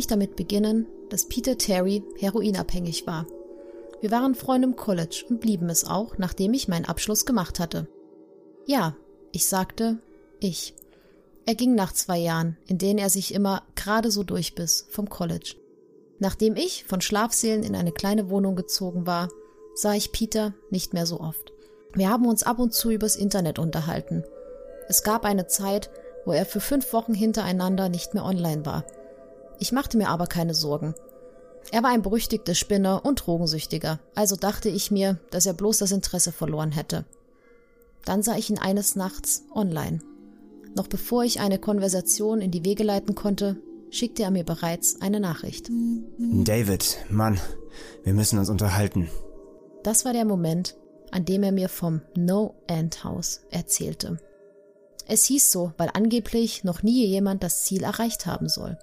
Mich damit beginnen, dass Peter Terry heroinabhängig war. Wir waren Freunde im College und blieben es auch, nachdem ich meinen Abschluss gemacht hatte. Ja, ich sagte ich. Er ging nach zwei Jahren, in denen er sich immer gerade so durchbiss vom College. Nachdem ich von Schlafsälen in eine kleine Wohnung gezogen war, sah ich Peter nicht mehr so oft. Wir haben uns ab und zu übers Internet unterhalten. Es gab eine Zeit, wo er für fünf Wochen hintereinander nicht mehr online war. Ich machte mir aber keine Sorgen. Er war ein berüchtigter Spinner und Drogensüchtiger, also dachte ich mir, dass er bloß das Interesse verloren hätte. Dann sah ich ihn eines Nachts online. Noch bevor ich eine Konversation in die Wege leiten konnte, schickte er mir bereits eine Nachricht. David, Mann, wir müssen uns unterhalten. Das war der Moment, an dem er mir vom No-End-Haus erzählte. Es hieß so, weil angeblich noch nie jemand das Ziel erreicht haben soll.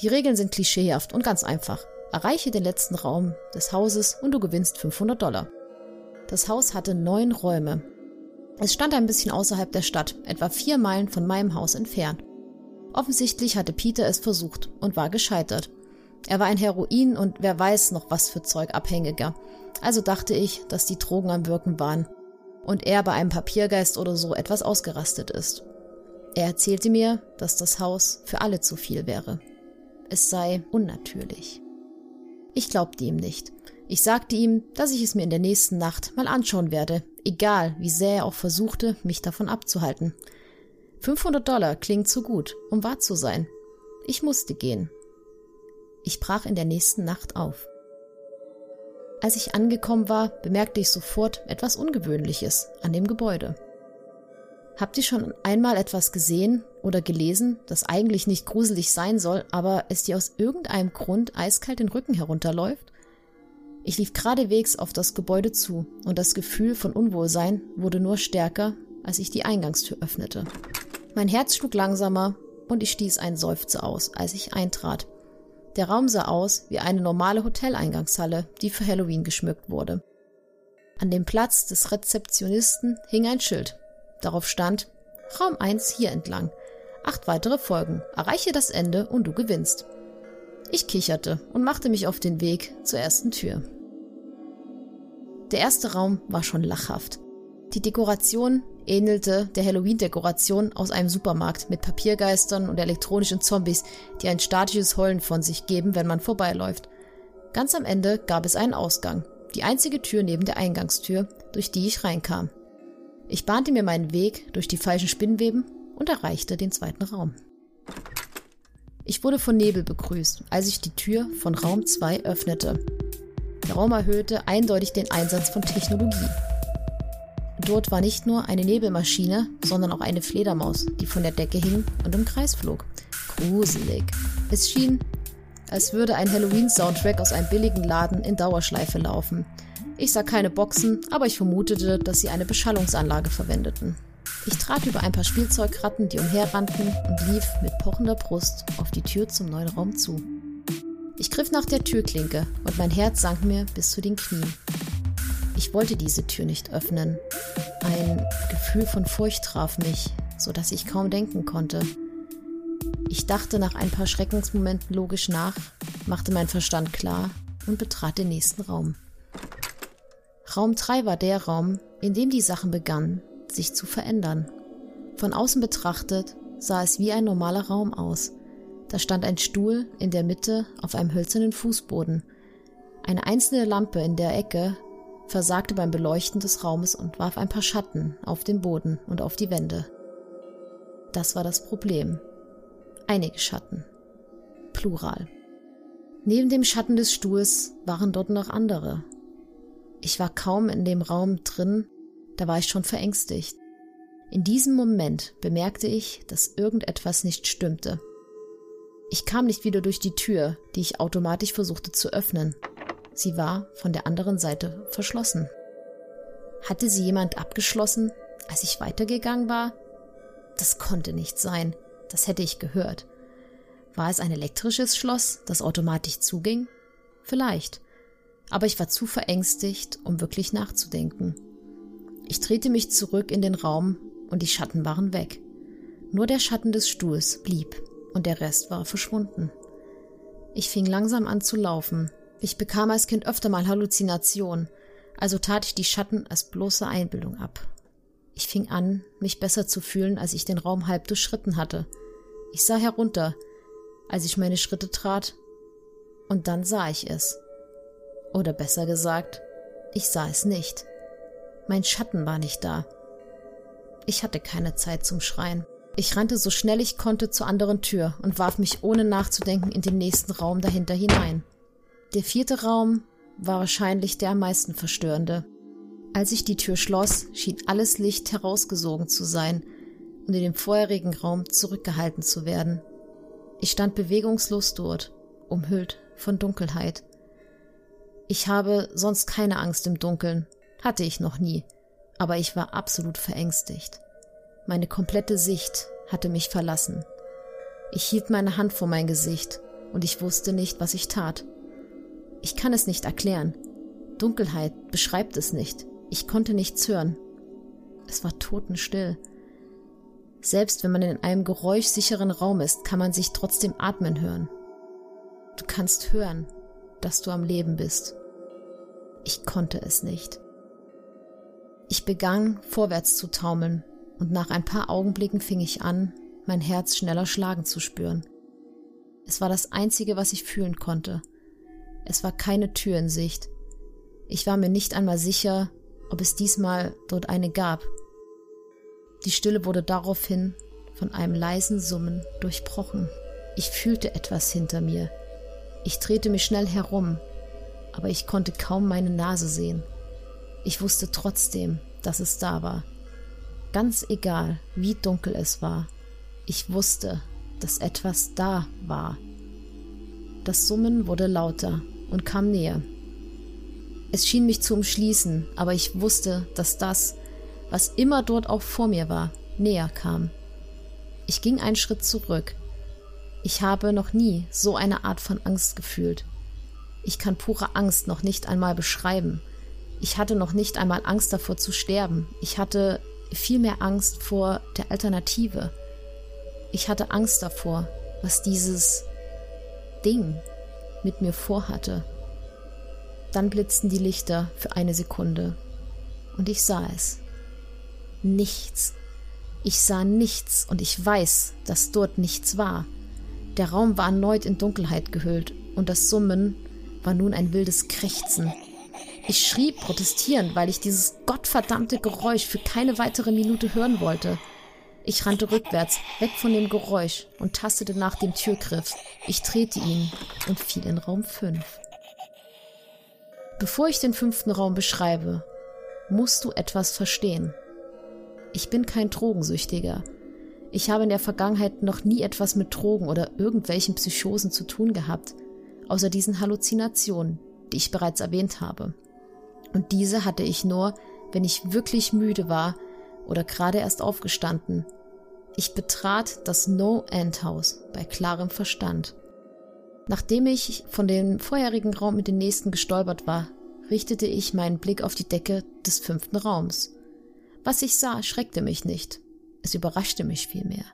Die Regeln sind klischeehaft und ganz einfach. Erreiche den letzten Raum des Hauses und du gewinnst 500 Dollar. Das Haus hatte neun Räume. Es stand ein bisschen außerhalb der Stadt, etwa vier Meilen von meinem Haus entfernt. Offensichtlich hatte Peter es versucht und war gescheitert. Er war ein Heroin und wer weiß noch was für Zeug Abhängiger. Also dachte ich, dass die Drogen am Wirken waren und er bei einem Papiergeist oder so etwas ausgerastet ist. Er erzählte mir, dass das Haus für alle zu viel wäre. Es sei unnatürlich. Ich glaubte ihm nicht. Ich sagte ihm, dass ich es mir in der nächsten Nacht mal anschauen werde, egal wie sehr er auch versuchte, mich davon abzuhalten. 500 Dollar klingt zu gut, um wahr zu sein. Ich musste gehen. Ich brach in der nächsten Nacht auf. Als ich angekommen war, bemerkte ich sofort etwas Ungewöhnliches an dem Gebäude. Habt ihr schon einmal etwas gesehen oder gelesen, das eigentlich nicht gruselig sein soll, aber es dir aus irgendeinem Grund eiskalt den Rücken herunterläuft? Ich lief geradewegs auf das Gebäude zu und das Gefühl von Unwohlsein wurde nur stärker, als ich die Eingangstür öffnete. Mein Herz schlug langsamer und ich stieß einen Seufzer aus, als ich eintrat. Der Raum sah aus wie eine normale Hoteleingangshalle, die für Halloween geschmückt wurde. An dem Platz des Rezeptionisten hing ein Schild. Darauf stand Raum 1 hier entlang. Acht weitere Folgen. Erreiche das Ende und du gewinnst. Ich kicherte und machte mich auf den Weg zur ersten Tür. Der erste Raum war schon lachhaft. Die Dekoration ähnelte der Halloween-Dekoration aus einem Supermarkt mit Papiergeistern und elektronischen Zombies, die ein statisches Heulen von sich geben, wenn man vorbeiläuft. Ganz am Ende gab es einen Ausgang, die einzige Tür neben der Eingangstür, durch die ich reinkam. Ich bahnte mir meinen Weg durch die falschen Spinnweben und erreichte den zweiten Raum. Ich wurde von Nebel begrüßt, als ich die Tür von Raum 2 öffnete. Der Raum erhöhte eindeutig den Einsatz von Technologie. Dort war nicht nur eine Nebelmaschine, sondern auch eine Fledermaus, die von der Decke hing und im Kreis flog. Gruselig. Es schien, als würde ein Halloween-Soundtrack aus einem billigen Laden in Dauerschleife laufen. Ich sah keine Boxen, aber ich vermutete, dass sie eine Beschallungsanlage verwendeten. Ich trat über ein paar Spielzeugratten, die umherrannten, und lief mit pochender Brust auf die Tür zum neuen Raum zu. Ich griff nach der Türklinke und mein Herz sank mir bis zu den Knien. Ich wollte diese Tür nicht öffnen. Ein Gefühl von Furcht traf mich, so dass ich kaum denken konnte. Ich dachte nach ein paar Schreckensmomenten logisch nach, machte mein Verstand klar und betrat den nächsten Raum. Raum 3 war der Raum, in dem die Sachen begannen, sich zu verändern. Von außen betrachtet sah es wie ein normaler Raum aus. Da stand ein Stuhl in der Mitte auf einem hölzernen Fußboden. Eine einzelne Lampe in der Ecke versagte beim Beleuchten des Raumes und warf ein paar Schatten auf den Boden und auf die Wände. Das war das Problem. Einige Schatten. Plural. Neben dem Schatten des Stuhls waren dort noch andere. Ich war kaum in dem Raum drin, da war ich schon verängstigt. In diesem Moment bemerkte ich, dass irgendetwas nicht stimmte. Ich kam nicht wieder durch die Tür, die ich automatisch versuchte zu öffnen. Sie war von der anderen Seite verschlossen. Hatte sie jemand abgeschlossen, als ich weitergegangen war? Das konnte nicht sein. Das hätte ich gehört. War es ein elektrisches Schloss, das automatisch zuging? Vielleicht. Aber ich war zu verängstigt, um wirklich nachzudenken. Ich drehte mich zurück in den Raum und die Schatten waren weg. Nur der Schatten des Stuhls blieb und der Rest war verschwunden. Ich fing langsam an zu laufen. Ich bekam als Kind öfter mal Halluzinationen, also tat ich die Schatten als bloße Einbildung ab. Ich fing an, mich besser zu fühlen, als ich den Raum halb durchschritten hatte. Ich sah herunter, als ich meine Schritte trat, und dann sah ich es. Oder besser gesagt, ich sah es nicht. Mein Schatten war nicht da. Ich hatte keine Zeit zum Schreien. Ich rannte so schnell ich konnte zur anderen Tür und warf mich ohne nachzudenken in den nächsten Raum dahinter hinein. Der vierte Raum war wahrscheinlich der am meisten verstörende. Als ich die Tür schloss, schien alles Licht herausgesogen zu sein und in dem vorherigen Raum zurückgehalten zu werden. Ich stand bewegungslos dort, umhüllt von Dunkelheit. Ich habe sonst keine Angst im Dunkeln, hatte ich noch nie, aber ich war absolut verängstigt. Meine komplette Sicht hatte mich verlassen. Ich hielt meine Hand vor mein Gesicht und ich wusste nicht, was ich tat. Ich kann es nicht erklären. Dunkelheit beschreibt es nicht. Ich konnte nichts hören. Es war totenstill. Selbst wenn man in einem geräuschsicheren Raum ist, kann man sich trotzdem atmen hören. Du kannst hören, dass du am Leben bist. Ich konnte es nicht. Ich begann vorwärts zu taumeln, und nach ein paar Augenblicken fing ich an, mein Herz schneller schlagen zu spüren. Es war das Einzige, was ich fühlen konnte. Es war keine Tür in Sicht. Ich war mir nicht einmal sicher, ob es diesmal dort eine gab. Die Stille wurde daraufhin von einem leisen Summen durchbrochen. Ich fühlte etwas hinter mir. Ich drehte mich schnell herum, aber ich konnte kaum meine Nase sehen. Ich wusste trotzdem, dass es da war. Ganz egal, wie dunkel es war, ich wusste, dass etwas da war. Das Summen wurde lauter und kam näher. Es schien mich zu umschließen, aber ich wusste, dass das, was immer dort auch vor mir war, näher kam. Ich ging einen Schritt zurück. Ich habe noch nie so eine Art von Angst gefühlt. Ich kann pure Angst noch nicht einmal beschreiben. Ich hatte noch nicht einmal Angst davor zu sterben. Ich hatte viel mehr Angst vor der Alternative. Ich hatte Angst davor, was dieses Ding mit mir vorhatte. Dann blitzten die Lichter für eine Sekunde und ich sah es. Nichts. Ich sah nichts und ich weiß, dass dort nichts war. Der Raum war erneut in Dunkelheit gehüllt und das Summen war nun ein wildes Krächzen. Ich schrie protestierend, weil ich dieses gottverdammte Geräusch für keine weitere Minute hören wollte. Ich rannte rückwärts, weg von dem Geräusch und tastete nach dem Türgriff. Ich drehte ihn und fiel in Raum 5. Bevor ich den fünften Raum beschreibe, musst du etwas verstehen. Ich bin kein Drogensüchtiger. Ich habe in der Vergangenheit noch nie etwas mit Drogen oder irgendwelchen Psychosen zu tun gehabt, außer diesen Halluzinationen, die ich bereits erwähnt habe. Und diese hatte ich nur, wenn ich wirklich müde war oder gerade erst aufgestanden. Ich betrat das No-End-Haus bei klarem Verstand. Nachdem ich von dem vorherigen Raum in den nächsten gestolpert war, richtete ich meinen Blick auf die Decke des fünften Raums. Was ich sah, schreckte mich nicht. Es überraschte mich vielmehr.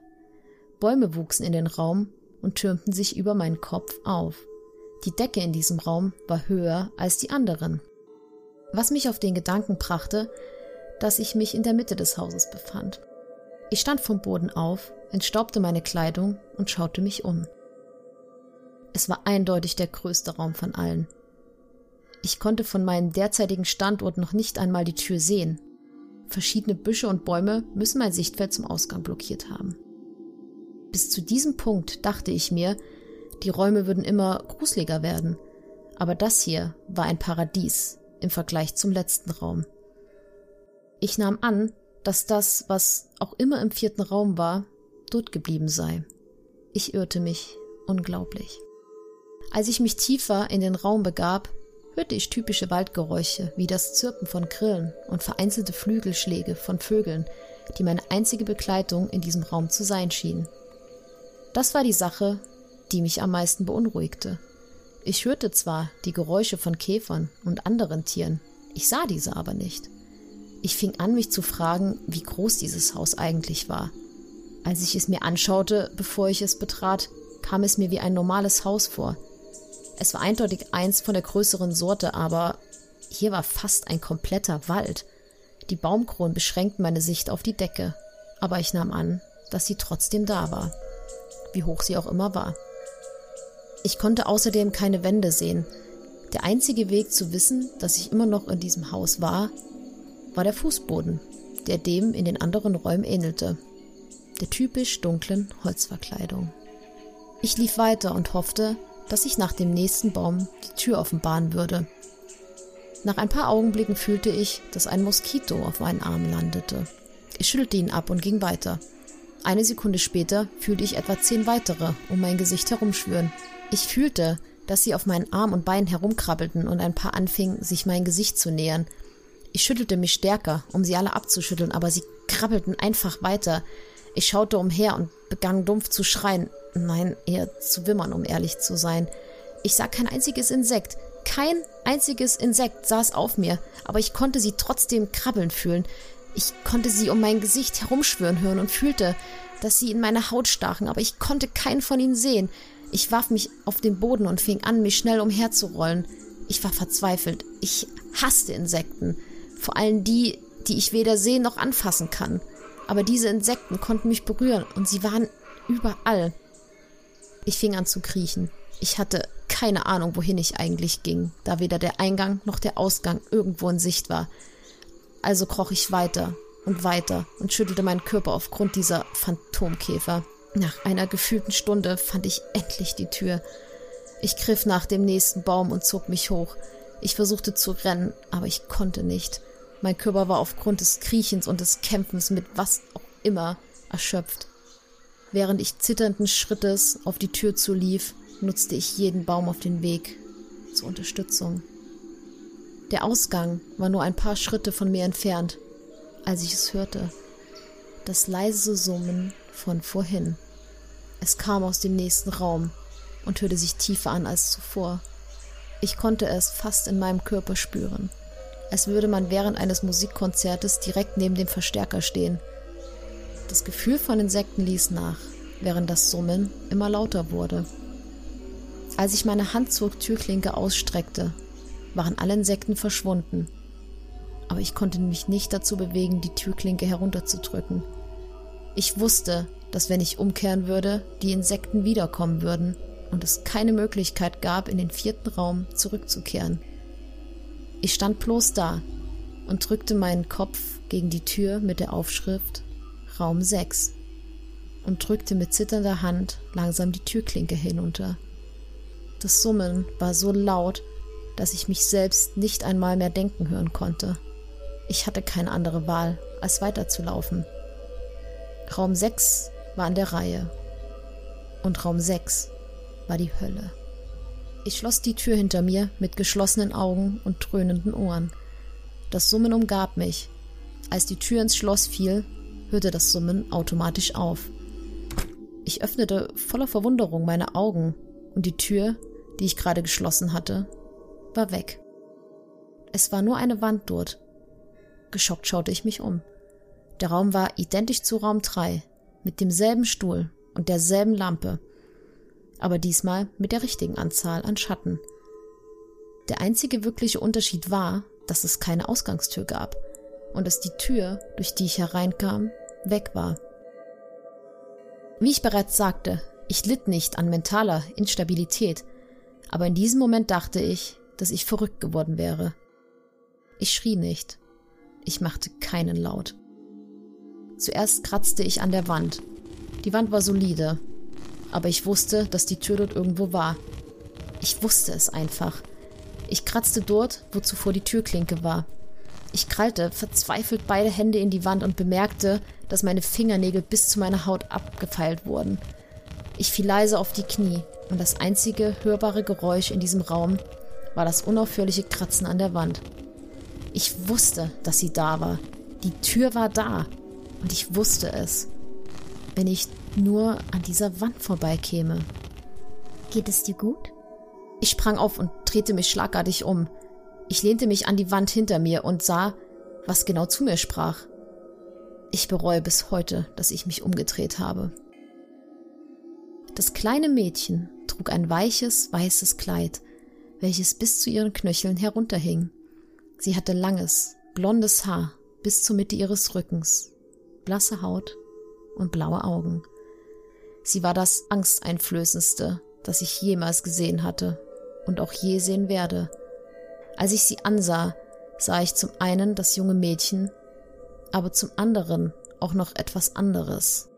Bäume wuchsen in den Raum und türmten sich über meinen Kopf auf. Die Decke in diesem Raum war höher als die anderen. Was mich auf den Gedanken brachte, dass ich mich in der Mitte des Hauses befand. Ich stand vom Boden auf, entstaubte meine Kleidung und schaute mich um. Es war eindeutig der größte Raum von allen. Ich konnte von meinem derzeitigen Standort noch nicht einmal die Tür sehen. Verschiedene Büsche und Bäume müssen mein Sichtfeld zum Ausgang blockiert haben. Bis zu diesem Punkt dachte ich mir, Die Räume würden immer gruseliger werden. Aber das hier war ein Paradies im Vergleich zum letzten Raum. Ich nahm an, dass das, was auch immer im vierten Raum war, dort geblieben sei. Ich irrte mich unglaublich. Als ich mich tiefer in den Raum begab, hörte ich typische Waldgeräusche wie das Zirpen von Grillen und vereinzelte Flügelschläge von Vögeln, die meine einzige Begleitung in diesem Raum zu sein schienen. Das war die Sache, die mich am meisten beunruhigte. Ich hörte zwar die Geräusche von Käfern und anderen Tieren, ich sah diese aber nicht. Ich fing an, mich zu fragen, wie groß dieses Haus eigentlich war. Als ich es mir anschaute, bevor ich es betrat, kam es mir wie ein normales Haus vor. Es war eindeutig eins von der größeren Sorte, aber hier war fast ein kompletter Wald. Die Baumkronen beschränkten meine Sicht auf die Decke, aber ich nahm an, dass sie trotzdem da war, wie hoch sie auch immer war. Ich konnte außerdem keine Wände sehen. Der einzige Weg zu wissen, dass ich immer noch in diesem Haus war, war der Fußboden, der dem in den anderen Räumen ähnelte, der typisch dunklen Holzverkleidung. Ich lief weiter und hoffte, dass ich nach dem nächsten Baum die Tür offenbaren würde. Nach ein paar Augenblicken fühlte ich, dass ein Moskito auf meinen Arm landete. Ich schüttelte ihn ab und ging weiter. Eine Sekunde später fühlte ich etwa zehn weitere um mein Gesicht herumschwören. Ich fühlte, dass sie auf meinen Arm und Beinen herumkrabbelten und ein paar anfingen, sich mein Gesicht zu nähern. Ich schüttelte mich stärker, um sie alle abzuschütteln, aber sie krabbelten einfach weiter. Ich schaute umher und begann dumpf zu schreien. Nein, eher zu wimmern, um ehrlich zu sein. Ich sah kein einziges Insekt. Kein einziges Insekt saß auf mir, aber ich konnte sie trotzdem krabbeln fühlen. Ich konnte sie um mein Gesicht herumschwören hören und fühlte, dass sie in meine Haut stachen, aber ich konnte keinen von ihnen sehen. Ich warf mich auf den Boden und fing an, mich schnell umherzurollen. Ich war verzweifelt. Ich hasste Insekten. Vor allem die, die ich weder sehen noch anfassen kann. Aber diese Insekten konnten mich berühren und sie waren überall. Ich fing an zu kriechen. Ich hatte keine Ahnung, wohin ich eigentlich ging, da weder der Eingang noch der Ausgang irgendwo in Sicht war. Also kroch ich weiter und weiter und schüttelte meinen Körper aufgrund dieser Phantomkäfer. Nach einer gefühlten Stunde fand ich endlich die Tür. Ich griff nach dem nächsten Baum und zog mich hoch. Ich versuchte zu rennen, aber ich konnte nicht. Mein Körper war aufgrund des Kriechens und des Kämpfens mit was auch immer erschöpft. Während ich zitternden Schrittes auf die Tür zulief, nutzte ich jeden Baum auf den Weg zur Unterstützung. Der Ausgang war nur ein paar Schritte von mir entfernt, als ich es hörte. Das leise Summen von vorhin. Es kam aus dem nächsten Raum und hörte sich tiefer an als zuvor. Ich konnte es fast in meinem Körper spüren, als würde man während eines Musikkonzertes direkt neben dem Verstärker stehen. Das Gefühl von Insekten ließ nach, während das Summen immer lauter wurde. Als ich meine Hand zur Türklinke ausstreckte, waren alle Insekten verschwunden. Aber ich konnte mich nicht dazu bewegen, die Türklinke herunterzudrücken. Ich wusste, dass wenn ich umkehren würde, die Insekten wiederkommen würden und es keine Möglichkeit gab, in den vierten Raum zurückzukehren. Ich stand bloß da und drückte meinen Kopf gegen die Tür mit der Aufschrift Raum 6 und drückte mit zitternder Hand langsam die Türklinke hinunter. Das Summen war so laut, dass ich mich selbst nicht einmal mehr denken hören konnte. Ich hatte keine andere Wahl, als weiterzulaufen. Raum 6 war an der Reihe. Und Raum 6 war die Hölle. Ich schloss die Tür hinter mir mit geschlossenen Augen und dröhnenden Ohren. Das Summen umgab mich. Als die Tür ins Schloss fiel, hörte das Summen automatisch auf. Ich öffnete voller Verwunderung meine Augen und die Tür, die ich gerade geschlossen hatte, war weg. Es war nur eine Wand dort. Geschockt schaute ich mich um. Der Raum war identisch zu Raum 3, mit demselben Stuhl und derselben Lampe, aber diesmal mit der richtigen Anzahl an Schatten. Der einzige wirkliche Unterschied war, dass es keine Ausgangstür gab und dass die Tür, durch die ich hereinkam, weg war. Wie ich bereits sagte, ich litt nicht an mentaler Instabilität, aber in diesem Moment dachte ich, dass ich verrückt geworden wäre. Ich schrie nicht. Ich machte keinen Laut. Zuerst kratzte ich an der Wand. Die Wand war solide. Aber ich wusste, dass die Tür dort irgendwo war. Ich wusste es einfach. Ich kratzte dort, wo zuvor die Türklinke war. Ich krallte verzweifelt beide Hände in die Wand und bemerkte, dass meine Fingernägel bis zu meiner Haut abgefeilt wurden. Ich fiel leise auf die Knie und das einzige hörbare Geräusch in diesem Raum war das unaufhörliche Kratzen an der Wand. Ich wusste, dass sie da war. Die Tür war da und ich wusste es. Wenn ich nur an dieser Wand vorbeikäme. Geht es dir gut? Ich sprang auf und drehte mich schlagartig um. Ich lehnte mich an die Wand hinter mir und sah, was genau zu mir sprach. Ich bereue bis heute, dass ich mich umgedreht habe. Das kleine Mädchen trug ein weiches, weißes Kleid, welches bis zu ihren Knöcheln herunterhing. Sie hatte langes, blondes Haar bis zur Mitte ihres Rückens, blasse Haut und blaue Augen. Sie war das Angsteinflößendste, das ich jemals gesehen hatte und auch je sehen werde. Als ich sie ansah, sah ich zum einen das junge Mädchen, aber zum anderen auch noch etwas anderes.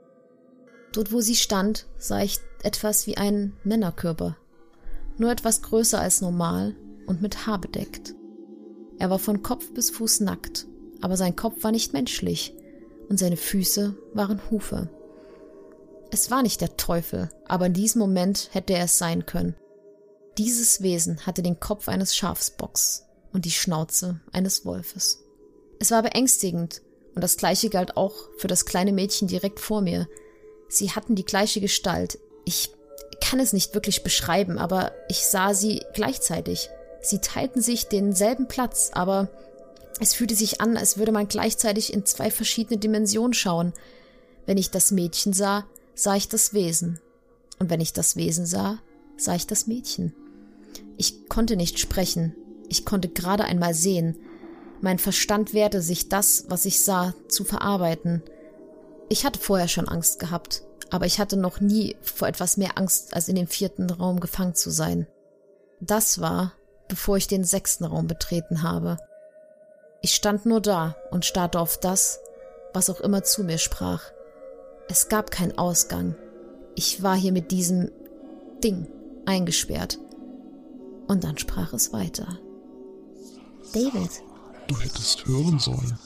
Dort, wo sie stand, sah ich etwas wie einen Männerkörper, nur etwas größer als normal und mit Haar bedeckt. Er war von Kopf bis Fuß nackt, aber sein Kopf war nicht menschlich und seine Füße waren Hufe. Es war nicht der Teufel, aber in diesem Moment hätte er es sein können. Dieses Wesen hatte den Kopf eines Schafsbocks und die Schnauze eines Wolfes. Es war beängstigend, und das gleiche galt auch für das kleine Mädchen direkt vor mir. Sie hatten die gleiche Gestalt. Ich kann es nicht wirklich beschreiben, aber ich sah sie gleichzeitig. Sie teilten sich denselben Platz, aber es fühlte sich an, als würde man gleichzeitig in zwei verschiedene Dimensionen schauen. Wenn ich das Mädchen sah, sah ich das Wesen. Und wenn ich das Wesen sah, sah ich das Mädchen. Ich konnte nicht sprechen, ich konnte gerade einmal sehen. Mein Verstand wehrte sich, das, was ich sah, zu verarbeiten. Ich hatte vorher schon Angst gehabt, aber ich hatte noch nie vor etwas mehr Angst, als in dem vierten Raum gefangen zu sein. Das war, bevor ich den sechsten Raum betreten habe. Ich stand nur da und starrte auf das, was auch immer zu mir sprach. Es gab keinen Ausgang. Ich war hier mit diesem Ding eingesperrt. Und dann sprach es weiter. David. Du hättest hören sollen.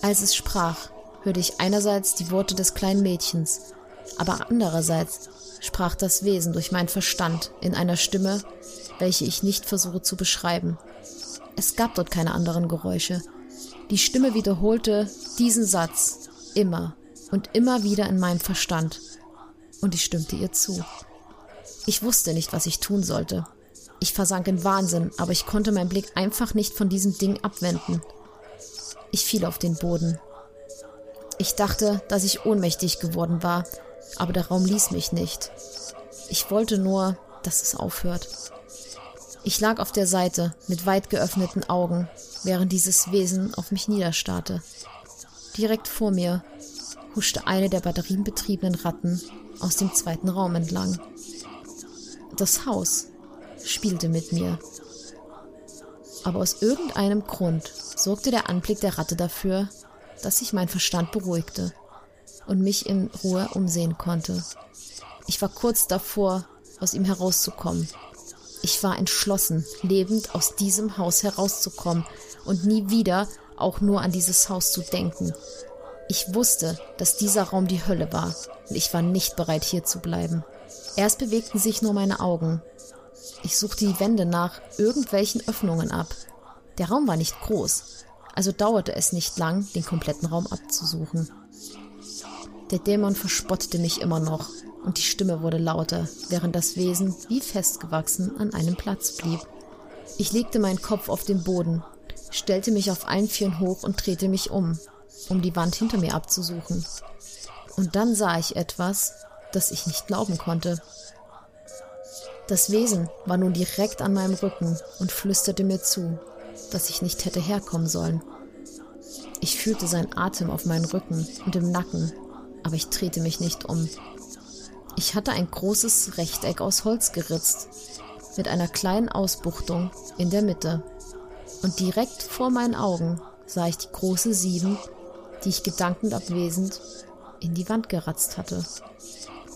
Als es sprach, hörte ich einerseits die Worte des kleinen Mädchens, aber andererseits sprach das Wesen durch meinen Verstand in einer Stimme, welche ich nicht versuche zu beschreiben. Es gab dort keine anderen Geräusche. Die Stimme wiederholte diesen Satz immer und immer wieder in meinem Verstand, und ich stimmte ihr zu. Ich wusste nicht, was ich tun sollte. Ich versank in Wahnsinn, aber ich konnte meinen Blick einfach nicht von diesem Ding abwenden. Ich fiel auf den Boden. Ich dachte, dass ich ohnmächtig geworden war, aber der Raum ließ mich nicht. Ich wollte nur, dass es aufhört. Ich lag auf der Seite mit weit geöffneten Augen, während dieses Wesen auf mich niederstarrte. Direkt vor mir huschte eine der batterienbetriebenen Ratten aus dem zweiten Raum entlang. Das Haus spielte mit mir. Aber aus irgendeinem Grund sorgte der Anblick der Ratte dafür, dass sich mein Verstand beruhigte und mich in Ruhe umsehen konnte. Ich war kurz davor, aus ihm herauszukommen. Ich war entschlossen, lebend aus diesem Haus herauszukommen und nie wieder auch nur an dieses Haus zu denken. Ich wusste, dass dieser Raum die Hölle war, und ich war nicht bereit, hier zu bleiben. Erst bewegten sich nur meine Augen, ich suchte die Wände nach irgendwelchen Öffnungen ab. Der Raum war nicht groß, also dauerte es nicht lang, den kompletten Raum abzusuchen. Der Dämon verspottete mich immer noch, und die Stimme wurde lauter, während das Wesen wie festgewachsen an einem Platz blieb. Ich legte meinen Kopf auf den Boden, stellte mich auf allen Vieren hoch und drehte mich um, um die Wand hinter mir abzusuchen. Und dann sah ich etwas, das ich nicht glauben konnte. Das Wesen war nun direkt an meinem Rücken und flüsterte mir zu, dass ich nicht hätte herkommen sollen. Ich fühlte seinen Atem auf meinen Rücken und im Nacken, aber ich drehte mich nicht um. Ich hatte ein großes Rechteck aus Holz geritzt, mit einer kleinen Ausbuchtung in der Mitte. Und direkt vor meinen Augen sah ich die große Sieben, die ich gedankenabwesend in die Wand geratzt hatte.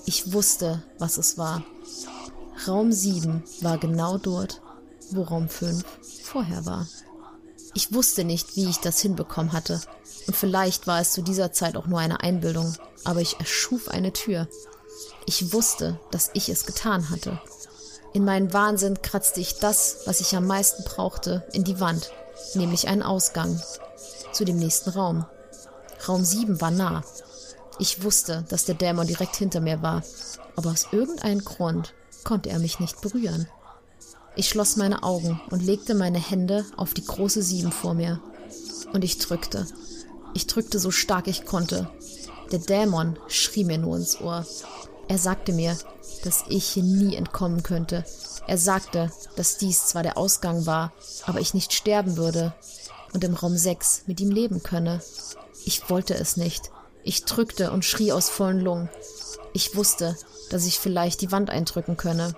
Ich wusste, was es war. Raum 7 war genau dort, wo Raum 5 vorher war. Ich wusste nicht, wie ich das hinbekommen hatte, und vielleicht war es zu dieser Zeit auch nur eine Einbildung, aber ich erschuf eine Tür. Ich wusste, dass ich es getan hatte. In meinen Wahnsinn kratzte ich das, was ich am meisten brauchte, in die Wand, nämlich einen Ausgang zu dem nächsten Raum. Raum 7 war nah. Ich wusste, dass der Dämon direkt hinter mir war, aber aus irgendeinem Grund konnte er mich nicht berühren. Ich schloss meine Augen und legte meine Hände auf die große Sieben vor mir. Und ich drückte. Ich drückte so stark ich konnte. Der Dämon schrie mir nur ins Ohr. Er sagte mir, dass ich hier nie entkommen könnte. Er sagte, dass dies zwar der Ausgang war, aber ich nicht sterben würde und im Raum 6 mit ihm leben könne. Ich wollte es nicht. Ich drückte und schrie aus vollen Lungen. Ich wusste, dass ich vielleicht die Wand eindrücken könne.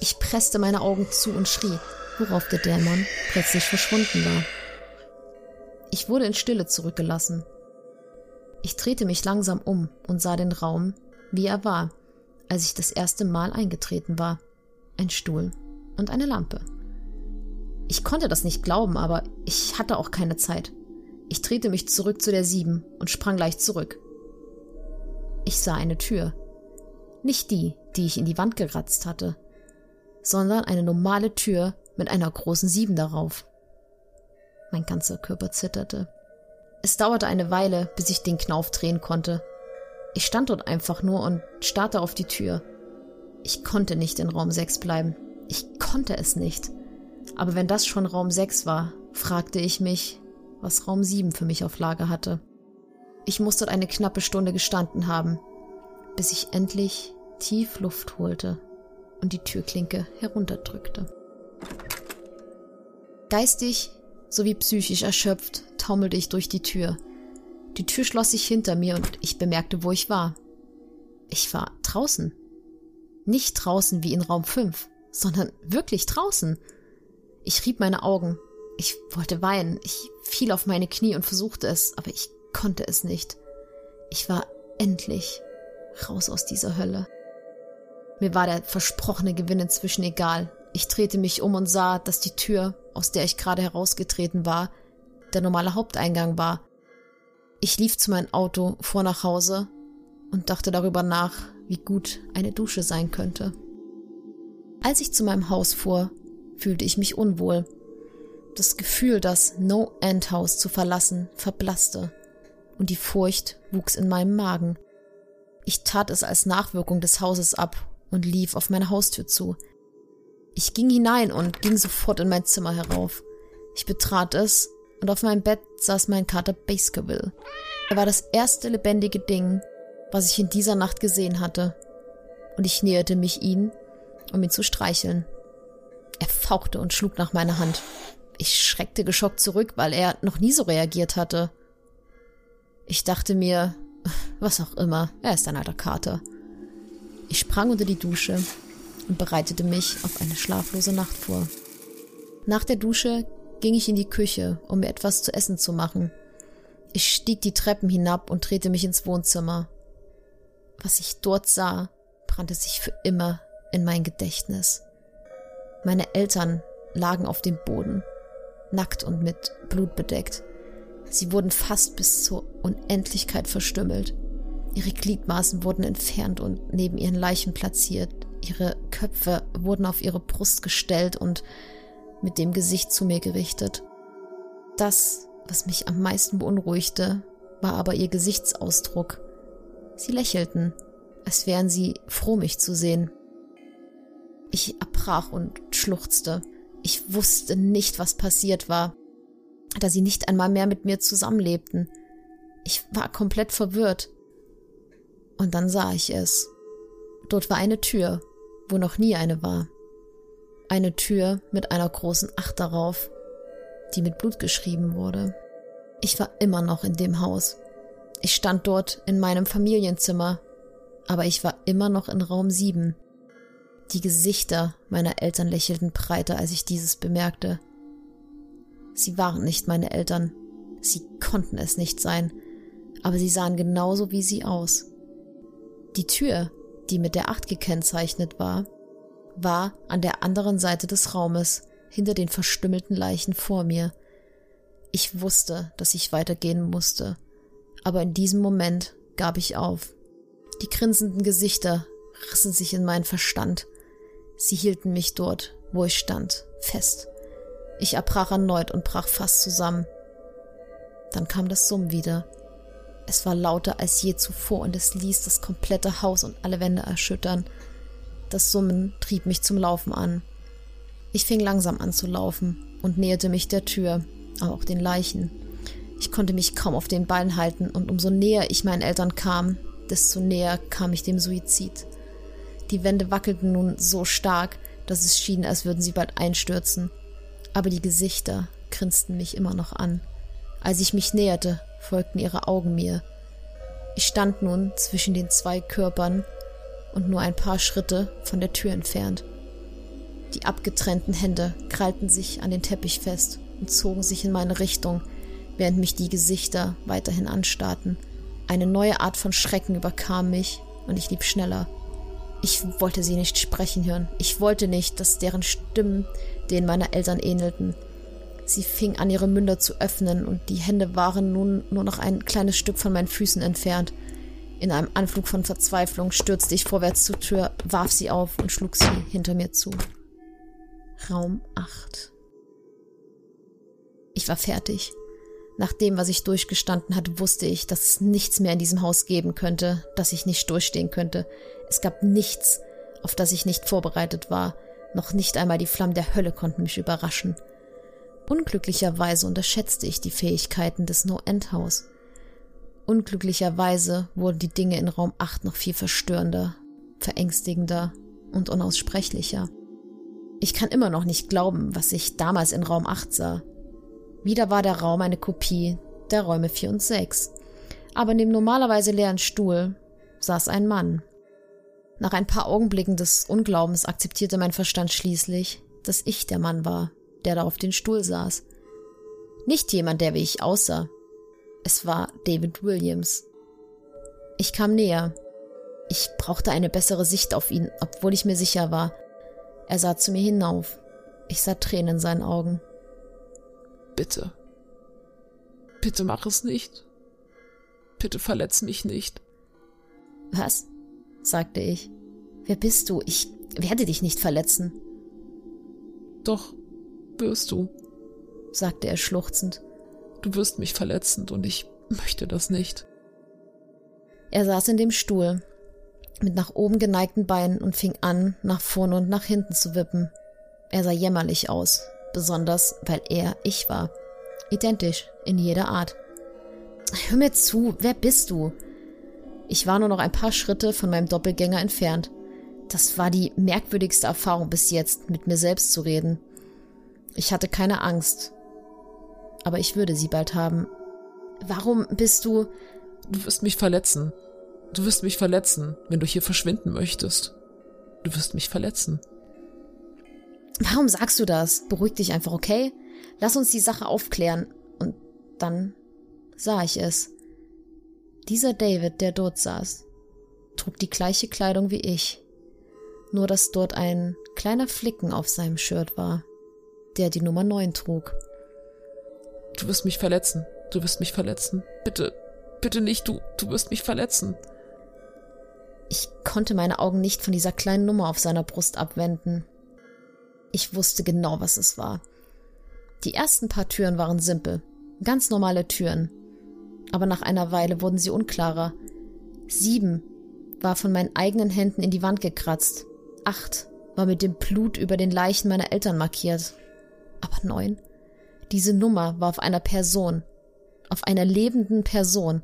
Ich presste meine Augen zu und schrie, worauf der Dämon plötzlich verschwunden war. Ich wurde in Stille zurückgelassen. Ich drehte mich langsam um und sah den Raum, wie er war, als ich das erste Mal eingetreten war. Ein Stuhl und eine Lampe. Ich konnte das nicht glauben, aber ich hatte auch keine Zeit. Ich drehte mich zurück zu der Sieben und sprang gleich zurück. Ich sah eine Tür. Nicht die, die ich in die Wand geratzt hatte, sondern eine normale Tür mit einer großen Sieben darauf. Mein ganzer Körper zitterte. Es dauerte eine Weile, bis ich den Knauf drehen konnte. Ich stand dort einfach nur und starrte auf die Tür. Ich konnte nicht in Raum 6 bleiben. Ich konnte es nicht. Aber wenn das schon Raum 6 war, fragte ich mich, was Raum 7 für mich auf Lager hatte. Ich muss dort eine knappe Stunde gestanden haben, bis ich endlich tief Luft holte und die Türklinke herunterdrückte. Geistig sowie psychisch erschöpft taumelte ich durch die Tür. Die Tür schloss sich hinter mir und ich bemerkte, wo ich war. Ich war draußen. Nicht draußen wie in Raum 5, sondern wirklich draußen. Ich rieb meine Augen. Ich wollte weinen. Ich fiel auf meine Knie und versuchte es, aber ich konnte es nicht. Ich war endlich raus aus dieser Hölle. Mir war der versprochene Gewinn inzwischen egal. Ich drehte mich um und sah, dass die Tür, aus der ich gerade herausgetreten war, der normale Haupteingang war. Ich lief zu meinem Auto, fuhr nach Hause und dachte darüber nach, wie gut eine Dusche sein könnte. Als ich zu meinem Haus fuhr, fühlte ich mich unwohl. Das Gefühl, das No-End-Haus zu verlassen, verblasste und die Furcht wuchs in meinem Magen. Ich tat es als Nachwirkung des Hauses ab und lief auf meine Haustür zu. Ich ging hinein und ging sofort in mein Zimmer herauf. Ich betrat es und auf meinem Bett saß mein Kater Baskerville. Er war das erste lebendige Ding, was ich in dieser Nacht gesehen hatte. Und ich näherte mich ihm, um ihn zu streicheln. Er fauchte und schlug nach meiner Hand. Ich schreckte geschockt zurück, weil er noch nie so reagiert hatte. Ich dachte mir, was auch immer, er ist ein alter Kater. Ich sprang unter die Dusche und bereitete mich auf eine schlaflose Nacht vor. Nach der Dusche ging ich in die Küche, um mir etwas zu essen zu machen. Ich stieg die Treppen hinab und drehte mich ins Wohnzimmer. Was ich dort sah, brannte sich für immer in mein Gedächtnis. Meine Eltern lagen auf dem Boden, nackt und mit Blut bedeckt. Sie wurden fast bis zur Unendlichkeit verstümmelt. Ihre Gliedmaßen wurden entfernt und neben ihren Leichen platziert. Ihre Köpfe wurden auf ihre Brust gestellt und mit dem Gesicht zu mir gerichtet. Das, was mich am meisten beunruhigte, war aber ihr Gesichtsausdruck. Sie lächelten, als wären sie froh, mich zu sehen. Ich erbrach und schluchzte. Ich wusste nicht, was passiert war, da sie nicht einmal mehr mit mir zusammenlebten. Ich war komplett verwirrt. Und dann sah ich es. Dort war eine Tür, wo noch nie eine war. Eine Tür mit einer großen Acht darauf, die mit Blut geschrieben wurde. Ich war immer noch in dem Haus. Ich stand dort in meinem Familienzimmer, aber ich war immer noch in Raum 7. Die Gesichter meiner Eltern lächelten breiter, als ich dieses bemerkte. Sie waren nicht meine Eltern. Sie konnten es nicht sein, aber sie sahen genauso wie sie aus. Die Tür, die mit der Acht gekennzeichnet war, war an der anderen Seite des Raumes, hinter den verstümmelten Leichen vor mir. Ich wusste, dass ich weitergehen musste, aber in diesem Moment gab ich auf. Die grinsenden Gesichter rissen sich in meinen Verstand. Sie hielten mich dort, wo ich stand, fest. Ich erbrach erneut und brach fast zusammen. Dann kam das Summen wieder. Es war lauter als je zuvor und es ließ das komplette Haus und alle Wände erschüttern. Das Summen trieb mich zum Laufen an. Ich fing langsam an zu laufen und näherte mich der Tür, aber auch den Leichen. Ich konnte mich kaum auf den Beinen halten und umso näher ich meinen Eltern kam, desto näher kam ich dem Suizid. Die Wände wackelten nun so stark, dass es schien, als würden sie bald einstürzen. Aber die Gesichter grinsten mich immer noch an. Als ich mich näherte, folgten ihre Augen mir. Ich stand nun zwischen den zwei Körpern und nur ein paar Schritte von der Tür entfernt. Die abgetrennten Hände krallten sich an den Teppich fest und zogen sich in meine Richtung, während mich die Gesichter weiterhin anstarrten. Eine neue Art von Schrecken überkam mich und ich lief schneller. Ich wollte sie nicht sprechen hören. Ich wollte nicht, dass deren Stimmen denen meiner Eltern ähnelten. Sie fing an, ihre Münder zu öffnen, und die Hände waren nun nur noch ein kleines Stück von meinen Füßen entfernt. In einem Anflug von Verzweiflung stürzte ich vorwärts zur Tür, warf sie auf und schlug sie hinter mir zu. Raum 8. Ich war fertig. Nach dem, was ich durchgestanden hatte, wusste ich, dass es nichts mehr in diesem Haus geben könnte, dass ich nicht durchstehen könnte. Es gab nichts, auf das ich nicht vorbereitet war. Noch nicht einmal die Flammen der Hölle konnten mich überraschen. Unglücklicherweise unterschätzte ich die Fähigkeiten des No-End-Haus. Unglücklicherweise wurden die Dinge in Raum 8 noch viel verstörender, verängstigender und unaussprechlicher. Ich kann immer noch nicht glauben, was ich damals in Raum 8 sah. Wieder war der Raum eine Kopie der Räume 4 und 6. Aber dem normalerweise leeren Stuhl saß ein Mann. Nach ein paar Augenblicken des Unglaubens akzeptierte mein Verstand schließlich, dass ich der Mann war, der da auf den Stuhl saß. Nicht jemand, der wie ich aussah. Es war David Williams. Ich kam näher. Ich brauchte eine bessere Sicht auf ihn, obwohl ich mir sicher war. Er sah zu mir hinauf. Ich sah Tränen in seinen Augen. Bitte. Bitte mach es nicht. Bitte verletz mich nicht. Was? sagte ich. Wer bist du? Ich werde dich nicht verletzen. Doch, wirst du, sagte er schluchzend. Du wirst mich verletzen und ich möchte das nicht. Er saß in dem Stuhl, mit nach oben geneigten Beinen und fing an, nach vorne und nach hinten zu wippen. Er sah jämmerlich aus, besonders weil er ich war. Identisch, in jeder Art. Hör mir zu, wer bist du? Ich war nur noch ein paar Schritte von meinem Doppelgänger entfernt. Das war die merkwürdigste Erfahrung bis jetzt, mit mir selbst zu reden. Ich hatte keine Angst. Aber ich würde sie bald haben. Warum bist du. Du wirst mich verletzen. Du wirst mich verletzen, wenn du hier verschwinden möchtest. Du wirst mich verletzen. Warum sagst du das? Beruhig dich einfach, okay? Lass uns die Sache aufklären. Und dann sah ich es. Dieser David, der dort saß, trug die gleiche Kleidung wie ich, nur dass dort ein kleiner Flicken auf seinem Shirt war, der die Nummer 9 trug. Du wirst mich verletzen. Du wirst mich verletzen. Bitte, bitte nicht, du, du wirst mich verletzen. Ich konnte meine Augen nicht von dieser kleinen Nummer auf seiner Brust abwenden. Ich wusste genau, was es war. Die ersten paar Türen waren simpel, ganz normale Türen, aber nach einer Weile wurden sie unklarer. Sieben war von meinen eigenen Händen in die Wand gekratzt. Acht war mit dem Blut über den Leichen meiner Eltern markiert. Aber neun? Diese Nummer war auf einer Person. Auf einer lebenden Person.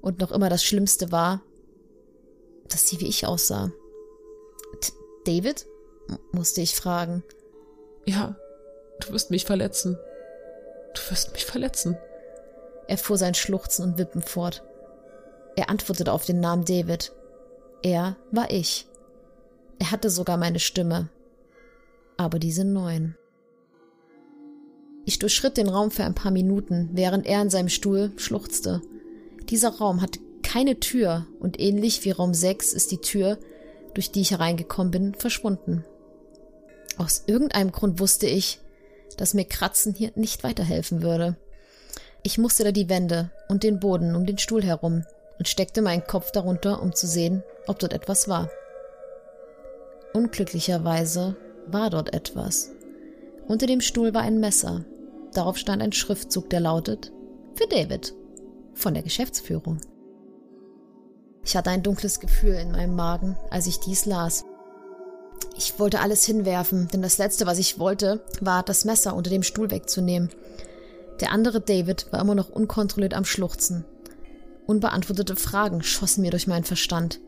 Und noch immer das Schlimmste war, dass sie wie ich aussah. T David? Musste ich fragen. Ja, du wirst mich verletzen. Du wirst mich verletzen. Er fuhr sein Schluchzen und Wippen fort. Er antwortete auf den Namen David. Er war ich. Er hatte sogar meine Stimme. Aber diese neuen. Ich durchschritt den Raum für ein paar Minuten, während er in seinem Stuhl schluchzte. Dieser Raum hatte keine Tür und ähnlich wie Raum 6 ist die Tür, durch die ich hereingekommen bin, verschwunden. Aus irgendeinem Grund wusste ich, dass mir Kratzen hier nicht weiterhelfen würde. Ich musterte die Wände und den Boden um den Stuhl herum und steckte meinen Kopf darunter, um zu sehen, ob dort etwas war. Unglücklicherweise war dort etwas. Unter dem Stuhl war ein Messer. Darauf stand ein Schriftzug, der lautet Für David von der Geschäftsführung. Ich hatte ein dunkles Gefühl in meinem Magen, als ich dies las. Ich wollte alles hinwerfen, denn das Letzte, was ich wollte, war, das Messer unter dem Stuhl wegzunehmen. Der andere David war immer noch unkontrolliert am Schluchzen. Unbeantwortete Fragen schossen mir durch meinen Verstand.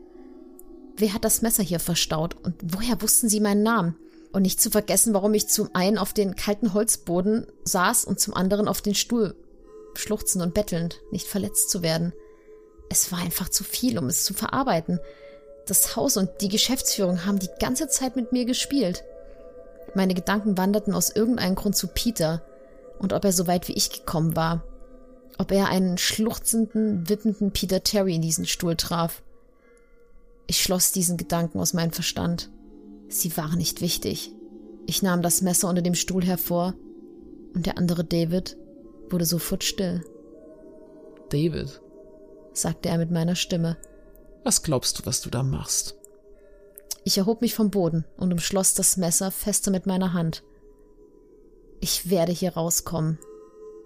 Wer hat das Messer hier verstaut und woher wussten sie meinen Namen? Und nicht zu vergessen, warum ich zum einen auf den kalten Holzboden saß und zum anderen auf den Stuhl, schluchzend und bettelnd, nicht verletzt zu werden. Es war einfach zu viel, um es zu verarbeiten. Das Haus und die Geschäftsführung haben die ganze Zeit mit mir gespielt. Meine Gedanken wanderten aus irgendeinem Grund zu Peter und ob er so weit wie ich gekommen war. Ob er einen schluchzenden, wippenden Peter Terry in diesen Stuhl traf. Ich schloss diesen Gedanken aus meinem Verstand. Sie waren nicht wichtig. Ich nahm das Messer unter dem Stuhl hervor und der andere David wurde sofort still. David, sagte er mit meiner Stimme. Was glaubst du, was du da machst? Ich erhob mich vom Boden und umschloss das Messer fester mit meiner Hand. Ich werde hier rauskommen.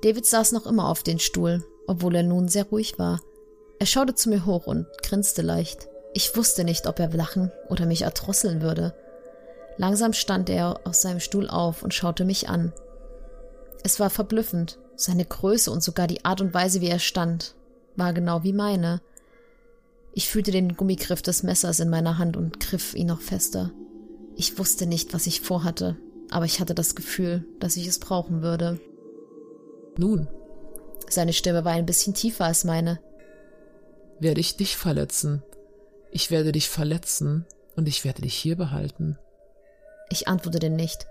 David saß noch immer auf dem Stuhl, obwohl er nun sehr ruhig war. Er schaute zu mir hoch und grinste leicht. Ich wusste nicht, ob er lachen oder mich erdrosseln würde. Langsam stand er aus seinem Stuhl auf und schaute mich an. Es war verblüffend, seine Größe und sogar die Art und Weise, wie er stand, war genau wie meine. Ich fühlte den Gummigriff des Messers in meiner Hand und griff ihn noch fester. Ich wusste nicht, was ich vorhatte, aber ich hatte das Gefühl, dass ich es brauchen würde. Nun. Seine Stimme war ein bisschen tiefer als meine. Werde ich dich verletzen. Ich werde dich verletzen und ich werde dich hier behalten. Ich antwortete nicht.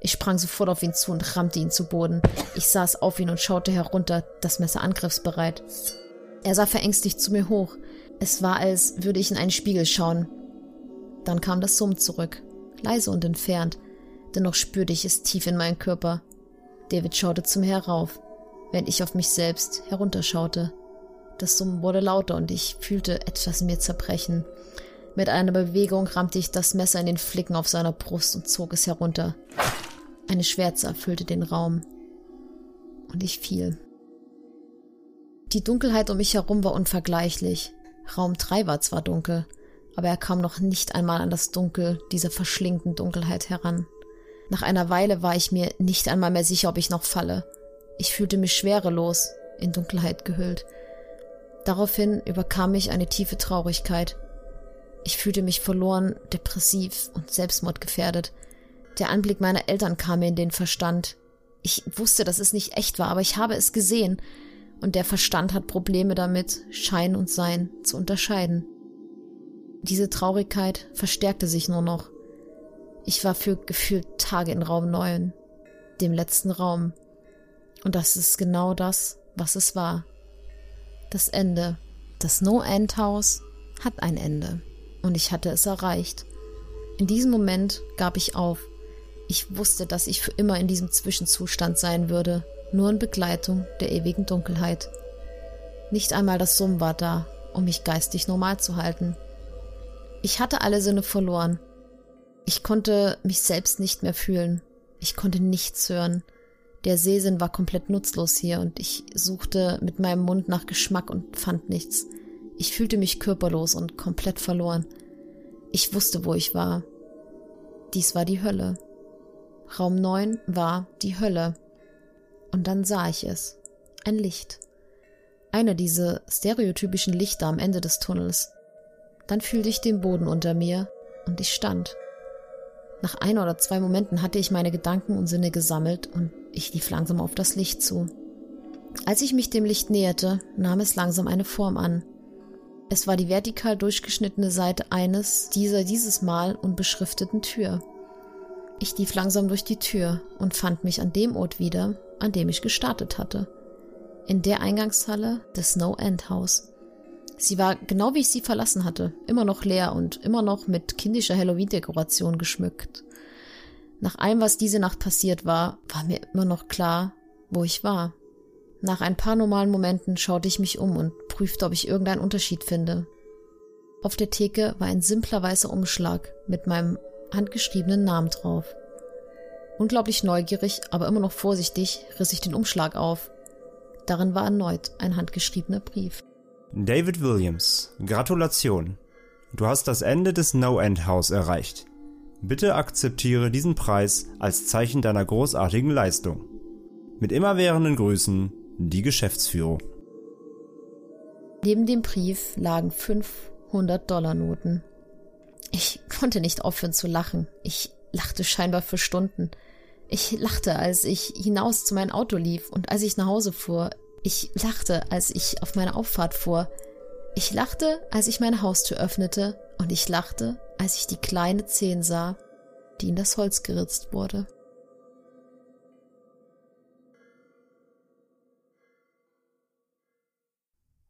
Ich sprang sofort auf ihn zu und rammte ihn zu Boden. Ich saß auf ihn und schaute herunter, das Messer angriffsbereit. Er sah verängstigt zu mir hoch. Es war, als würde ich in einen Spiegel schauen. Dann kam das Summen zurück, leise und entfernt. Dennoch spürte ich es tief in meinen Körper. David schaute zu mir herauf, während ich auf mich selbst herunterschaute. Das Summen wurde lauter und ich fühlte etwas in mir zerbrechen. Mit einer Bewegung rammte ich das Messer in den Flicken auf seiner Brust und zog es herunter. Eine Schwärze erfüllte den Raum. Und ich fiel. Die Dunkelheit um mich herum war unvergleichlich. Raum 3 war zwar dunkel, aber er kam noch nicht einmal an das Dunkel dieser verschlingenden Dunkelheit heran. Nach einer Weile war ich mir nicht einmal mehr sicher, ob ich noch falle. Ich fühlte mich schwerelos, in Dunkelheit gehüllt. Daraufhin überkam mich eine tiefe Traurigkeit. Ich fühlte mich verloren, depressiv und selbstmordgefährdet. Der Anblick meiner Eltern kam mir in den Verstand. Ich wusste, dass es nicht echt war, aber ich habe es gesehen und der Verstand hat Probleme damit, Schein und Sein zu unterscheiden. Diese Traurigkeit verstärkte sich nur noch. Ich war für gefühlt Tage in Raum 9, dem letzten Raum. Und das ist genau das, was es war. Das Ende. Das No-End-Haus hat ein Ende. Und ich hatte es erreicht. In diesem Moment gab ich auf. Ich wusste, dass ich für immer in diesem Zwischenzustand sein würde, nur in Begleitung der ewigen Dunkelheit. Nicht einmal das Summen war da, um mich geistig normal zu halten. Ich hatte alle Sinne verloren. Ich konnte mich selbst nicht mehr fühlen. Ich konnte nichts hören. Der Sehsinn war komplett nutzlos hier und ich suchte mit meinem Mund nach Geschmack und fand nichts. Ich fühlte mich körperlos und komplett verloren. Ich wusste, wo ich war. Dies war die Hölle. Raum 9 war die Hölle. Und dann sah ich es. Ein Licht. Einer dieser stereotypischen Lichter am Ende des Tunnels. Dann fühlte ich den Boden unter mir und ich stand. Nach ein oder zwei Momenten hatte ich meine Gedanken und Sinne gesammelt und ich lief langsam auf das Licht zu. Als ich mich dem Licht näherte, nahm es langsam eine Form an. Es war die vertikal durchgeschnittene Seite eines dieser dieses Mal unbeschrifteten Tür. Ich lief langsam durch die Tür und fand mich an dem Ort wieder, an dem ich gestartet hatte. In der Eingangshalle des No-End House. Sie war genau wie ich sie verlassen hatte, immer noch leer und immer noch mit kindischer Halloween-Dekoration geschmückt. Nach allem, was diese Nacht passiert war, war mir immer noch klar, wo ich war. Nach ein paar normalen Momenten schaute ich mich um und prüfte, ob ich irgendeinen Unterschied finde. Auf der Theke war ein simpler weißer Umschlag mit meinem handgeschriebenen Namen drauf. Unglaublich neugierig, aber immer noch vorsichtig, riss ich den Umschlag auf. Darin war erneut ein handgeschriebener Brief. David Williams, Gratulation. Du hast das Ende des No-End House erreicht. Bitte akzeptiere diesen Preis als Zeichen deiner großartigen Leistung. Mit immerwährenden Grüßen, die Geschäftsführung. Neben dem Brief lagen 500 Dollar Noten. Ich konnte nicht aufhören zu lachen. Ich lachte scheinbar für Stunden. Ich lachte, als ich hinaus zu meinem Auto lief und als ich nach Hause fuhr. Ich lachte, als ich auf meine Auffahrt fuhr. Ich lachte, als ich meine Haustür öffnete und ich lachte, als ich die kleine Zehen sah, die in das Holz geritzt wurde.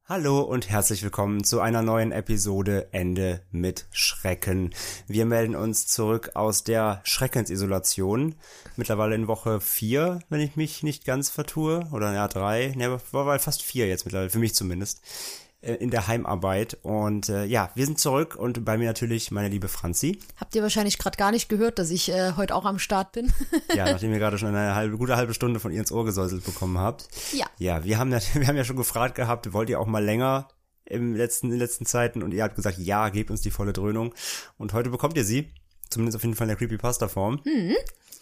Hallo und herzlich willkommen zu einer neuen Episode Ende mit Schrecken. Wir melden uns zurück aus der Schreckensisolation. Mittlerweile in Woche 4, wenn ich mich nicht ganz vertue. Oder ja, 3. Ne, war fast 4 jetzt mittlerweile, für mich zumindest. Äh, in der Heimarbeit. Und äh, ja, wir sind zurück und bei mir natürlich meine liebe Franzi. Habt ihr wahrscheinlich gerade gar nicht gehört, dass ich äh, heute auch am Start bin? ja, nachdem ihr gerade schon eine halbe, gute halbe Stunde von ihr ins Ohr gesäuselt bekommen habt. Ja. Ja, wir haben ja, wir haben ja schon gefragt gehabt, wollt ihr auch mal länger im letzten, in den letzten Zeiten und ihr habt gesagt, ja, gebt uns die volle Dröhnung. Und heute bekommt ihr sie. Zumindest auf jeden Fall in der Creepypasta-Form. Mhm.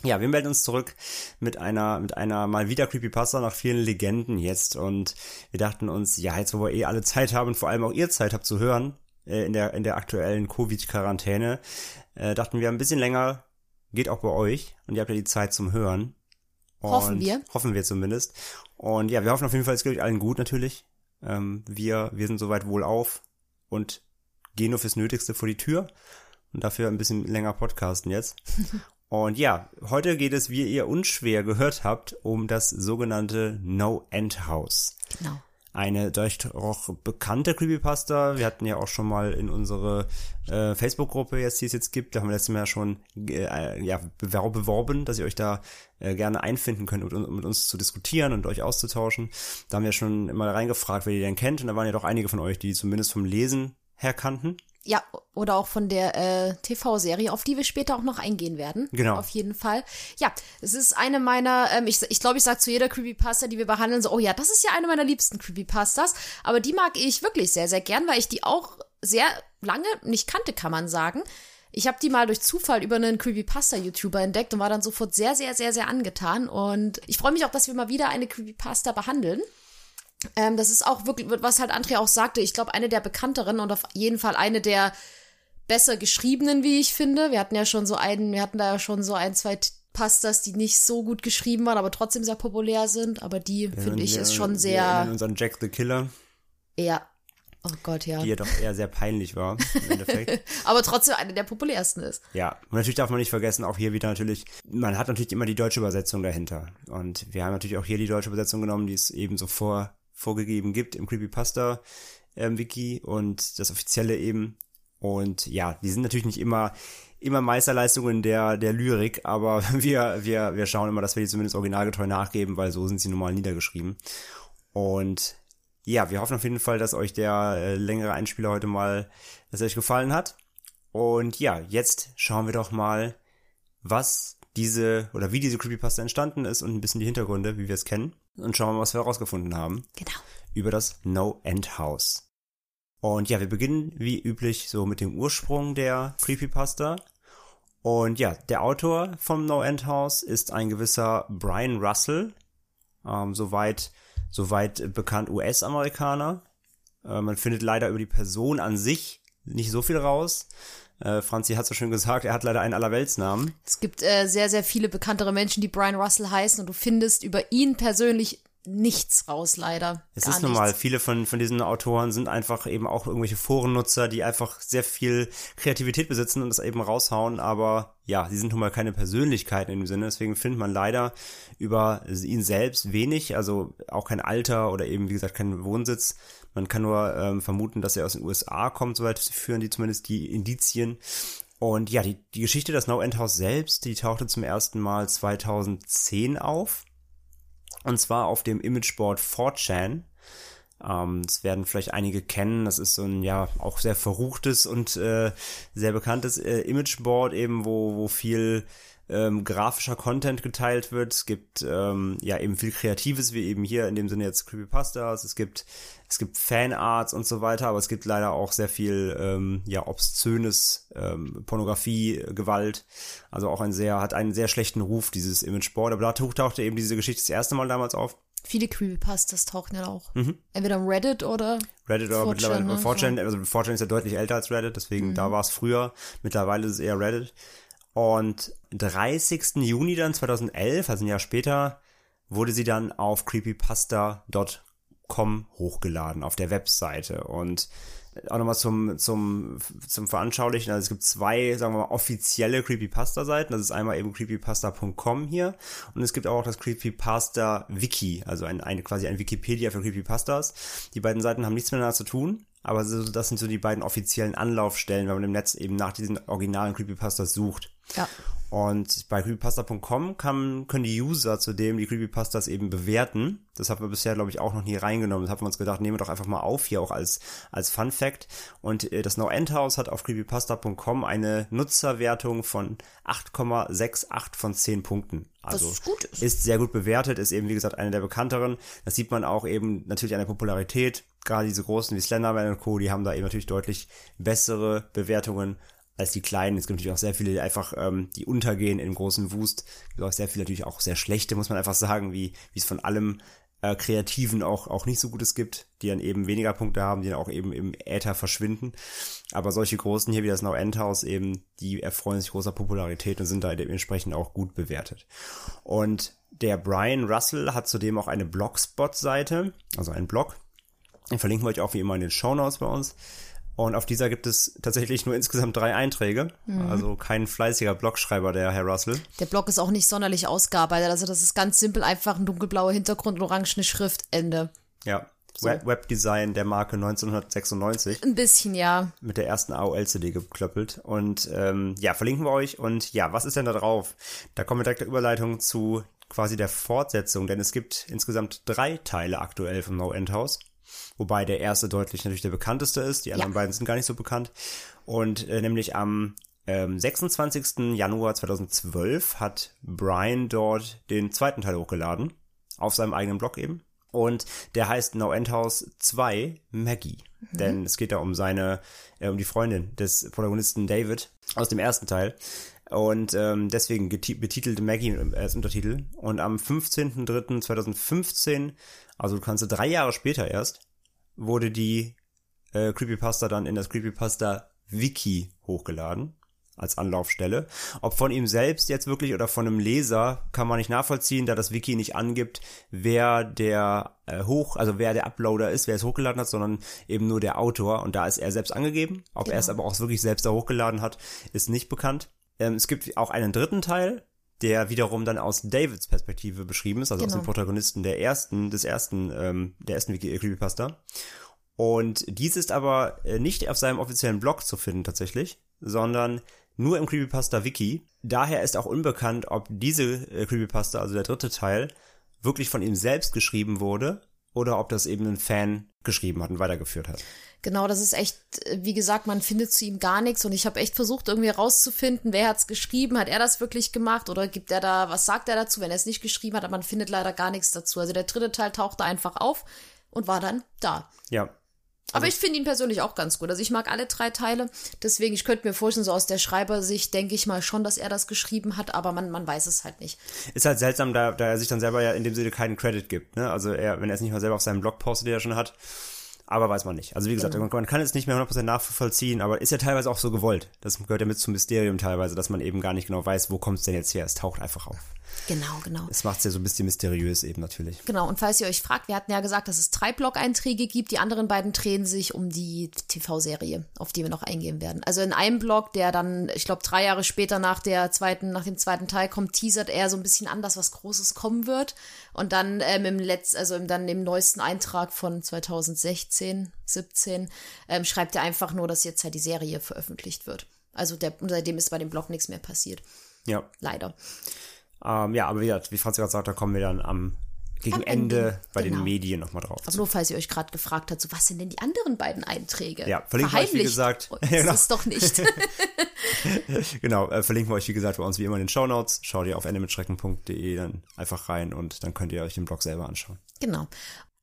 Ja, wir melden uns zurück mit einer, mit einer mal wieder Creepypasta nach vielen Legenden jetzt und wir dachten uns, ja, jetzt wo wir eh alle Zeit haben und vor allem auch ihr Zeit habt zu hören, äh, in der, in der aktuellen Covid-Quarantäne, äh, dachten wir ein bisschen länger geht auch bei euch und ihr habt ja die Zeit zum Hören. Und hoffen wir. Hoffen wir zumindest. Und ja, wir hoffen auf jeden Fall, es geht euch allen gut natürlich. Ähm, wir, wir sind soweit wohl auf und gehen nur fürs Nötigste vor die Tür und dafür ein bisschen länger podcasten jetzt. Und ja, heute geht es, wie ihr unschwer gehört habt, um das sogenannte No-End House. Genau. Eine durch auch bekannte Creepypasta. Wir hatten ja auch schon mal in unsere äh, Facebook-Gruppe jetzt, die es jetzt gibt, da haben wir letztes Mal ja schon äh, ja, beworben, dass ihr euch da äh, gerne einfinden könnt, um mit uns zu diskutieren und euch auszutauschen. Da haben wir schon immer reingefragt, wer ihr denn kennt. Und da waren ja doch einige von euch, die zumindest vom Lesen her kannten. Ja, oder auch von der äh, TV-Serie, auf die wir später auch noch eingehen werden. Genau. Auf jeden Fall. Ja, es ist eine meiner, ähm, ich glaube, ich, glaub, ich sage zu jeder Creepypasta, die wir behandeln, so, oh ja, das ist ja eine meiner liebsten Creepypastas. Aber die mag ich wirklich sehr, sehr gern, weil ich die auch sehr lange nicht kannte, kann man sagen. Ich habe die mal durch Zufall über einen Creepypasta-YouTuber entdeckt und war dann sofort sehr, sehr, sehr, sehr angetan. Und ich freue mich auch, dass wir mal wieder eine Creepypasta behandeln. Ähm, das ist auch wirklich, was halt Andrea auch sagte, ich glaube, eine der bekannteren und auf jeden Fall eine der besser geschriebenen, wie ich finde. Wir hatten ja schon so einen, wir hatten da ja schon so ein, zwei Pastas, die nicht so gut geschrieben waren, aber trotzdem sehr populär sind. Aber die, ja, finde ich, ist schon sehr. Wir unseren Jack the Killer. Ja. Oh Gott, ja. Die ja doch eher sehr peinlich war, im Endeffekt. aber trotzdem eine der populärsten ist. Ja, und natürlich darf man nicht vergessen, auch hier wieder natürlich, man hat natürlich immer die deutsche Übersetzung dahinter. Und wir haben natürlich auch hier die deutsche Übersetzung genommen, die es eben so vor vorgegeben gibt im Creepypasta ähm, und das offizielle eben. Und ja, die sind natürlich nicht immer immer Meisterleistungen der der Lyrik, aber wir wir wir schauen immer, dass wir die zumindest originalgetreu nachgeben, weil so sind sie normal niedergeschrieben. Und ja, wir hoffen auf jeden Fall, dass euch der äh, längere Einspieler heute mal, dass euch gefallen hat. Und ja, jetzt schauen wir doch mal, was diese oder wie diese Creepypasta entstanden ist und ein bisschen die Hintergründe, wie wir es kennen und schauen wir mal, was wir herausgefunden haben. Genau. Über das No-End House. Und ja, wir beginnen wie üblich so mit dem Ursprung der Creepypasta. Und ja, der Autor vom No-End House ist ein gewisser Brian Russell, ähm, soweit, soweit bekannt US-Amerikaner. Äh, man findet leider über die Person an sich nicht so viel raus. Äh, Franzi hat so schön gesagt, er hat leider einen Allerweltsnamen. Es gibt äh, sehr, sehr viele bekanntere Menschen, die Brian Russell heißen und du findest über ihn persönlich nichts raus, leider. Es ist normal, nichts. viele von, von diesen Autoren sind einfach eben auch irgendwelche Forennutzer, die einfach sehr viel Kreativität besitzen und das eben raushauen, aber ja, sie sind nun mal keine Persönlichkeiten in dem Sinne, deswegen findet man leider über ihn selbst wenig, also auch kein Alter oder eben, wie gesagt, keinen Wohnsitz. Man kann nur ähm, vermuten, dass er aus den USA kommt, soweit führen die zumindest die Indizien. Und ja, die, die Geschichte des No End House selbst, die tauchte zum ersten Mal 2010 auf. Und zwar auf dem Imageboard 4chan. Ähm, das werden vielleicht einige kennen. Das ist so ein ja auch sehr verruchtes und äh, sehr bekanntes äh, Imageboard eben, wo, wo viel ähm, grafischer Content geteilt wird. Es gibt ähm, ja eben viel Kreatives, wie eben hier in dem Sinne jetzt Creepypastas. Es gibt es gibt Fanarts und so weiter, aber es gibt leider auch sehr viel ähm, ja obszönes ähm, Pornografie, Gewalt. Also auch ein sehr hat einen sehr schlechten Ruf dieses Imageboard. Aber da tauchte eben diese Geschichte das erste Mal damals auf. Viele Creepypastas tauchen ja auch. Entweder am Reddit oder Reddit oder 4chan, mittlerweile ne? 4chan, also 4chan ist ja deutlich älter als Reddit, deswegen da war es früher. Mittlerweile ist es eher Reddit. Und 30. Juni dann 2011, also ein Jahr später, wurde sie dann auf creepypasta.com hochgeladen, auf der Webseite. Und auch nochmal zum, zum, zum Veranschaulichen, also es gibt zwei, sagen wir mal, offizielle Creepypasta-Seiten. Das ist einmal eben creepypasta.com hier und es gibt auch das Creepypasta-Wiki, also ein, eine, quasi ein Wikipedia für Creepypastas. Die beiden Seiten haben nichts miteinander zu tun, aber so, das sind so die beiden offiziellen Anlaufstellen, wenn man im Netz eben nach diesen originalen Creepypastas sucht. ja. Und bei creepypasta.com kann, können die User zudem die Creepypastas eben bewerten. Das haben wir bisher, glaube ich, auch noch nie reingenommen. Das haben wir uns gedacht, nehmen wir doch einfach mal auf hier auch als, als Fun Fact. Und äh, das No End House hat auf creepypasta.com eine Nutzerwertung von 8,68 von 10 Punkten. Also ist gut ist. ist sehr gut bewertet, ist eben, wie gesagt, eine der bekannteren. Das sieht man auch eben natürlich an der Popularität. Gerade diese großen wie Slenderman und Co., die haben da eben natürlich deutlich bessere Bewertungen als die kleinen. Es gibt natürlich auch sehr viele, die einfach, ähm, die untergehen im großen Wust. Es gibt auch sehr viele natürlich auch sehr schlechte, muss man einfach sagen, wie, wie es von allem äh, Kreativen auch, auch nicht so Gutes gibt, die dann eben weniger Punkte haben, die dann auch eben im Äther verschwinden. Aber solche großen hier wie das Now Endhouse eben, die erfreuen sich großer Popularität und sind da dementsprechend auch gut bewertet. Und der Brian Russell hat zudem auch eine Blogspot-Seite, also einen Blog. Den verlinken wir euch auch wie immer in den Shownotes bei uns. Und auf dieser gibt es tatsächlich nur insgesamt drei Einträge. Also kein fleißiger Blogschreiber, der Herr Russell. Der Blog ist auch nicht sonderlich ausgearbeitet. Also das ist ganz simpel, einfach ein dunkelblauer Hintergrund und orangene Schrift, Ende. Ja. Web Webdesign der Marke 1996 Ein bisschen, ja. mit der ersten AOL-CD geklöppelt. Und ähm, ja, verlinken wir euch. Und ja, was ist denn da drauf? Da kommen wir direkt der Überleitung zu quasi der Fortsetzung, denn es gibt insgesamt drei Teile aktuell vom No End House. Wobei der erste deutlich natürlich der bekannteste ist. Die anderen Ja. beiden sind gar nicht so bekannt. Und äh, nämlich am ähm, 26. Januar 2012 hat Brian dort den zweiten Teil hochgeladen. Auf seinem eigenen Blog eben. Und der heißt No End House 2 Maggie. Denn es geht da um seine, äh, um die Freundin des Protagonisten David aus dem ersten Teil. Und ähm, deswegen betitelte Maggie als Untertitel. Und am 15.03.2015, also du kannst drei Jahre später erst, wurde die äh, Creepypasta dann in das Creepypasta Wiki hochgeladen als Anlaufstelle. Ob von ihm selbst jetzt wirklich oder von einem Leser kann man nicht nachvollziehen, da das Wiki nicht angibt, wer der äh, hoch, also wer der Uploader ist, wer es hochgeladen hat, sondern eben nur der Autor und da ist er selbst angegeben. Ob er es aber auch wirklich selbst da hochgeladen hat, ist nicht bekannt. Ähm, es gibt auch einen dritten Teil, der wiederum dann aus Davids Perspektive beschrieben ist, also aus Genau. dem Protagonisten der ersten, des ersten, ähm, der ersten Wiki Creepypasta. Und dies ist aber äh, nicht auf seinem offiziellen Blog zu finden tatsächlich, sondern nur im Creepypasta Wiki. Daher ist auch unbekannt, ob diese äh, Creepypasta, also der dritte Teil, wirklich von ihm selbst geschrieben wurde oder ob das eben ein Fan geschrieben hat und weitergeführt hat. Genau, das ist echt, wie gesagt, man findet zu ihm gar nichts und ich habe echt versucht, irgendwie rauszufinden, wer hat's geschrieben, hat er das wirklich gemacht oder gibt er da, was sagt er dazu, wenn er es nicht geschrieben hat, aber man findet leider gar nichts dazu. Also der dritte Teil tauchte einfach auf und war dann da. Ja, Aber ich finde ihn persönlich auch ganz gut. Also ich mag alle drei Teile. Deswegen, ich könnte mir vorstellen, so aus der Schreibersicht denke ich mal schon, dass er das geschrieben hat, aber man, man weiß es halt nicht. Ist halt seltsam, da, da er sich dann selber ja in dem Sinne keinen Credit gibt. Ne? Also er, wenn er es nicht mal selber auf seinem Blog postet, den er schon hat, Aber weiß man nicht. Also wie gesagt, Genau. man, kann es nicht mehr 100% nachvollziehen, aber ist ja teilweise auch so gewollt. Das gehört ja mit zum Mysterium teilweise, dass man eben gar nicht genau weiß, wo kommt es denn jetzt her. Es taucht einfach auf. Genau, genau. Das macht es ja so ein bisschen mysteriös eben natürlich. Genau, und falls ihr euch fragt, wir hatten ja gesagt, dass es drei Blog-Einträge gibt. Die anderen beiden drehen sich um die TV-Serie, auf die wir noch eingehen werden. Also in einem Blog, der dann, ich glaube, drei Jahre später nach der zweiten, nach dem zweiten Teil kommt, teasert er so ein bisschen an, dass was Großes kommen wird. Und dann ähm, im Letz-, also im, dann im neuesten Eintrag von 2016, 17, ähm, schreibt er einfach nur, dass jetzt halt die Serie veröffentlicht wird. Also der, seitdem ist bei dem Blog nichts mehr passiert. Ja. Leider. Ähm, ja, aber wie, wie Franz gerade sagt, da kommen wir dann am gegen Am Ende, Ende, bei den genau. Medien nochmal drauf. Aber nur falls ihr euch gerade gefragt habt, so was sind denn die anderen beiden Einträge? Ja, verlinken wir euch, wie gesagt. uns Genau. ist doch nicht. Genau, äh, verlinken wir euch, wie gesagt, bei uns wie immer in den Shownotes. Schaut ihr auf endemitschrecken.de dann einfach rein und dann könnt ihr euch den Blog selber anschauen. genau.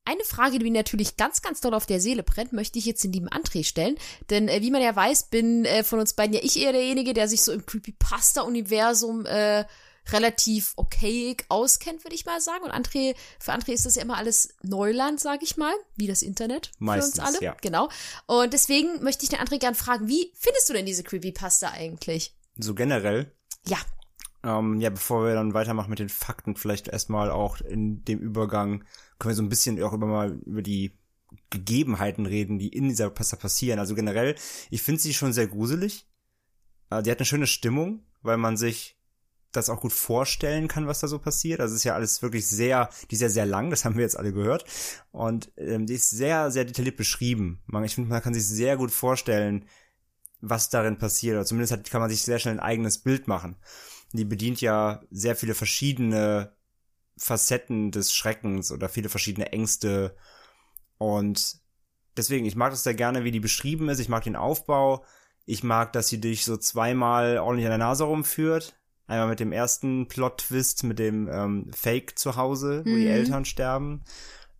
Eine Frage, die mir natürlich ganz, ganz doll auf der Seele brennt, möchte ich jetzt in lieben André stellen. Denn äh, wie man ja weiß, bin äh, von uns beiden ja ich eher derjenige, der sich so im Creepypasta-Universum äh, relativ okay auskennt, würde ich mal sagen. Und André, für André ist das ja immer alles Neuland, sage ich mal, wie das Internet Meistens, für uns alle. ja. Genau. Und deswegen möchte ich den André gern fragen, wie findest du denn diese Creepypasta eigentlich? So generell, Ja, ähm, ja, bevor wir dann weitermachen mit den Fakten, vielleicht erstmal auch in dem Übergang, können wir so ein bisschen auch über mal über die Gegebenheiten reden, die in dieser Pasta passieren. Also generell, ich finde sie schon sehr gruselig. Äh, die hat eine schöne Stimmung, weil man sich das auch gut vorstellen kann, was da so passiert. Also es ist ja alles wirklich sehr, die ist ja sehr lang, das haben wir jetzt alle gehört. Und ähm, die ist sehr, sehr detailliert beschrieben. Man, ich finde, man kann sich sehr gut vorstellen, was darin passiert. Oder zumindest hat, kann man sich sehr schnell ein eigenes Bild machen. Die bedient ja sehr viele verschiedene Facetten des Schreckens oder viele verschiedene Ängste. Und deswegen, ich mag das sehr gerne, wie die beschrieben ist. Ich mag den Aufbau. Ich mag, dass sie dich so zweimal ordentlich an der Nase rumführt. Einmal mit dem ersten Plot-Twist, mit dem ähm, Fake zu Hause, wo die Eltern sterben.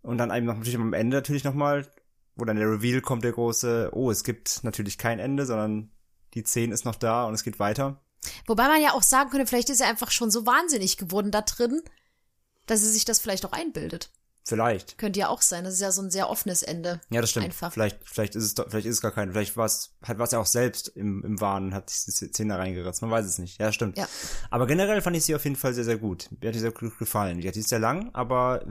Und dann eben noch natürlich am Ende natürlich nochmal, wo dann der Reveal kommt, der große, oh, es gibt natürlich kein Ende, sondern die 10 ist noch da und es geht weiter. Wobei man ja auch sagen könnte, vielleicht ist er einfach schon so wahnsinnig geworden da drin, dass er sich das vielleicht auch einbildet. Vielleicht. Könnte ja auch sein. Das ist ja so ein sehr offenes Ende. Ja, das stimmt. Einfach. Vielleicht, vielleicht ist es doch, vielleicht ist es gar kein, vielleicht war es, hat was er auch selbst im, im Wahn hat sich die Szene reingeritzt. Man weiß es nicht. Ja, stimmt. Ja. Aber generell fand ich sie auf jeden Fall sehr, sehr gut. Mir hat die sehr gut gefallen. Die ist sehr lang, aber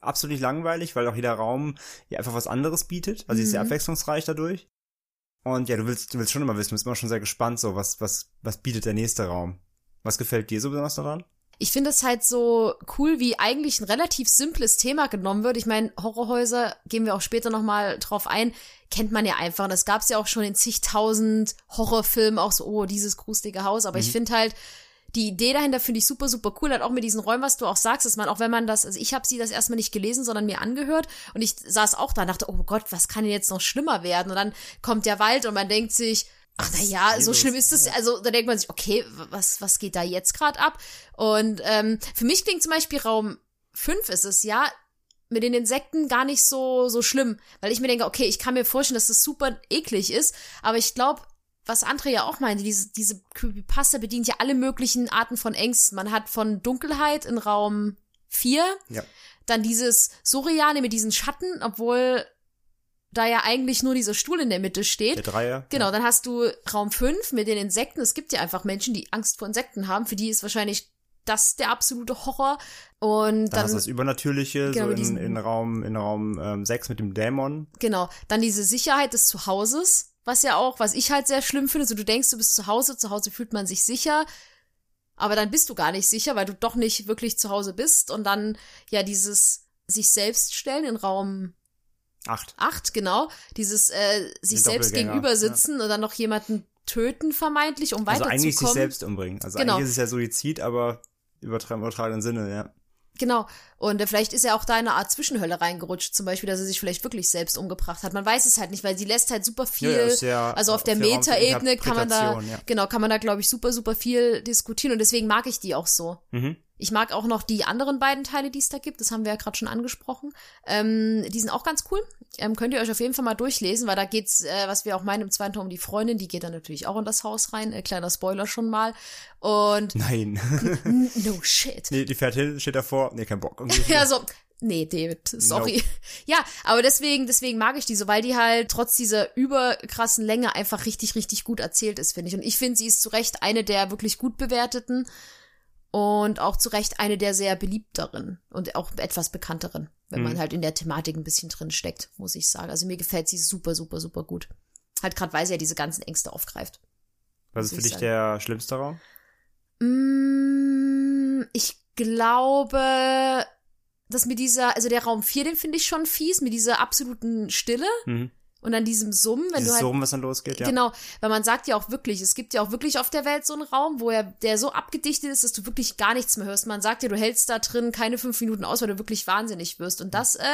absolut nicht langweilig, weil auch jeder Raum ja einfach was anderes bietet. Also sie ist sehr Mhm. abwechslungsreich dadurch. Und ja, du willst, du willst schon immer wissen, du bist immer schon sehr gespannt, so, was, was, was bietet der nächste Raum? Was gefällt dir so besonders daran? Ich finde es halt so cool, wie eigentlich ein relativ simples Thema genommen wird. Ich meine, Horrorhäuser, gehen wir auch später nochmal drauf ein, kennt man ja einfach. Und das gab es ja auch schon in zigtausend Horrorfilmen, auch so, oh, dieses gruselige Haus. Aber ich finde halt, die Idee dahinter finde ich super, super cool. Halt auch mit diesen Räumen, was du auch sagst, dass man, auch wenn man das, also ich habe sie das erstmal nicht gelesen, sondern mir angehört und ich saß auch da und dachte, oh Gott, was kann denn jetzt noch schlimmer werden? Und dann kommt der Wald und man denkt sich, ach na ja, so schlimm ist es. Also da denkt man sich, okay, was, was geht da jetzt gerade ab? Und ähm, für mich klingt zum Beispiel Raum 5 ist es ja, mit den Insekten gar nicht so, so schlimm. Weil ich mir denke, okay, ich kann mir vorstellen, dass das super eklig ist, aber ich glaube, was André ja auch meinte, diese, diese Creepypasta bedient ja alle möglichen Arten von Ängsten. Man hat von Dunkelheit in Raum 4, Ja. dann dieses Surreale mit diesen Schatten, obwohl da ja eigentlich nur dieser Stuhl in der Mitte steht. Der Dreier? Genau, dann hast du Raum 5 mit den Insekten. Es gibt ja einfach Menschen, die Angst vor Insekten haben. Für die ist wahrscheinlich das der absolute Horror. Und Dann, dann, hast du das Übernatürliche, Genau, so in, diesen- in Raum, in Raum ähm, 6 mit dem Dämon. genau, dann diese Sicherheit des Zuhauses, was ja auch, was ich halt sehr schlimm finde. So, du denkst, du bist zu Hause, zu Hause fühlt man sich sicher. Aber dann bist du gar nicht sicher, weil du doch nicht wirklich zu Hause bist. Und dann ja dieses sich selbst stellen in Raum 8. 8, genau. Dieses äh, sich selbst gegenüber sitzen und dann noch jemanden töten vermeintlich, um Also weiterzukommen. eigentlich sich selbst umbringen. Also Genau. eigentlich ist es ja Suizid, aber übertragenen Sinne, ja. Genau. Und äh, vielleicht ist er auch da in eine Art Zwischenhölle reingerutscht, zum Beispiel, dass er sich vielleicht wirklich selbst umgebracht hat. Man weiß es halt nicht, weil sie lässt halt super viel. Ja, ja, ja also auf der Metaebene kann man da, ja. genau, kann man da, glaube ich, super, super viel diskutieren und deswegen mag ich die auch so. Mhm. Ich mag auch noch die anderen beiden Teile, die es da gibt. Das haben wir ja gerade schon angesprochen. Ähm, die sind auch ganz cool. Ähm, könnt ihr euch auf jeden Fall mal durchlesen, weil da geht's, äh, was wir auch meinen, im zweiten Teil um die Freundin. Die geht dann natürlich auch in das Haus rein. Äh, kleiner Spoiler schon mal. Und Nein. no shit. nee, die fährt hin, steht davor. Nee, kein Bock. Ja, so. Nee, David, sorry. Ja, aber deswegen, deswegen mag ich die so, weil die halt trotz dieser überkrassen Länge einfach richtig, richtig gut erzählt ist, finde ich. Und ich finde, sie ist zu Recht eine der wirklich gut bewerteten und auch zu Recht eine der sehr beliebteren und auch etwas bekannteren, wenn man halt in der Thematik ein bisschen drin steckt, muss ich sagen. Also mir gefällt sie super, super, super gut. Halt gerade, weil sie ja diese ganzen Ängste aufgreift. Was ist für ich dich sagen. der schlimmste Raum? Mm, ich glaube, dass mit dieser, also der Raum 4, den finde ich schon fies, mit dieser absoluten Stille Mhm. Und dann diesem Summen, wenn Dieses du halt. Surren, was dann losgeht, ja. Genau, weil man sagt ja auch wirklich, es gibt ja auch wirklich auf der Welt so einen Raum, wo er, der so abgedichtet ist, dass du wirklich gar nichts mehr hörst. Man sagt ja, du hältst da drin keine fünf Minuten aus, weil du wirklich wahnsinnig wirst. Und das äh,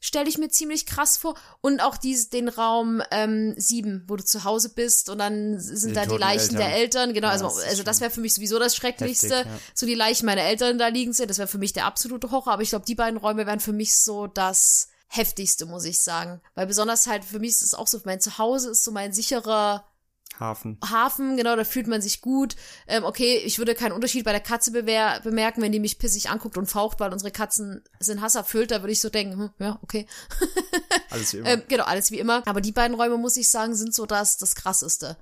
stelle ich mir ziemlich krass vor. Und auch dies, den Raum ähm, sieben, wo du zu Hause bist und dann sind Die da die Leichen der Eltern. Eltern. Genau, Ja, also, also das wäre für mich sowieso das Schrecklichste. heftig, ja. So die Leichen meiner Eltern da liegen sind, das wäre für mich der absolute Horror. Aber ich glaube, die beiden Räume wären für mich so das heftigste, muss ich sagen. Weil besonders halt für mich ist es auch so, mein Zuhause ist so mein sicherer Hafen. Hafen, genau, da fühlt man sich gut. Ähm, okay, ich würde keinen Unterschied bei der Katze bewer bemerken, wenn die mich pissig anguckt und faucht, weil unsere Katzen sind hasserfüllt, da würde ich so denken, hm, ja, okay. Alles wie immer. Ähm, genau, alles wie immer. Aber die beiden Räume, muss ich sagen, sind so das, das krasseste.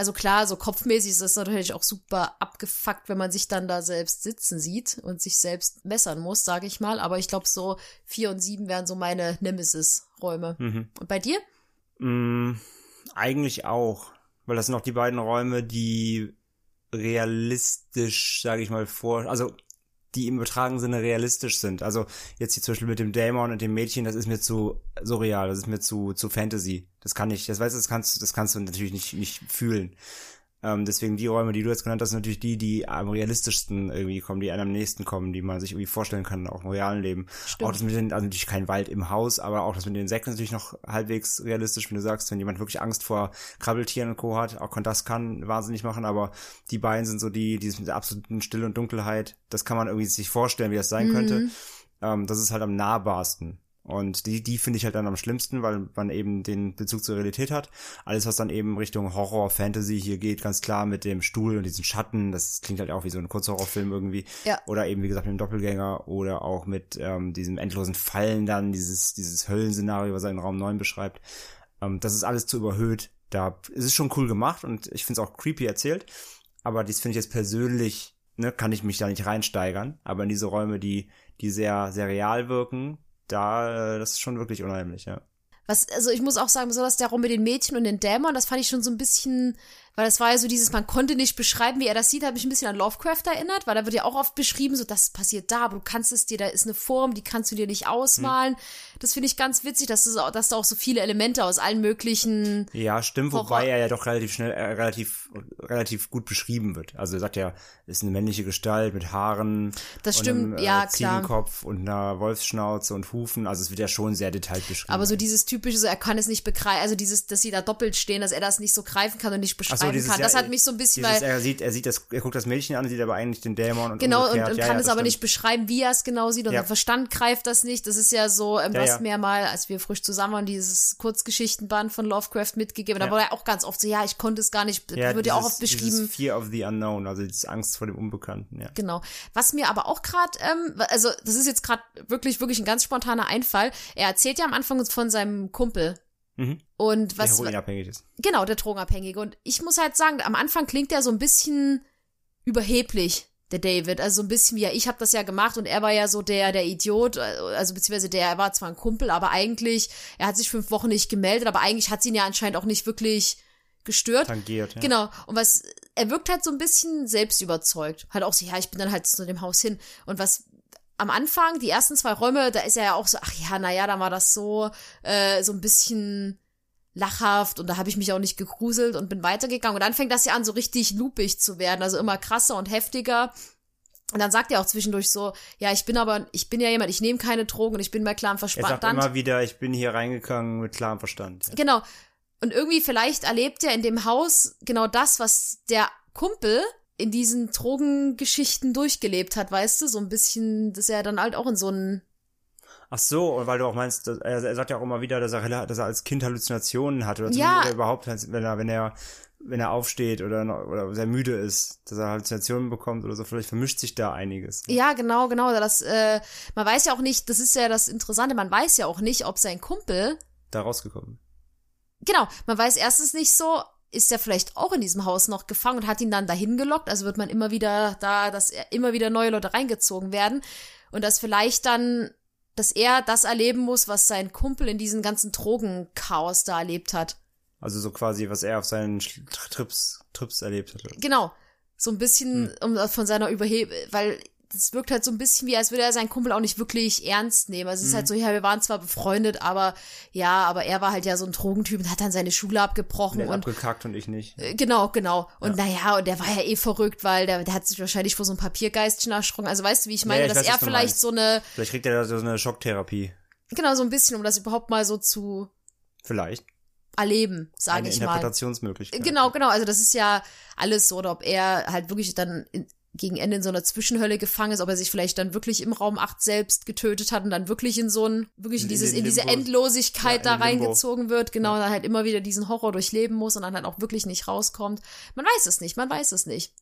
Also klar, so kopfmäßig ist das natürlich auch super abgefuckt, wenn man sich dann da selbst sitzen sieht und sich selbst messern muss, sage ich mal. Aber ich glaube, so vier und sieben wären so meine Nemesis-Räume. Mhm. Und bei dir? Mm, eigentlich auch. Weil das sind auch die beiden Räume, die realistisch, sage ich mal, vor, also die im übertragenen Sinne realistisch sind. Also jetzt hier zum Beispiel mit dem Dämon und dem Mädchen, das ist mir zu surreal, das ist mir zu, zu Fantasy. Das kann ich, das weißt du, das kannst, das kannst du natürlich nicht, nicht fühlen. Ähm, deswegen die Räume, die du jetzt genannt hast, sind natürlich die, die am realistischsten irgendwie kommen, die einem am nächsten kommen, die man sich irgendwie vorstellen kann, auch im realen Leben. Stimmt. Auch das mit den, also natürlich kein Wald im Haus, aber auch das mit den Insekten ist natürlich noch halbwegs realistisch, wenn du sagst, wenn jemand wirklich Angst vor Krabbeltieren und Co. hat, auch das kann wahnsinnig machen, aber die beiden sind so die, die mit der absoluten Stille und Dunkelheit, das kann man irgendwie sich vorstellen, wie das sein könnte. Ähm, das ist halt am nahbarsten. Und die, die finde ich halt dann am schlimmsten, weil man eben den Bezug zur Realität hat. Alles, was dann eben Richtung Horror, Fantasy hier geht, ganz klar mit dem Stuhl und diesen Schatten, das klingt halt auch wie so ein Kurzhorrorfilm irgendwie. Ja. Oder eben, wie gesagt, mit dem Doppelgänger oder auch mit ähm, diesem endlosen Fallen dann, dieses, dieses Höllenszenario, was er in Raum 9 beschreibt. Ähm, das ist alles zu überhöht. Da ist es schon cool gemacht und ich finde es auch creepy erzählt. Aber dies finde ich jetzt persönlich, ne, kann ich mich da nicht reinsteigern. Aber in diese Räume, die, die sehr, sehr real wirken, da, äh, das ist schon wirklich unheimlich, ja. Was, also ich muss auch sagen, besonders der Raum mit den Mädchen und den Dämon, das fand ich schon so ein bisschen, weil das war ja so dieses, man konnte nicht beschreiben, wie er das sieht, hat mich ein bisschen an Lovecraft erinnert, weil da wird ja auch oft beschrieben, so das passiert da, aber du kannst es dir, da ist eine Form, die kannst du dir nicht ausmalen. Das finde ich ganz witzig, dass, das, auch- dass da auch so viele Elemente aus allen möglichen Ja, stimmt, Horror. wobei er ja doch relativ schnell, äh, relativ, relativ gut beschrieben wird. Also er sagt ja, ist eine männliche Gestalt mit Haaren. Das stimmt, einem, äh, ja, klar. Ziegenkopf und einer Wolfsschnauze und Hufen. Also es wird ja schon sehr detailliert beschrieben. Aber so dieses typische, so er kann es nicht begreifen, also dieses, dass sie da doppelt stehen, dass er das nicht so greifen kann und nicht Ach so, dieses, kann. Das hat mich so ein bisschen, dieses, weil er sieht, er sieht das, er guckt das Mädchen an, sieht aber eigentlich den Dämon und genau und, umgekehrt. und ja, kann ja, es aber stimmt. nicht beschreiben, wie er es genau sieht und Ja. sein Verstand greift das nicht. Das ist ja so, ähm, du hast mir mal, als wir frisch zusammen waren, dieses Kurzgeschichtenband von Lovecraft mitgegeben. Da war er auch ganz oft so, ja, ich konnte es gar nicht, Ja, wird ja auch oft beschrieben. Fear of the Unknown, also diese Angst vor dem Unbekannten, ja. Genau. Was mir aber auch gerade, ähm, also das ist jetzt gerade wirklich, wirklich ein ganz spontaner Einfall. Er erzählt ja am Anfang von seinem Kumpel. Mhm. Und Der was, heroinabhängig ist. Genau, der Drogenabhängige. Und ich muss halt sagen, am Anfang klingt er so ein bisschen überheblich, der David. Also so ein bisschen wie, ja, ich habe das ja gemacht und er war ja so der, der Idiot, also beziehungsweise der, er war zwar ein Kumpel, aber eigentlich, er hat sich fünf Wochen nicht gemeldet, aber eigentlich hat sie ihn ja anscheinend auch nicht wirklich gestört. Tangiert, ja. Genau. Und was, er wirkt halt so ein bisschen selbstüberzeugt. Halt auch so, ja, ich bin dann halt zu dem Haus hin. Und was am Anfang, die ersten zwei Räume, da ist er ja auch so, ach ja, naja, da war das so, äh, so ein bisschen lachhaft und da habe ich mich auch nicht gegruselt und bin weitergegangen. Und dann fängt das ja an, so richtig loopig zu werden, also immer krasser und heftiger. Und dann sagt er auch zwischendurch so, ja, ich bin aber, ich bin ja jemand, ich nehme keine Drogen und ich bin bei klarem Er sagt Verstand. immer wieder, ich bin hier reingegangen mit klarem Verstand. Ja. Genau. Und irgendwie vielleicht erlebt er in dem Haus genau das, was der Kumpel in diesen Drogengeschichten durchgelebt hat, weißt du? So ein bisschen, dass er dann halt auch in so einen Ach so, und weil du auch meinst, dass, er, er sagt ja auch immer wieder, dass er, dass er als Kind Halluzinationen hatte oder, Ja. oder überhaupt, wenn er, wenn er, wenn er aufsteht oder, oder sehr müde ist, dass er Halluzinationen bekommt oder so, vielleicht vermischt sich da einiges. Ja, genau, genau. Das, äh, man weiß ja auch nicht, das ist ja das Interessante, man weiß ja auch nicht, ob sein Kumpel, Da rausgekommen. genau, man weiß erstens nicht so, ist er vielleicht auch in diesem Haus noch gefangen und hat ihn dann dahin gelockt, also wird man immer wieder da, dass er immer wieder neue Leute reingezogen werden und dass vielleicht dann, dass er das erleben muss, was sein Kumpel in diesem ganzen Drogenchaos da erlebt hat. Also so quasi, was er auf seinen Trips, Trips erlebt hat. Genau. So ein bisschen um, von seiner Überhebe, weil das wirkt halt so ein bisschen wie, als würde er seinen Kumpel auch nicht wirklich ernst nehmen. Also es ist halt so, ja, wir waren zwar befreundet, aber ja, aber er war halt ja so ein Drogentyp und hat dann seine Schule abgebrochen hat und abgekackt und ich nicht. äh, genau, genau. Und naja, und der war ja eh verrückt, weil der, der hat sich wahrscheinlich vor so ein Papiergeistchen erschrocken. Also weißt du, wie ich meine, Ja, ich dass weiß, er vielleicht so eine, Vielleicht kriegt er da so eine Schocktherapie. genau, so ein bisschen, um das überhaupt mal so zu Vielleicht. erleben, sage ich mal. Interpretationsmöglichkeit. Genau, genau. Also das ist ja alles so, oder ob er halt wirklich dann in, gegen Ende in so einer Zwischenhölle gefangen ist, ob er sich vielleicht dann wirklich im Raum 8 selbst getötet hat und dann wirklich in so ein, wirklich in, dieses, in in diese. Endlosigkeit Ja, da Limbo. reingezogen wird, genau, und dann halt immer wieder diesen Horror durchleben muss und dann halt auch wirklich nicht rauskommt. Man weiß es nicht, man weiß es nicht.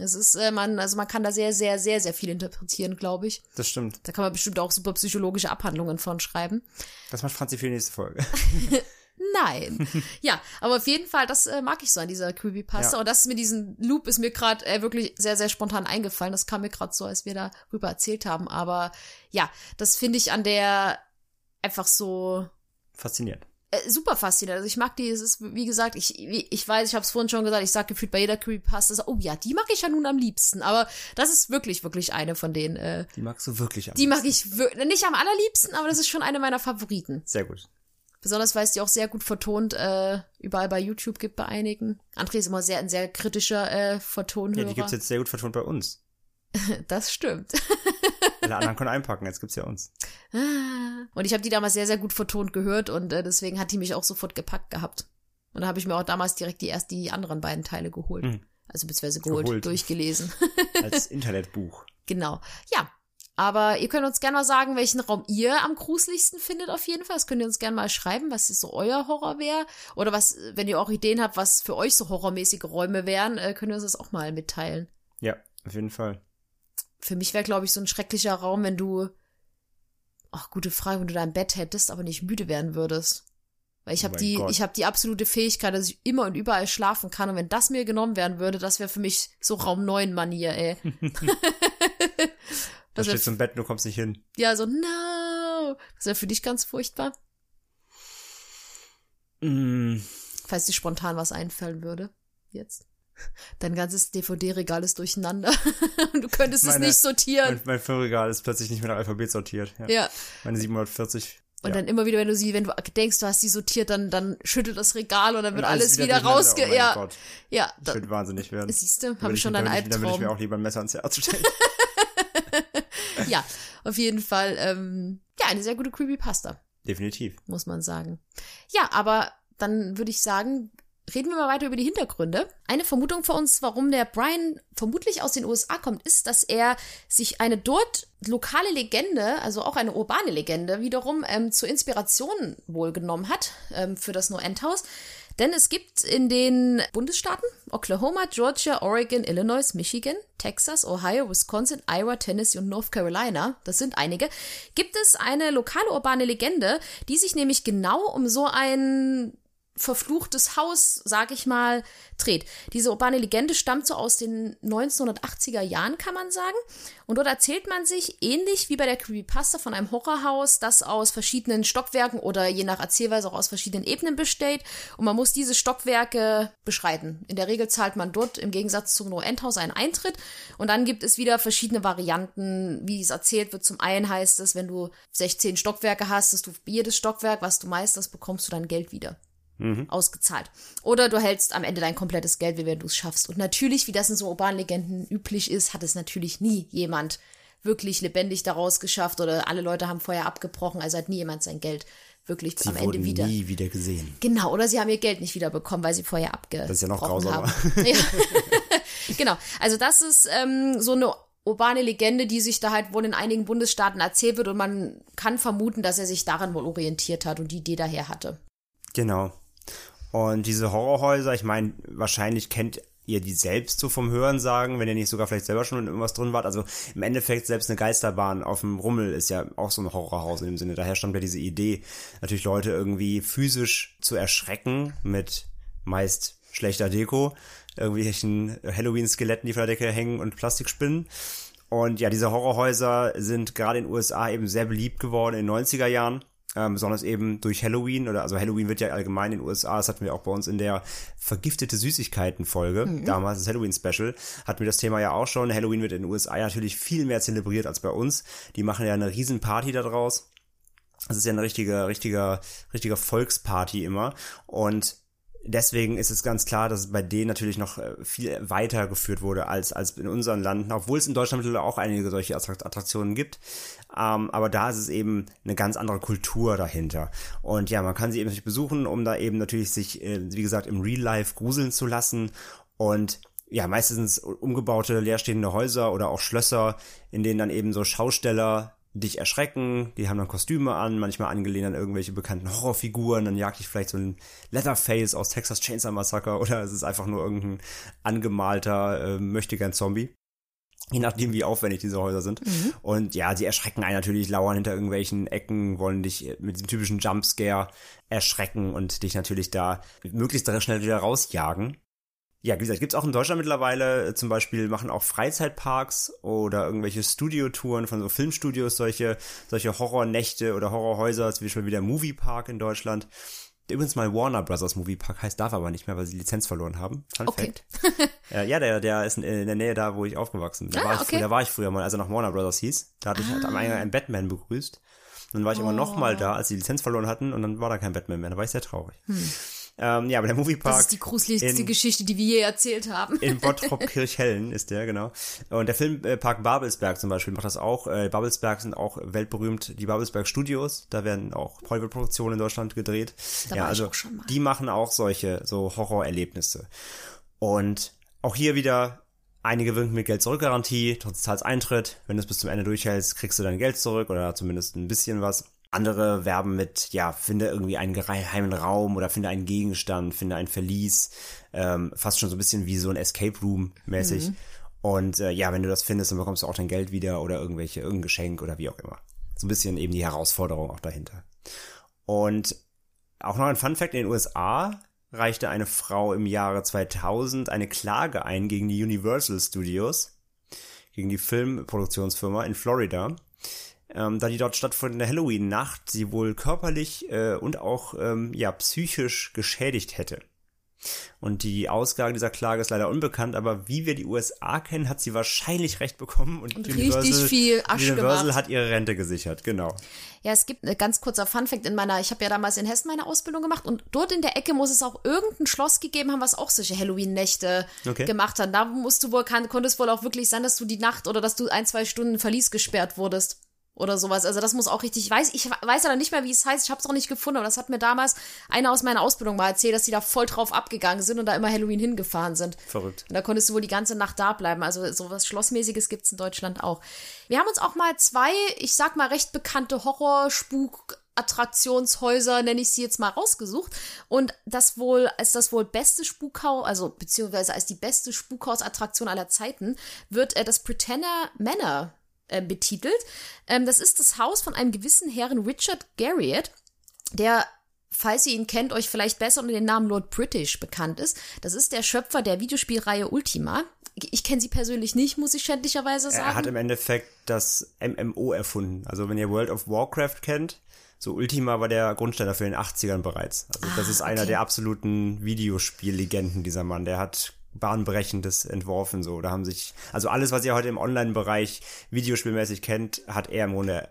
Es ist, äh, man, also man kann da sehr, sehr, sehr, sehr viel interpretieren, glaube ich. Das stimmt. Da kann man bestimmt auch super psychologische Abhandlungen von schreiben. Das macht Franzi für die nächste Folge. Nein. ja, aber auf jeden Fall, das äh, mag ich so an dieser Creepypasta. Ja. Und das mit diesem Loop ist mir gerade äh, wirklich sehr, sehr spontan eingefallen. Das kam mir gerade so, als wir darüber erzählt haben. Aber ja, das finde ich an der einfach so Faszinierend. äh, super faszinierend. Also ich mag die, es ist, wie gesagt, ich, ich weiß, ich habe es vorhin schon gesagt, ich sag gefühlt bei jeder Creepypasta, so, oh ja, die mag ich ja nun am liebsten. Aber das ist wirklich, wirklich eine von denen. Äh, Die magst du wirklich am die mag liebsten. ich wir- nicht am allerliebsten, aber das ist schon eine meiner Favoriten. Sehr gut. Besonders weil es die auch sehr gut vertont äh, überall bei YouTube gibt bei einigen. André ist immer sehr ein sehr kritischer äh, Vertonhörer. Ja, die gibt's jetzt sehr gut vertont bei uns. Das stimmt. Alle anderen können einpacken, jetzt gibt's ja uns. Und ich habe die damals sehr, sehr gut vertont gehört und äh, deswegen hat die mich auch sofort gepackt gehabt. Und da habe ich mir auch damals direkt die erst die anderen beiden Teile geholt. Mhm. Also beziehungsweise geholt, Geholt. durchgelesen. Als Internetbuch. genau. Ja. Aber ihr könnt uns gerne mal sagen, welchen Raum ihr am gruseligsten findet auf jeden Fall. Das könnt ihr uns gerne mal schreiben, was so euer Horror wäre. Oder was, wenn ihr auch Ideen habt, was für euch so horrormäßige Räume wären, äh, könnt ihr uns das auch mal mitteilen. Ja, auf jeden Fall. Für mich wäre, glaube ich, so ein schrecklicher Raum, wenn du, ach, gute Frage, wenn du dein Bett hättest, aber nicht müde werden würdest. Weil ich Oh habe mein die, Gott. ich habe die absolute Fähigkeit, dass ich immer und überall schlafen kann. Und wenn das mir genommen werden würde, das wäre für mich so Raum 9 Manier, ey. Da das wär, steht zum Bett, du kommst nicht hin. ja, so, no. Das wäre für dich ganz furchtbar, Mm, falls dir spontan was einfallen würde. Jetzt. Dein ganzes DVD-Regal ist durcheinander. und du könntest es Meine- nicht sortieren. mein, mein Filmregal ist plötzlich nicht mehr nach Alphabet sortiert. Ja. ja. Meine 740. Und ja. dann immer wieder, wenn du sie, wenn du denkst, du hast die sortiert, dann, dann schüttelt das Regal und dann wird Und alles, wieder, durcheinander. rausge... Oh mein ja, Gott, ja, ich da, würde wahnsinnig werden. siehst du, Da habe ich schon einen würde ich, Da würde ich mir Albtraum. auch lieber ein Messer ans Herz stellen. Ja, auf jeden Fall, ähm, ja, eine sehr gute Creepypasta, Definitiv. muss man sagen. Ja, aber dann würde ich sagen, reden wir mal weiter über die Hintergründe. Eine Vermutung für uns, warum der Brian vermutlich aus den USA kommt, ist, dass er sich eine dort lokale Legende, also auch eine urbane Legende, wiederum ähm, zur Inspiration wohl genommen hat ähm, für das No End House. Denn es gibt in den Bundesstaaten Oklahoma, Georgia, Oregon, Illinois, Michigan, Texas, Ohio, Wisconsin, Iowa, Tennessee und North Carolina, das sind einige, gibt es eine lokale urbane Legende, die sich nämlich genau um so ein verfluchtes Haus, sag ich mal, dreht. Diese urbane Legende stammt so aus den 1980er Jahren, kann man sagen. Und dort erzählt man sich, ähnlich wie bei der Creepypasta, von einem Horrorhaus, das aus verschiedenen Stockwerken oder je nach Erzählweise auch aus verschiedenen Ebenen besteht. Und man muss diese Stockwerke beschreiten. In der Regel zahlt man dort im Gegensatz zum No-End-Haus einen Eintritt. Und dann gibt es wieder verschiedene Varianten, wie es erzählt wird. Zum einen heißt es, wenn du 16 Stockwerke hast, dass du jedes Stockwerk, was du meisterst, bekommst du dann Geld wieder ausgezahlt. Oder du hältst am Ende dein komplettes Geld, wie wenn du es schaffst. Und natürlich, wie das in so urbanen Legenden üblich ist, hat es natürlich nie jemand wirklich lebendig daraus geschafft oder alle Leute haben vorher abgebrochen, also hat nie jemand sein Geld wirklich Sie am Ende wieder. nie wieder gesehen. Genau, oder sie haben ihr Geld nicht wieder bekommen, weil sie vorher abgebrochen Das ist ja noch grausamer. haben. Ja. genau. Also das ist ähm, so eine urbane Legende, die sich da halt wohl in einigen Bundesstaaten erzählt wird und man kann vermuten, dass er sich daran wohl orientiert hat und die Idee daher hatte. Genau. Und diese Horrorhäuser, ich meine, wahrscheinlich kennt ihr die selbst so vom Hören sagen, wenn ihr nicht sogar vielleicht selber schon in irgendwas drin wart. Also im Endeffekt selbst eine Geisterbahn auf dem Rummel ist ja auch so ein Horrorhaus in dem Sinne. Daher stammt ja diese Idee, natürlich Leute irgendwie physisch zu erschrecken mit meist schlechter Deko, irgendwelchen Halloween-Skeletten, die von der Decke hängen und Plastikspinnen. Und ja, diese Horrorhäuser sind gerade in den USA eben sehr beliebt geworden in den 90er Jahren ähm, besonders eben durch Halloween oder also Halloween wird ja allgemein in den USA, das hatten wir auch bei uns in der vergiftete Süßigkeiten-Folge, mhm. damals das Halloween-Special, hatten wir das Thema ja auch schon. Halloween wird in den USA natürlich viel mehr zelebriert als bei uns. Die machen ja eine riesen Party daraus. Das ist ja eine richtige, richtiger, richtiger Volksparty immer. Und deswegen ist es ganz klar, dass es bei denen natürlich noch äh, viel weiter geführt wurde als, als in unseren Landen, obwohl es in Deutschland mittlerweile auch einige solche Attraktionen gibt. Ähm, aber da ist es eben eine ganz andere Kultur dahinter. Und ja, man kann sie eben natürlich besuchen, um da eben natürlich sich, äh, wie gesagt, im Real Life gruseln zu lassen. Und ja, meistens umgebaute leerstehende Häuser oder auch Schlösser, in denen dann eben so Schausteller dich erschrecken, die haben dann Kostüme an, manchmal angelehnt an irgendwelche bekannten Horrorfiguren, dann jagt dich vielleicht so ein Leatherface aus Texas Chainsaw Massacre oder es ist einfach nur irgendein angemalter, äh, möchte gern Zombie. Je nachdem, wie aufwendig diese Häuser sind. Mhm. Und ja, sie erschrecken einen natürlich, lauern hinter irgendwelchen Ecken, wollen dich mit diesem typischen Jumpscare erschrecken und dich natürlich da möglichst schnell wieder rausjagen ja, wie gesagt, gibt's auch in Deutschland mittlerweile, äh, zum Beispiel machen auch Freizeitparks oder irgendwelche Studiotouren von so Filmstudios solche, solche Horrornächte oder Horrorhäuser, zum Beispiel wie der Moviepark in Deutschland. Der übrigens mal Warner Brothers Moviepark heißt, darf aber nicht mehr, weil sie die Lizenz verloren haben. Fun okay. Fact. ja, der, der ist in, in, der Nähe da, wo ich aufgewachsen bin. Da, ah, war ich, okay. da war ich früher mal, als er noch Warner Brothers hieß. Da hatte ich halt am ah. Eingang einen Batman begrüßt. Und dann war ich oh. immer noch mal da, als sie die Lizenz verloren hatten und dann war da kein Batman mehr. Da war ich sehr traurig. Hm. Ähm, ja, aber der Moviepark. Das ist die gruseligste in, Geschichte, die wir je erzählt haben. In Bottrop-Kirchhellen ist der, genau. Und der Filmpark Babelsberg zum Beispiel macht das auch. Äh, Babelsberg sind auch weltberühmt, die Babelsberg Studios. Da werden auch Hollywood-Produktionen in Deutschland gedreht. Da ja, also die machen auch solche, so Horrorerlebnisse. Und auch hier wieder Einige winken mit Geld zurück Garantie, trotz Zahlseintritt. Wenn du es bis zum Ende durchhältst, kriegst du dein Geld zurück oder zumindest ein bisschen was. Andere werben mit, ja, finde irgendwie einen geheimen Raum oder finde einen Gegenstand, finde ein Verlies, ähm, fast schon so ein bisschen wie so ein Escape Room mäßig. Mhm. Und äh, ja, wenn du das findest, dann bekommst du auch dein Geld wieder oder irgendwelche, irgendein Geschenk oder wie auch immer. So ein bisschen eben die Herausforderung auch dahinter. Und auch noch ein Fun Fact, in den USA reichte eine Frau im Jahre 2000 eine Klage ein gegen die Universal Studios, gegen die Filmproduktionsfirma in Florida, ähm, da die dort stattfindende Halloween-Nacht sie wohl körperlich äh, und auch ähm, ja psychisch geschädigt hätte. Und die Ausgabe dieser Klage ist leider unbekannt, aber wie wir die USA kennen, hat sie wahrscheinlich recht bekommen und, und Universal, richtig viel Asche Universal hat ihre Rente gesichert, genau. Ja, es gibt ein ganz kurzer Funfact in meiner, ich habe ja damals in Hessen meine Ausbildung gemacht und dort in der Ecke muss es auch irgendein Schloss gegeben haben, was auch solche Halloween-Nächte okay. gemacht hat. Da musst du wohl, kann, konnte es wohl auch wirklich sein, dass du die Nacht oder dass du ein, zwei Stunden Verlies gesperrt wurdest oder sowas. Also das muss auch richtig, ich weiß, ich weiß aber nicht mehr, wie es heißt, ich habe es auch nicht gefunden, aber das hat mir damals einer aus meiner Ausbildung mal erzählt, dass die da voll drauf abgegangen sind und da immer Halloween hingefahren sind. Verrückt. Und da konntest du wohl die ganze Nacht da bleiben. Also sowas Schlossmäßiges gibt's in Deutschland auch. Wir haben uns auch mal zwei, ich sag mal, recht bekannte Horror-Spuk- Attraktionshäuser, nenne ich sie jetzt mal rausgesucht. Und das wohl, als das wohl beste Spukhaus, also beziehungsweise als die beste Spukhausattraktion aller Zeiten, wird äh, das Pretender Manor äh, betitelt. Ähm, das ist das Haus von einem gewissen Herrn Richard Garriott, der falls ihr ihn kennt, euch vielleicht besser unter dem Namen Lord British bekannt ist. Das ist der Schöpfer der Videospielreihe Ultima. Ich kenne sie persönlich nicht, muss ich schändlicherweise sagen. Er hat im Endeffekt das MMO erfunden. Also wenn ihr World of Warcraft kennt, so Ultima war der Grundstein dafür in den 80ern bereits. Also ah, das ist einer okay. der absoluten Videospiellegenden, dieser Mann. Der hat bahnbrechendes entworfen so. Da haben sich, also alles, was ihr heute im Online-Bereich videospielmäßig kennt, hat er im Grunde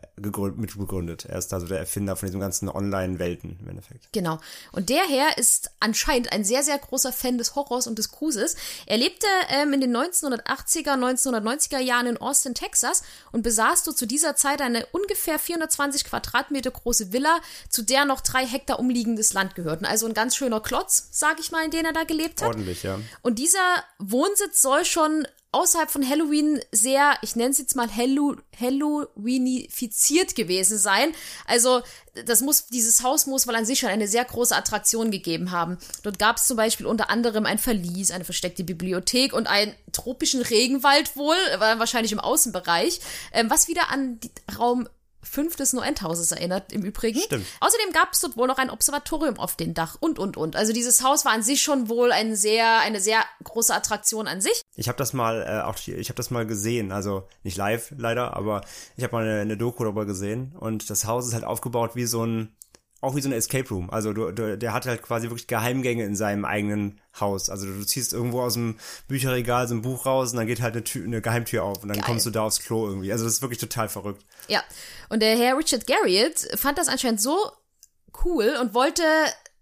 mitbegründet. Er ist also der Erfinder von diesen ganzen Online-Welten im Endeffekt. Genau. Und der Herr ist anscheinend ein sehr, sehr großer Fan des Horrors und des Gruses. Er lebte ähm, in den 1980er, 1990er Jahren in Austin, Texas und besaß dort zu dieser Zeit eine ungefähr 420 Quadratmeter große Villa, zu der noch drei Hektar umliegendes Land gehörten. Also ein ganz schöner Klotz, sag ich mal, in dem er da gelebt hat. Ordentlich, ja. Und diese dieser Wohnsitz soll schon außerhalb von Halloween sehr, ich nenne es jetzt mal Hallo Halloweenifiziert gewesen sein. Also das muss, dieses Haus muss wohl an sich schon eine sehr große Attraktion gegeben haben. Dort gab es zum Beispiel unter anderem ein Verlies, eine versteckte Bibliothek und einen tropischen Regenwald wohl, war wahrscheinlich im Außenbereich, ähm, was wieder an Raum 5 des No-End-Hauses erinnert, im Übrigen. Stimmt. Außerdem gab es dort wohl noch ein Observatorium auf dem Dach und, und, und. Also dieses Haus war an sich schon wohl ein sehr, eine sehr große Attraktion an sich. Ich habe das mal äh, auch hier, ich habe das mal gesehen, also nicht live leider, aber ich habe mal eine, eine Doku darüber gesehen und das Haus ist halt aufgebaut wie so ein auch wie so ein Escape Room. Also du, du, der hat halt quasi wirklich Geheimgänge in seinem eigenen Haus. Also du ziehst irgendwo aus dem Bücherregal so ein Buch raus und dann geht halt eine, Tür, eine Geheimtür auf und dann Geil. kommst du da aufs Klo irgendwie. Also das ist wirklich total verrückt. Ja. Und der Herr Richard Garriott fand das anscheinend so cool und wollte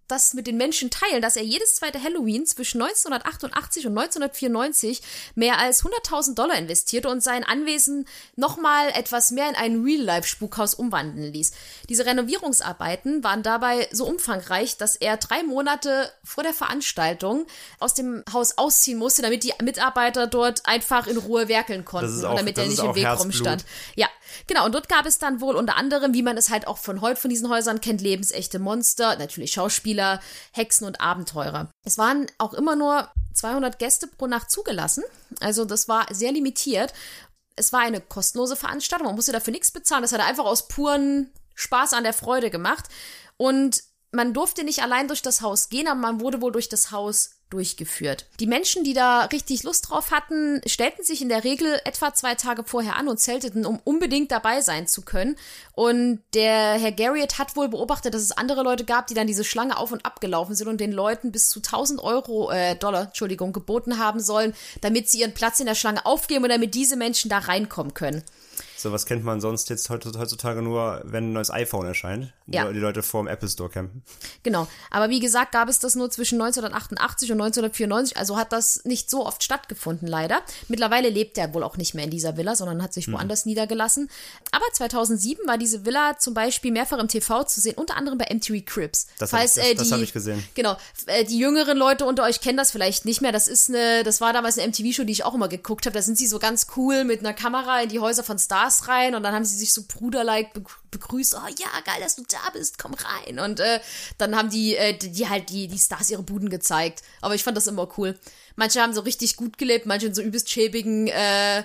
das mit den Menschen teilen, dass er jedes zweite Halloween zwischen 1988 und 1994 mehr als 100.000 Dollar investierte und sein Anwesen nochmal etwas mehr in ein Real-Life-Spukhaus umwandeln ließ. Diese Renovierungsarbeiten waren dabei so umfangreich, dass er drei Monate vor der Veranstaltung aus dem Haus ausziehen musste, damit die Mitarbeiter dort einfach in Ruhe werkeln konnten ist und auch- damit er nicht im auch Weg Herzblut. rumstand. Ja, genau. Und dort gab es dann wohl unter anderem, wie man es halt auch von heute von diesen Häusern kennt, lebensechte Monster, natürlich Schauspieler, Hexen und Abenteurer. Es waren auch immer nur 200 Gäste pro Nacht zugelassen. Also das war sehr limitiert. Es war eine kostenlose Veranstaltung. Man musste dafür nichts bezahlen. Das hat er einfach aus puren Spaß an der Freude gemacht. Und man durfte nicht allein durch das Haus gehen, aber man wurde wohl durch das Haus durchgeführt. Die Menschen, die da richtig Lust drauf hatten, stellten sich in der Regel etwa zwei Tage vorher an und zelteten, um unbedingt dabei sein zu können. Und der Herr Garriott hat wohl beobachtet, dass es andere Leute gab, die dann diese Schlange auf und ab gelaufen sind und den Leuten bis zu 1000 Euro, äh, Dollar, Entschuldigung, geboten haben sollen, damit sie ihren Platz in der Schlange aufgeben und damit diese Menschen da reinkommen können. So was kennt man sonst jetzt heut- heutzutage nur, wenn ein neues iPhone erscheint. Ja. Die Leute vor dem Apple Store campen. Genau. Aber wie gesagt, gab es das nur zwischen 1988 und 1994, also hat das nicht so oft stattgefunden, leider. Mittlerweile lebt er wohl auch nicht mehr in dieser Villa, sondern hat Mhm. sich woanders niedergelassen. Aber 2007 war diese Villa zum Beispiel mehrfach im TV zu sehen, unter anderem bei MTV Cribs. Das hab ich- die, hab ich gesehen. Genau. Äh, die jüngeren Leute unter euch kennen das vielleicht nicht mehr. Das ist eine, das war damals eine MTV-Show, die ich auch immer geguckt habe. Da sind sie so ganz cool mit einer Kamera in die Häuser von Stars rein und dann haben sie sich so bruderlike begrü- begrüßt. Oh ja, geil, dass du da bist, komm rein. Und äh, dann haben die, äh, die, die halt die, die Stars ihre Buden gezeigt. Aber ich fand das immer cool. Manche haben so richtig gut gelebt, manche in so übelst schäbigen äh,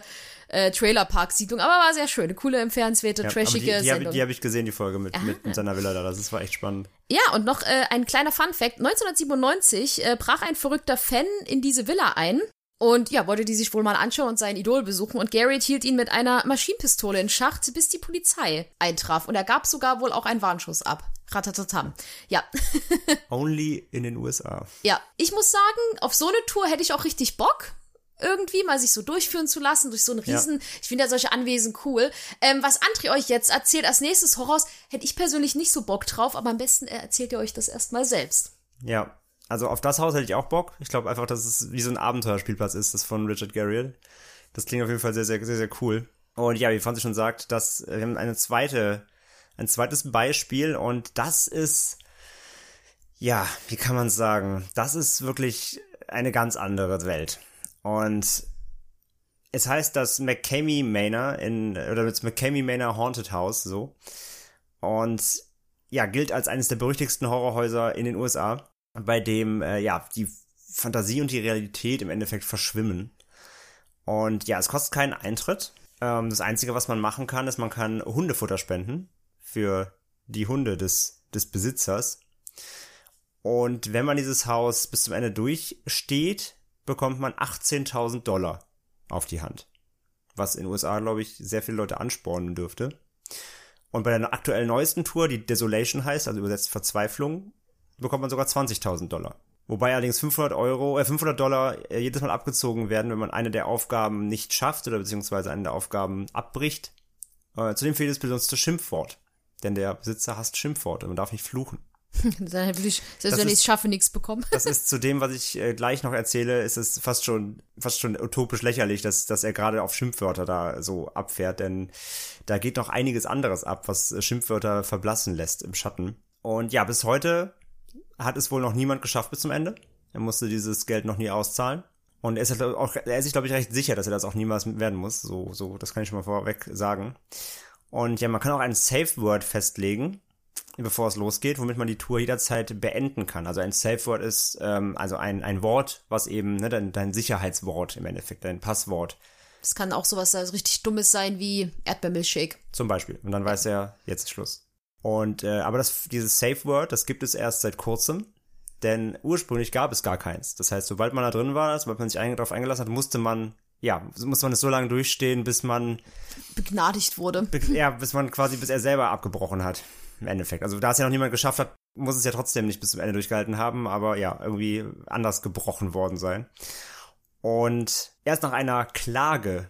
äh, Trailerpark-Siedlungen. Aber war sehr schön. Eine coole, empfehlenswerte, Ja, aber trashige die, die habe Sendung. Die hab ich gesehen, die Folge mit, mit, mit seiner Villa da. Das ist, war echt spannend. Ja, und noch äh, ein kleiner Fun-Fact. 1997 äh, brach ein verrückter Fan in diese Villa ein und ja, wollte die sich wohl mal anschauen und sein Idol besuchen. Und Garrett hielt ihn mit einer Maschinenpistole in Schacht, bis die Polizei eintraf. Und er gab sogar wohl auch einen Warnschuss ab. Ratatatam. Ja, Only in den USA. ja. Ich muss sagen, auf so eine Tour hätte ich auch richtig Bock. Irgendwie mal sich so durchführen zu lassen, durch so einen Ja. riesen, ich finde ja solche Anwesen cool. Ähm, was André euch jetzt erzählt als nächstes Horrors, hätte ich persönlich nicht so Bock drauf, aber am besten äh, erzählt ihr euch das erstmal selbst. Ja, also auf das Haus hätte ich auch Bock. Ich glaube einfach, dass es wie so ein Abenteuerspielplatz ist, das von Richard Garriott. Das klingt auf jeden Fall sehr, sehr, sehr, sehr cool. Und ja, wie Franzi schon sagt, dass äh, wir haben eine zweite, ein zweites Beispiel und das ist, ja, wie kann man sagen, das ist wirklich eine ganz andere Welt. Und es heißt das McCamey Manor in, oder das McCamey Manor Haunted House, so. Und ja, gilt als eines der berüchtigsten Horrorhäuser in den USA, bei dem äh, ja die Fantasie und die Realität im Endeffekt verschwimmen. Und ja, es kostet keinen Eintritt. Ähm, das Einzige, was man machen kann, ist, man kann Hundefutter spenden für die Hunde des, des Besitzers. Und wenn man dieses Haus bis zum Ende durchsteht, bekommt man 18.000 Dollar auf die Hand. Was in den USA, glaube ich, sehr viele Leute anspornen dürfte. Und bei der aktuell neuesten Tour, die Desolation heißt, also übersetzt Verzweiflung, bekommt man sogar 20.000 Dollar. Wobei allerdings 500 Euro, äh, 500 Dollar äh, jedes Mal abgezogen werden, wenn man eine der Aufgaben nicht schafft oder beziehungsweise eine der Aufgaben abbricht. Äh, zudem fehlt es besonders das Schimpfwort. Denn der Besitzer hasst Schimpfworte, man darf nicht fluchen. Dann würde ich, selbst Das wenn ich ist- es schaffe, nichts bekommen. Das ist zu dem, was ich äh, gleich noch erzähle, ist es fast schon, fast schon utopisch lächerlich, dass, dass er gerade auf Schimpfwörter da so abfährt, denn da geht noch einiges anderes ab, was äh, Schimpfwörter verblassen lässt im Schatten. Und ja, bis heute hat es wohl noch niemand geschafft bis zum Ende. Er musste dieses Geld noch nie auszahlen. Und er ist, halt auch, er ist sich, glaube ich, recht sicher, dass er das auch niemals werden muss. So, so, das kann ich schon mal vorweg sagen. Und ja, man kann auch ein Safe Word festlegen, bevor es losgeht, womit man die Tour jederzeit beenden kann. Also ein Safe Word ist ähm, also ein, ein Wort, was eben ne, dein, dein Sicherheitswort im Endeffekt, dein Passwort Es kann auch sowas also richtig Dummes sein wie Erdbeermilchshake. zum Beispiel. Und dann weiß er, jetzt ist Schluss. Und äh, aber das, dieses Safe Word, das gibt es erst seit kurzem, denn ursprünglich gab es gar keins. Das heißt, sobald man da drin war, sobald man sich ein, darauf eingelassen hat, musste man ja, musste man es so lange durchstehen, bis man Begnadigt wurde. ja, bis man quasi, bis er selber abgebrochen hat. Im Endeffekt. Also da es ja noch niemand geschafft hat, muss es ja trotzdem nicht bis zum Ende durchgehalten haben, aber ja, irgendwie anders gebrochen worden sein. Und erst nach einer Klage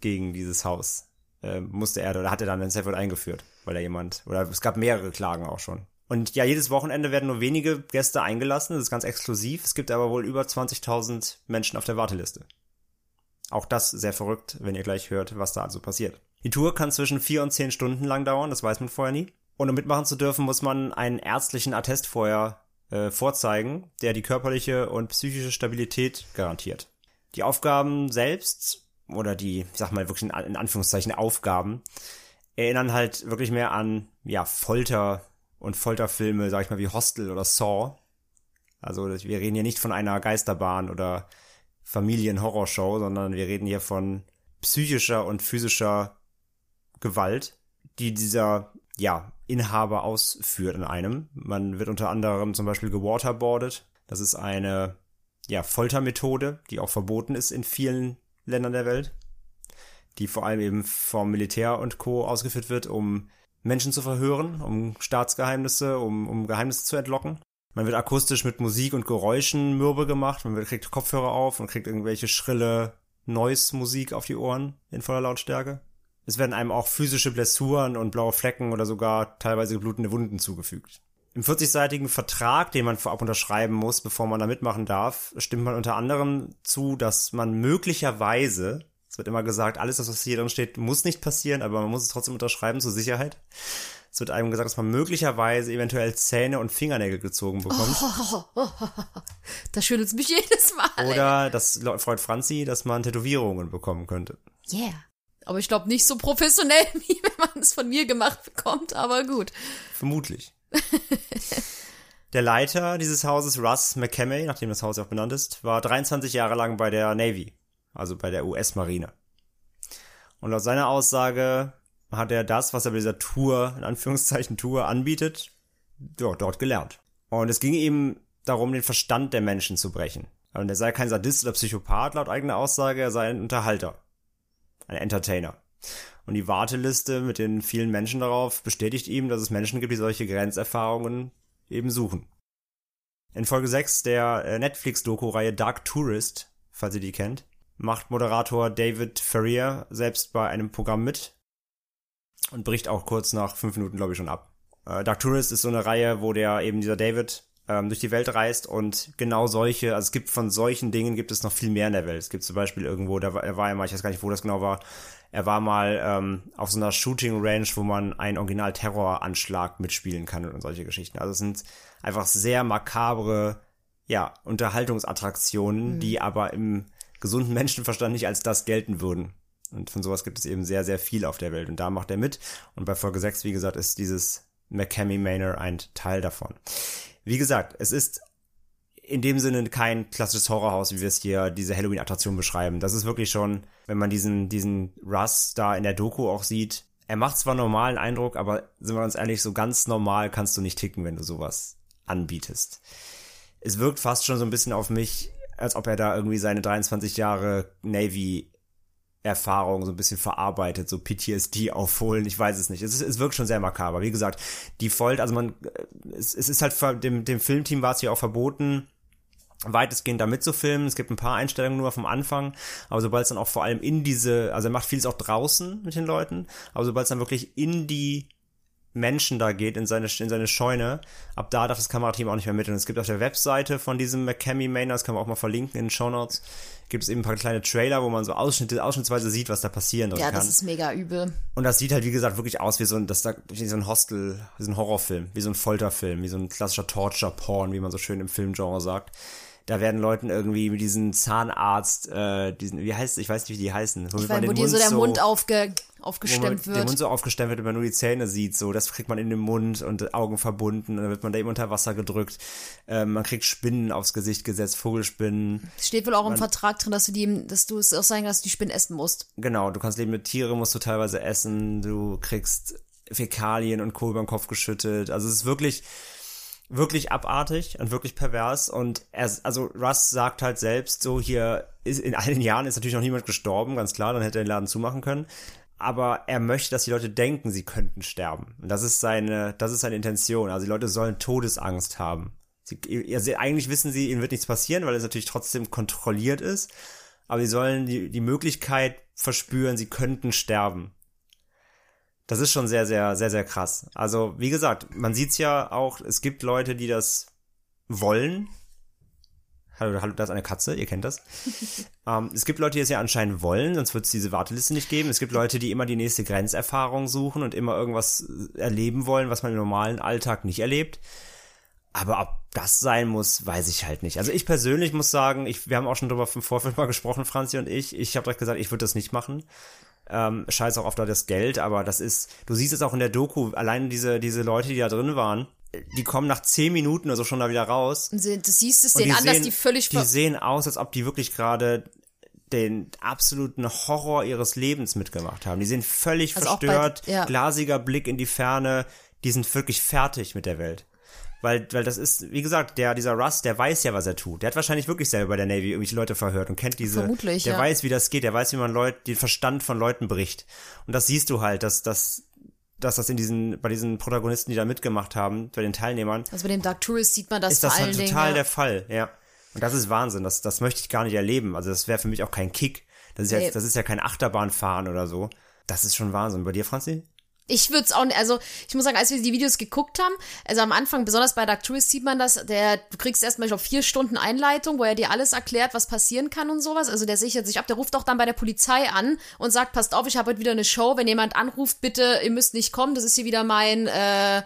gegen dieses Haus äh, musste er, oder hat er dann den Safe Word eingeführt, weil er jemand, oder es gab mehrere Klagen auch schon. Und ja, jedes Wochenende werden nur wenige Gäste eingelassen, das ist ganz exklusiv. Es gibt aber wohl über 20.000 Menschen auf der Warteliste. Auch das sehr verrückt, wenn ihr gleich hört, was da also passiert. Die Tour kann zwischen vier und zehn Stunden lang dauern, das weiß man vorher nie. Und um mitmachen zu dürfen, muss man einen ärztlichen Attest vorher äh, vorzeigen, der die körperliche und psychische Stabilität garantiert. Die Aufgaben selbst, oder die, ich sag mal wirklich in Anführungszeichen Aufgaben, erinnern halt wirklich mehr an, ja, Folter und Folterfilme, sag ich mal, wie Hostel oder Saw. Also wir reden hier nicht von einer Geisterbahn oder Familienhorrorshow, sondern wir reden hier von psychischer und physischer Gewalt, die dieser, ja, Inhaber ausführt in einem. Man wird unter anderem zum Beispiel gewaterboardet. Das ist eine, ja, Foltermethode, die auch verboten ist in vielen Ländern der Welt. Die vor allem eben vom Militär und Co. ausgeführt wird, um Menschen zu verhören, um Staatsgeheimnisse, um, um Geheimnisse zu entlocken. Man wird akustisch mit Musik und Geräuschen mürbe gemacht. Man kriegt Kopfhörer auf und kriegt irgendwelche schrille Noise-Musik auf die Ohren in voller Lautstärke. Es werden einem auch physische Blessuren und blaue Flecken oder sogar teilweise blutende Wunden zugefügt. Im 40-seitigen Vertrag, den man vorab unterschreiben muss, bevor man da mitmachen darf, stimmt man unter anderem zu, dass man möglicherweise, es wird immer gesagt, alles, das, was hier drin steht, muss nicht passieren, aber man muss es trotzdem unterschreiben zur Sicherheit. Es wird einem gesagt, dass man möglicherweise eventuell Zähne und Fingernägel gezogen bekommt. Da schüttelt es mich jedes Mal. Oder, das freut Franzi, dass man Tätowierungen bekommen könnte. Yeah. Aber ich glaube nicht so professionell, wie wenn man es von mir gemacht bekommt, aber gut. Vermutlich. Der Leiter dieses Hauses, Russ McCamey, nachdem das Haus ja auch benannt ist, war 23 Jahre lang bei der Navy, also bei der US-Marine. Und laut seiner Aussage hat er das, was er bei dieser Tour, in Anführungszeichen Tour, anbietet, ja, dort gelernt. Und es ging ihm darum, den Verstand der Menschen zu brechen. Und er sei kein Sadist oder Psychopath, laut eigener Aussage, er sei ein Unterhalter. Ein Entertainer. Und die Warteliste mit den vielen Menschen darauf bestätigt ihm, dass es Menschen gibt, die solche Grenzerfahrungen eben suchen. In Folge 6 der äh, Netflix-Doku-Reihe Dark Tourist, falls ihr die kennt, macht Moderator David Ferrier selbst bei einem Programm mit und bricht auch kurz nach fünf Minuten, glaube ich, schon ab. Äh, Dark Tourist ist so eine Reihe, wo der eben dieser David ähm, durch die Welt reist und genau solche, also es gibt von solchen Dingen gibt es noch viel mehr in der Welt. Es gibt zum Beispiel irgendwo, da war, er war ja mal, ich weiß gar nicht, wo das genau war, er war mal ähm, auf so einer Shooting Range, wo man einen Original-Terroranschlag mitspielen kann und solche Geschichten. Also es sind einfach sehr makabre, ja, Unterhaltungsattraktionen, die aber im gesunden Menschenverstand nicht als das gelten würden. Und von sowas gibt es eben sehr, sehr viel auf der Welt. Und da macht er mit. Und bei Folge 6, wie gesagt, ist dieses McCamey Manor ein Teil davon. Wie gesagt, es ist in dem Sinne kein klassisches Horrorhaus, wie wir es hier diese Halloween-Attraktion beschreiben. Das ist wirklich schon, wenn man diesen, diesen Russ da in der Doku auch sieht, er macht zwar normalen Eindruck, aber sind wir uns ehrlich, so ganz normal kannst du nicht ticken, wenn du sowas anbietest. Es wirkt fast schon so ein bisschen auf mich, als ob er da irgendwie seine 23 Jahre Navy Erfahrung so ein bisschen verarbeitet, so PTSD aufholen, ich weiß es nicht. Es, ist, es wirkt schon sehr makaber. Wie gesagt, die Folter, also man, äh, es, es ist halt, dem, dem Filmteam war es ja auch verboten, weitestgehend da mitzufilmen. Es gibt ein paar Einstellungen nur vom Anfang, aber sobald es dann auch vor allem in diese, also er macht vieles auch draußen mit den Leuten, aber sobald es dann wirklich in die Menschen da geht, in seine, in seine Scheune, ab da darf das Kamerateam auch nicht mehr mit. Und es gibt auf der Webseite von diesem McCamey Manor, das kann man auch mal verlinken in den Show Notes, gibt es eben ein paar kleine Trailer, wo man so Ausschnitte, ausschnittsweise sieht, was da passieren Ja, kann. das ist mega übel. Und das sieht halt, wie gesagt, wirklich aus wie so ein, das da, wie so ein Hostel, wie so ein Horrorfilm, wie so ein Folterfilm, wie so ein klassischer Torture-Porn, wie man so schön im Filmgenre sagt. Da werden Leuten irgendwie mit diesem Zahnarzt, äh, diesen, wie heißt ich weiß nicht, wie die heißen. Ich weiß, wo dir so der Mund aufge, aufgestemmt wo man, wird. Der Mund so aufgestemmt wird, wenn man nur die Zähne sieht, so, das kriegt man in den Mund und Augen verbunden, und dann wird man da eben unter Wasser gedrückt. Ähm, man kriegt Spinnen aufs Gesicht gesetzt, Vogelspinnen. Es steht wohl auch im Vertrag drin, dass du die, dass du es auch sagen, dass du die Spinnen essen musst. Genau, du kannst leben mit Tiere, musst du teilweise essen, du kriegst Fäkalien und Kohl über den Kopf geschüttet. Also es ist wirklich, wirklich abartig und wirklich pervers. Und er, also Russ sagt halt selbst so, hier ist in all den Jahren ist natürlich noch niemand gestorben, ganz klar, dann hätte er den Laden zumachen können. Aber er möchte, dass die Leute denken, sie könnten sterben. Und das ist seine, das ist seine Intention. Also die Leute sollen Todesangst haben. Sie, also eigentlich wissen sie, ihnen wird nichts passieren, weil es natürlich trotzdem kontrolliert ist. Aber sie sollen die, die Möglichkeit verspüren, sie könnten sterben. Das ist schon sehr, sehr, sehr, sehr krass. Also, wie gesagt, man sieht's ja auch, es gibt Leute, die das wollen. Hallo, hallo, da ist eine Katze, ihr kennt das. ähm, es gibt Leute, die es ja anscheinend wollen, sonst wird es diese Warteliste nicht geben. Es gibt Leute, die immer die nächste Grenzerfahrung suchen und immer irgendwas erleben wollen, was man im normalen Alltag nicht erlebt. Aber ob das sein muss, weiß ich halt nicht. Also ich persönlich muss sagen, ich, wir haben auch schon darüber im Vorfeld mal gesprochen, Franzi und ich. Ich habe direkt gesagt, ich würde das nicht machen. Ähm, scheiß auch auf da das Geld, aber das ist, du siehst es auch in der Doku, allein diese, diese Leute, die da drin waren, die kommen nach zehn Minuten oder so schon da wieder raus. Du siehst es denen an, dass die völlig Die sehen aus, als ob die wirklich gerade den absoluten Horror ihres Lebens mitgemacht haben. Die sind völlig Also auch bei- verstört, ja. glasiger Blick in die Ferne, die sind wirklich fertig mit der Welt. Weil, weil das ist, wie gesagt, der, dieser Russ, der weiß ja, was er tut. Der hat wahrscheinlich wirklich selber bei der Navy irgendwelche Leute verhört und kennt diese, Vermutlich, der ja. weiß, wie das geht, der weiß, wie man Leute, den Verstand von Leuten bricht. Und das siehst du halt, dass, dass, dass das in diesen, bei diesen Protagonisten, die da mitgemacht haben, bei den Teilnehmern, Also bei dem Dark Tourist sieht man das ist das halt Dingen. total ja. der Fall, ja. Und das ist Wahnsinn, das, das möchte ich gar nicht erleben. Also das wäre für mich auch kein Kick. Das ist, ja, Nee. das ist ja kein Achterbahnfahren oder so. Das ist schon Wahnsinn. Bei dir, Franzi? Ich würde es auch nicht, also ich muss sagen, als wir die Videos geguckt haben, also am Anfang, besonders bei Dark Tourist sieht man das, der, du kriegst erstmal, ich glaube, vier Stunden Einleitung, wo er dir alles erklärt, was passieren kann und sowas. Also der sichert sich ab, der ruft auch dann bei der Polizei an und sagt, passt auf, ich habe heute wieder eine Show, wenn jemand anruft, bitte, ihr müsst nicht kommen, das ist hier wieder mein, äh,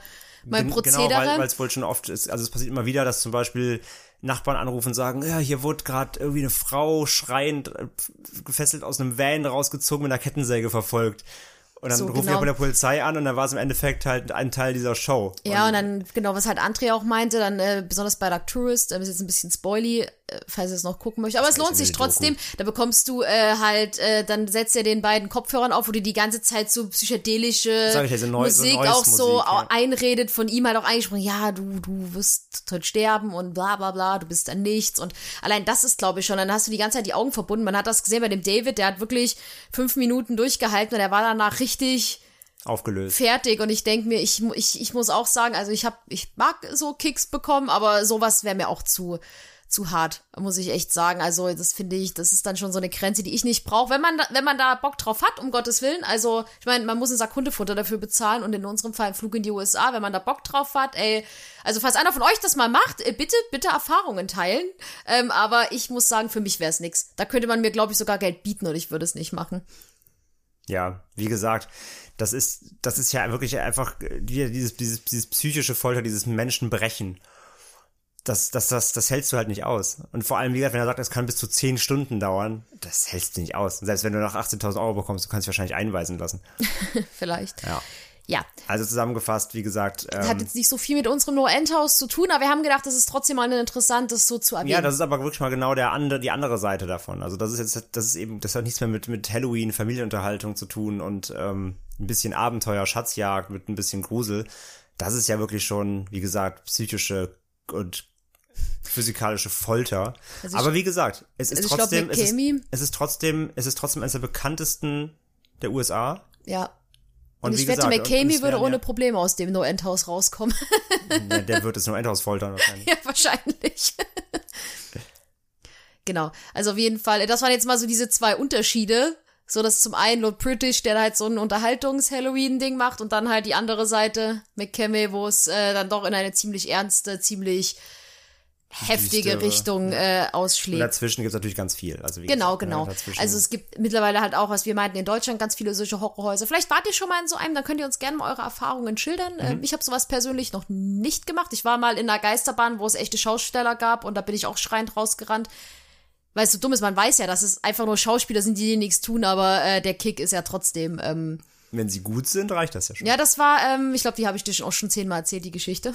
mein Gen- Prozedere. Genau, weil es wohl schon oft ist, also es passiert immer wieder, dass zum Beispiel Nachbarn anrufen und sagen, ja, hier wurde gerade irgendwie eine Frau schreiend, äh, gefesselt aus einem Van rausgezogen mit einer Kettensäge verfolgt. Und dann So, rufen die genau. auch bei der Polizei an und dann war es im Endeffekt halt ein Teil dieser Show. Ja, und dann, genau, was halt André auch meinte, dann äh, besonders bei Dark Tourist, äh, ist jetzt ein bisschen spoily, falls ihr es noch gucken möchtet, aber es lohnt sich eine Doku. trotzdem. Da bekommst du äh, halt, äh, dann setzt er den beiden Kopfhörern auf, wo du die ganze Zeit so psychedelische ich ja, so Neu- so Musik Noise auch so Musik, ja. au- einredet, von ihm halt auch eingesprochen, ja, du, du wirst heute sterben und bla bla bla, du bist dann nichts. Und allein das ist, glaube ich, schon, dann hast du die ganze Zeit die Augen verbunden. Man hat das gesehen bei dem David, der hat wirklich fünf Minuten durchgehalten und er war danach richtig Aufgelöst. fertig und ich denke mir, ich, ich, ich muss auch sagen, also ich hab, ich mag so Kicks bekommen, aber sowas wäre mir auch zu zu hart, muss ich echt sagen. Also das finde ich, das ist dann schon so eine Grenze, die ich nicht brauche. Wenn man da, wenn man da Bock drauf hat, um Gottes Willen. Also ich meine, man muss einen Sack Hundefutter dafür bezahlen und in unserem Fall einen Flug in die USA, wenn man da Bock drauf hat. Ey, also falls einer von euch das mal macht, äh, bitte bitte Erfahrungen teilen. Ähm, aber ich muss sagen, für mich wäre es nix. Da könnte man mir glaube ich sogar Geld bieten und ich würde es nicht machen. Ja, wie gesagt, das ist, das ist ja wirklich einfach äh, dieses, dieses, dieses psychische Folter, dieses Menschenbrechen. Das, das, das, das hältst du halt nicht aus. Und vor allem, wie gesagt, wenn er sagt, es kann bis zu 10 Stunden dauern, das hältst du nicht aus. Und selbst wenn du nach 18.000 Euro bekommst, du kannst dich wahrscheinlich einweisen lassen. Vielleicht. Ja. Ja, Also zusammengefasst, wie gesagt, hat ähm, jetzt nicht so viel mit unserem No-End-Haus zu tun, aber wir haben gedacht, das ist trotzdem mal interessant, das so zu erwähnen. ja, das ist aber wirklich mal genau der andere, die andere Seite davon. Also das ist jetzt, das ist eben, das hat nichts mehr mit, mit Halloween, Familienunterhaltung zu tun und ähm, ein bisschen Abenteuer, Schatzjagd mit ein bisschen Grusel. Das ist ja wirklich schon, wie gesagt, psychische und physikalische Folter. Also aber wie gesagt, es ist also ich glaub, trotzdem, es ist, es ist trotzdem, es ist trotzdem eines der bekanntesten der USA. ja. Und, Und ich wie wette, gesagt, McCamey würde ohne Probleme aus dem No-End-Haus rauskommen. Ja, der wird es nur Endhaus foltern wahrscheinlich. ja, wahrscheinlich. genau. Also auf jeden Fall, das waren jetzt mal so diese zwei Unterschiede. So, dass zum einen Lord British, der halt so ein Unterhaltungs-Halloween-Ding macht und dann halt die andere Seite, McCamey, wo es äh, dann doch in eine ziemlich ernste, ziemlich heftige düstere, Richtung äh, Und ausschlägt. dazwischen gibt's natürlich ganz viel. Also wie Genau, gesagt, ne, genau. dazwischen- Also es gibt mittlerweile halt auch, was wir meinten, in Deutschland ganz viele solche Horrorhäuser. Vielleicht wart ihr schon mal in so einem, dann könnt ihr uns gerne mal eure Erfahrungen schildern. Mhm. Ähm, Ich habe sowas persönlich noch nicht gemacht. Ich war mal in einer Geisterbahn, wo es echte Schausteller gab und da bin ich auch schreiend rausgerannt. Weil es so dumm ist, man weiß ja, dass es einfach nur Schauspieler sind, die nichts tun, aber äh, der Kick ist ja trotzdem. Ähm, Wenn sie gut sind, reicht das ja schon. ja, das war, ähm, ich glaube, die habe ich dir schon auch schon zehnmal erzählt, die Geschichte.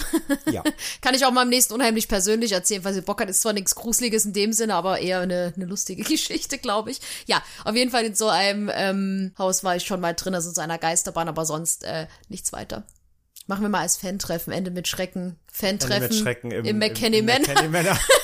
Ja. Kann ich auch mal am nächsten unheimlich persönlich erzählen, weil sie Bock hat. Ist zwar nichts Gruseliges in dem Sinne, aber eher eine, eine lustige Geschichte, glaube ich. Ja, auf jeden Fall in so einem ähm, Haus war ich schon mal drin, also in so einer Geisterbahn, aber sonst äh, nichts weiter. Machen wir mal als Fan-Treffen, Ende mit Schrecken. Fan-Treffen Mit Schrecken im, im McKinney Man. McKinney Manor.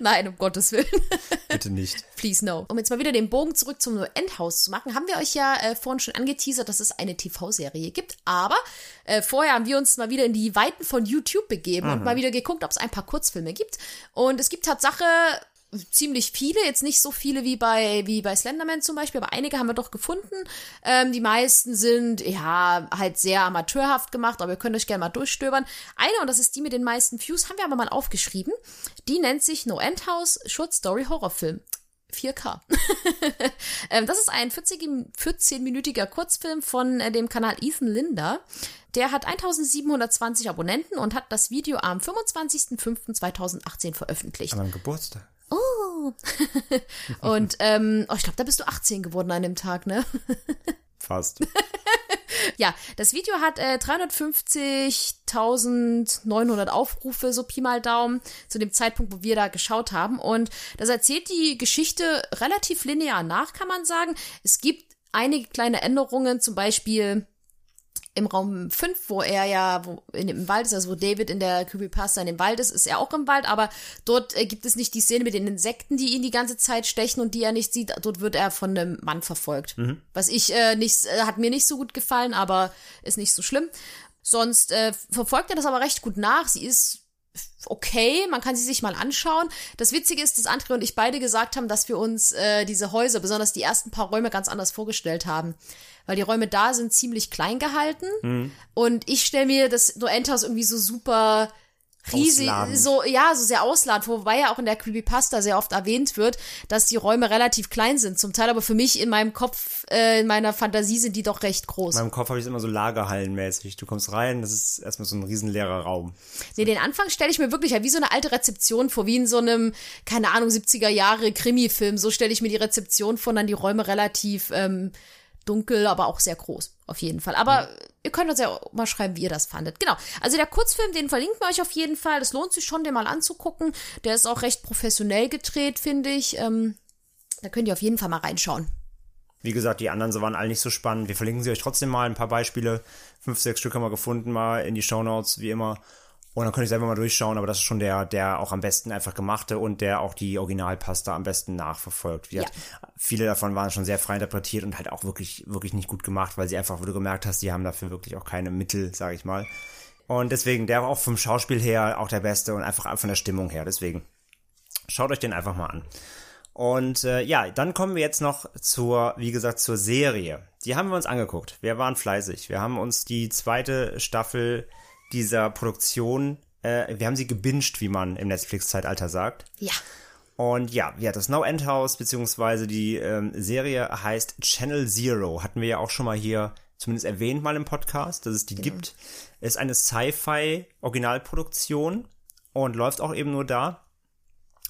Nein, um Gottes Willen. Bitte nicht. Please no. Um jetzt mal wieder den Bogen zurück zum Endhaus zu machen, haben wir euch ja äh, vorhin schon angeteasert, dass es eine TV-Serie gibt. Aber äh, vorher haben wir uns mal wieder in die Weiten von YouTube begeben und mal wieder geguckt, ob es ein paar Kurzfilme gibt. Und es gibt Tatsache ziemlich viele, jetzt nicht so viele wie bei wie bei Slenderman zum Beispiel, aber einige haben wir doch gefunden. Ähm, die meisten sind ja halt sehr amateurhaft gemacht, aber ihr könnt euch gerne mal durchstöbern. Eine, und das ist die mit den meisten Views, haben wir aber mal aufgeschrieben. Die nennt sich No End House Short Story Horrorfilm. 4K. ähm, das ist ein 40 14-minütiger Kurzfilm von äh, dem Kanal Ethan Linder. Der hat 1720 Abonnenten und hat das Video am 25.05.2018 veröffentlicht. An meinem Geburtstag. Oh. und ähm, oh, ich glaube, da bist du 18 geworden an dem Tag, ne? Fast. Ja, das Video hat äh, 350.900 Aufrufe, so Pi mal Daumen, zu dem Zeitpunkt, wo wir da geschaut haben. Und das erzählt die Geschichte relativ linear nach, kann man sagen. Es gibt einige kleine Änderungen, zum Beispiel im Raum 5, wo er ja wo in dem Wald ist, also wo David in der Creepypasta in dem Wald ist, ist er auch im Wald, aber dort äh, gibt es nicht die Szene mit den Insekten, die ihn die ganze Zeit stechen und die er nicht sieht. Dort wird er von einem Mann verfolgt. Was ich äh, nicht, äh, hat mir nicht so gut gefallen, aber ist nicht so schlimm. Sonst äh, verfolgt er das aber recht gut nach. Sie ist okay, man kann sie sich mal anschauen. Das Witzige ist, dass André und ich beide gesagt haben, dass wir uns äh, diese Häuser, besonders die ersten paar Räume, ganz anders vorgestellt haben. Weil die Räume da sind ziemlich klein gehalten. Und ich stelle mir das No Endhaus irgendwie so super riesig, Ausladend. so, ja, so sehr ausladend, wobei ja auch in der Creepypasta sehr oft erwähnt wird, dass die Räume relativ klein sind. Zum Teil aber für mich in meinem Kopf, äh, in meiner Fantasie sind die doch recht groß. In meinem Kopf habe ich es immer so lagerhallenmäßig. Du kommst rein, das ist erstmal so ein riesenleerer Raum. Nee, den Anfang stelle ich mir wirklich halt wie so eine alte Rezeption vor, wie in so einem, keine Ahnung, 70er Jahre Krimi-Film. So stelle ich mir die Rezeption vor, dann die Räume relativ ähm, dunkel, aber auch sehr groß, auf jeden Fall. Aber ihr könnt uns ja auch mal schreiben, wie ihr das fandet. Genau. Also der Kurzfilm, den verlinken wir euch auf jeden Fall. Das lohnt sich schon, den mal anzugucken. Der ist auch recht professionell gedreht, finde ich. Ähm, da könnt ihr auf jeden Fall mal reinschauen. Wie gesagt, die anderen so waren alle nicht so spannend. Wir verlinken sie euch trotzdem mal ein paar Beispiele. Fünf, sechs Stück haben wir gefunden, mal in die Shownotes, wie immer. Und dann könnt ihr selber mal durchschauen, aber das ist schon der, der auch am besten einfach gemachte und der auch die Originalpasta am besten nachverfolgt. Wie Ja. Viele davon waren schon sehr frei interpretiert und halt auch wirklich, wirklich nicht gut gemacht, weil sie einfach, wo du gemerkt hast, die haben dafür wirklich auch keine Mittel, sage ich mal. Und deswegen, der auch vom Schauspiel her auch der beste und einfach von der Stimmung her. Deswegen, schaut euch den einfach mal an. Und äh, ja, dann kommen wir jetzt noch zur, wie gesagt, zur Serie. Die haben wir uns angeguckt. Wir waren fleißig. Wir haben uns die zweite Staffel dieser Produktion, äh, wir haben sie gebinged, wie man im Netflix-Zeitalter sagt. Ja. Und ja, ja, das No End House, beziehungsweise die ähm, Serie heißt Channel Zero. Hatten wir ja auch schon mal hier zumindest erwähnt mal im Podcast, dass es die gibt. Ist eine Sci-Fi-Originalproduktion und läuft auch eben nur da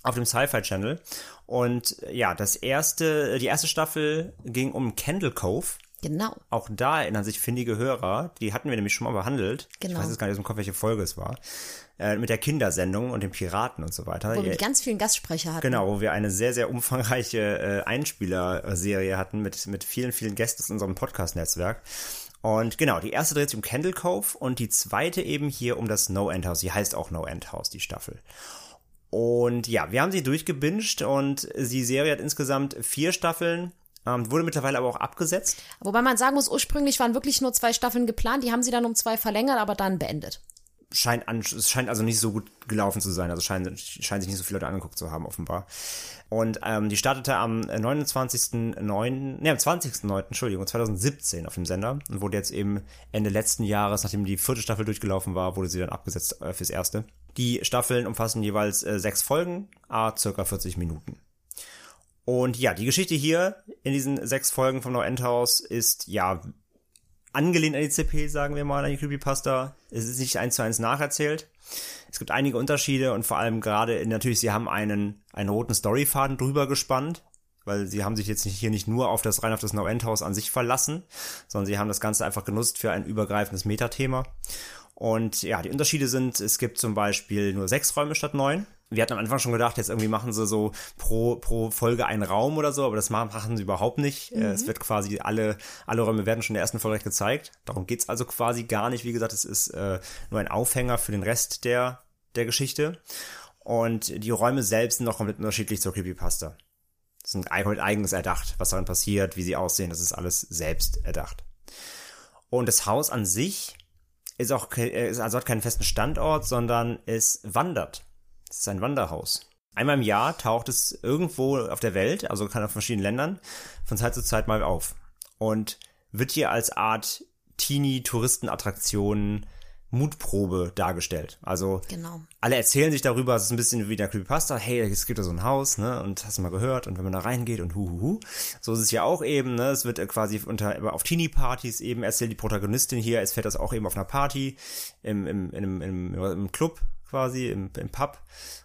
auf dem Sci-Fi Channel. Und äh, ja, das erste, die erste Staffel ging um Candle Cove. Genau. Auch da erinnern sich findige Hörer, die hatten wir nämlich schon mal behandelt. Genau. Ich weiß jetzt gar nicht aus dem Kopf, welche Folge es war. Äh, mit der Kindersendung und den Piraten und so weiter. Wo wir ganz vielen Gastsprecher hatten. Genau, wo wir eine sehr, sehr umfangreiche äh, Einspieler-Serie hatten mit, mit vielen, vielen Gästen aus unserem Podcast-Netzwerk. Und genau, die erste dreht sich um Candle Cove und die zweite eben hier um das No End House. Die heißt auch No End House, die Staffel. Und ja, wir haben sie durchgebinged und die Serie hat insgesamt vier Staffeln, ähm, wurde mittlerweile aber auch abgesetzt. Wobei man sagen muss, ursprünglich waren wirklich nur zwei Staffeln geplant, die haben sie dann um zwei verlängert, aber dann beendet. scheint, an, es scheint also nicht so gut gelaufen zu sein. Also scheinen, scheinen sich nicht so viele Leute angeguckt zu haben, offenbar. Und ähm, die startete am 29.09., ne, am 20.09., Entschuldigung, 2017 auf dem Sender und wurde jetzt eben Ende letzten Jahres, nachdem die vierte Staffel durchgelaufen war, wurde sie dann abgesetzt äh, fürs erste. Die Staffeln umfassen jeweils äh, sechs Folgen, a circa 40 Minuten. Und ja, die Geschichte hier in diesen sechs Folgen vom No Endhouse ist ja angelehnt an die CP, sagen wir mal, an die Creepypasta. Es ist nicht eins zu eins nacherzählt. Es gibt einige Unterschiede und vor allem gerade, natürlich, sie haben einen, einen roten Storyfaden drüber gespannt, weil sie haben sich jetzt hier nicht nur auf das rein auf das No End House an sich verlassen, sondern sie haben das Ganze einfach genutzt für ein übergreifendes Metathema. Und ja, die Unterschiede sind, es gibt zum Beispiel nur sechs Räume statt neun wir hatten am Anfang schon gedacht, jetzt irgendwie machen sie so pro, pro Folge einen Raum oder so, aber das machen sie überhaupt nicht. Mhm. Es wird quasi alle, alle Räume werden schon in der ersten Folge gezeigt. Darum geht's also quasi gar nicht. Wie gesagt, es ist äh, nur ein Aufhänger für den Rest der, der Geschichte. Und die Räume selbst sind noch komplett unterschiedlich zur Creepypasta. Das sind komplett eigens erdacht, was darin passiert, wie sie aussehen, das ist alles selbst erdacht. Und das Haus an sich ist auch, ist also hat keinen festen Standort, sondern es wandert. Es ist ein Wanderhaus. Einmal im Jahr taucht es irgendwo auf der Welt, also kann auf verschiedenen Ländern, von Zeit zu Zeit mal auf. Und wird hier als Art Teenie-Touristenattraktion Mutprobe dargestellt. Also genau. alle erzählen sich darüber, es ist ein bisschen wie der Creepypasta, hey, es gibt da so ein Haus, ne, und hast du mal gehört, und wenn man da reingeht und huhuhu. So ist es ja auch eben, ne, es wird quasi unter, auf Teenie-Partys eben erzählt die Protagonistin hier, es fährt das auch eben auf einer Party, im, im, im, im, im Club, quasi im, im Pub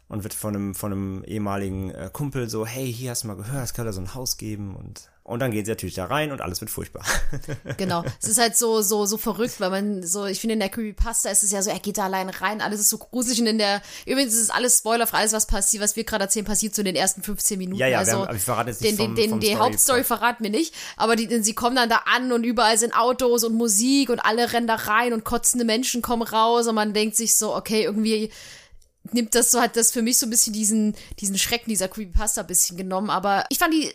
und wird von einem, von einem ehemaligen äh, Kumpel so, hey, hier hast du mal gehört, es kann da so ein Haus geben und und dann gehen sie natürlich da rein und alles wird furchtbar. genau. Es ist halt so, so, so verrückt, weil man so, ich finde in der Creepypasta ist es ja so, er geht da allein rein, alles ist so gruselig und in der, übrigens ist es alles spoilerfrei, alles was passiert, was wir gerade erzählen, passiert so in den ersten 15 Minuten. Ja, ja, also, wir haben, ich verrate jetzt nicht den, vom, den, vom die Story Hauptstory verraten wir nicht, aber die, sie kommen dann da an und überall sind Autos und Musik und alle rennen da rein und kotzende Menschen kommen raus und man denkt sich so, okay, irgendwie, nimmt das so, hat das für mich so ein bisschen diesen, diesen Schrecken dieser Creepypasta ein bisschen genommen. Aber ich fand die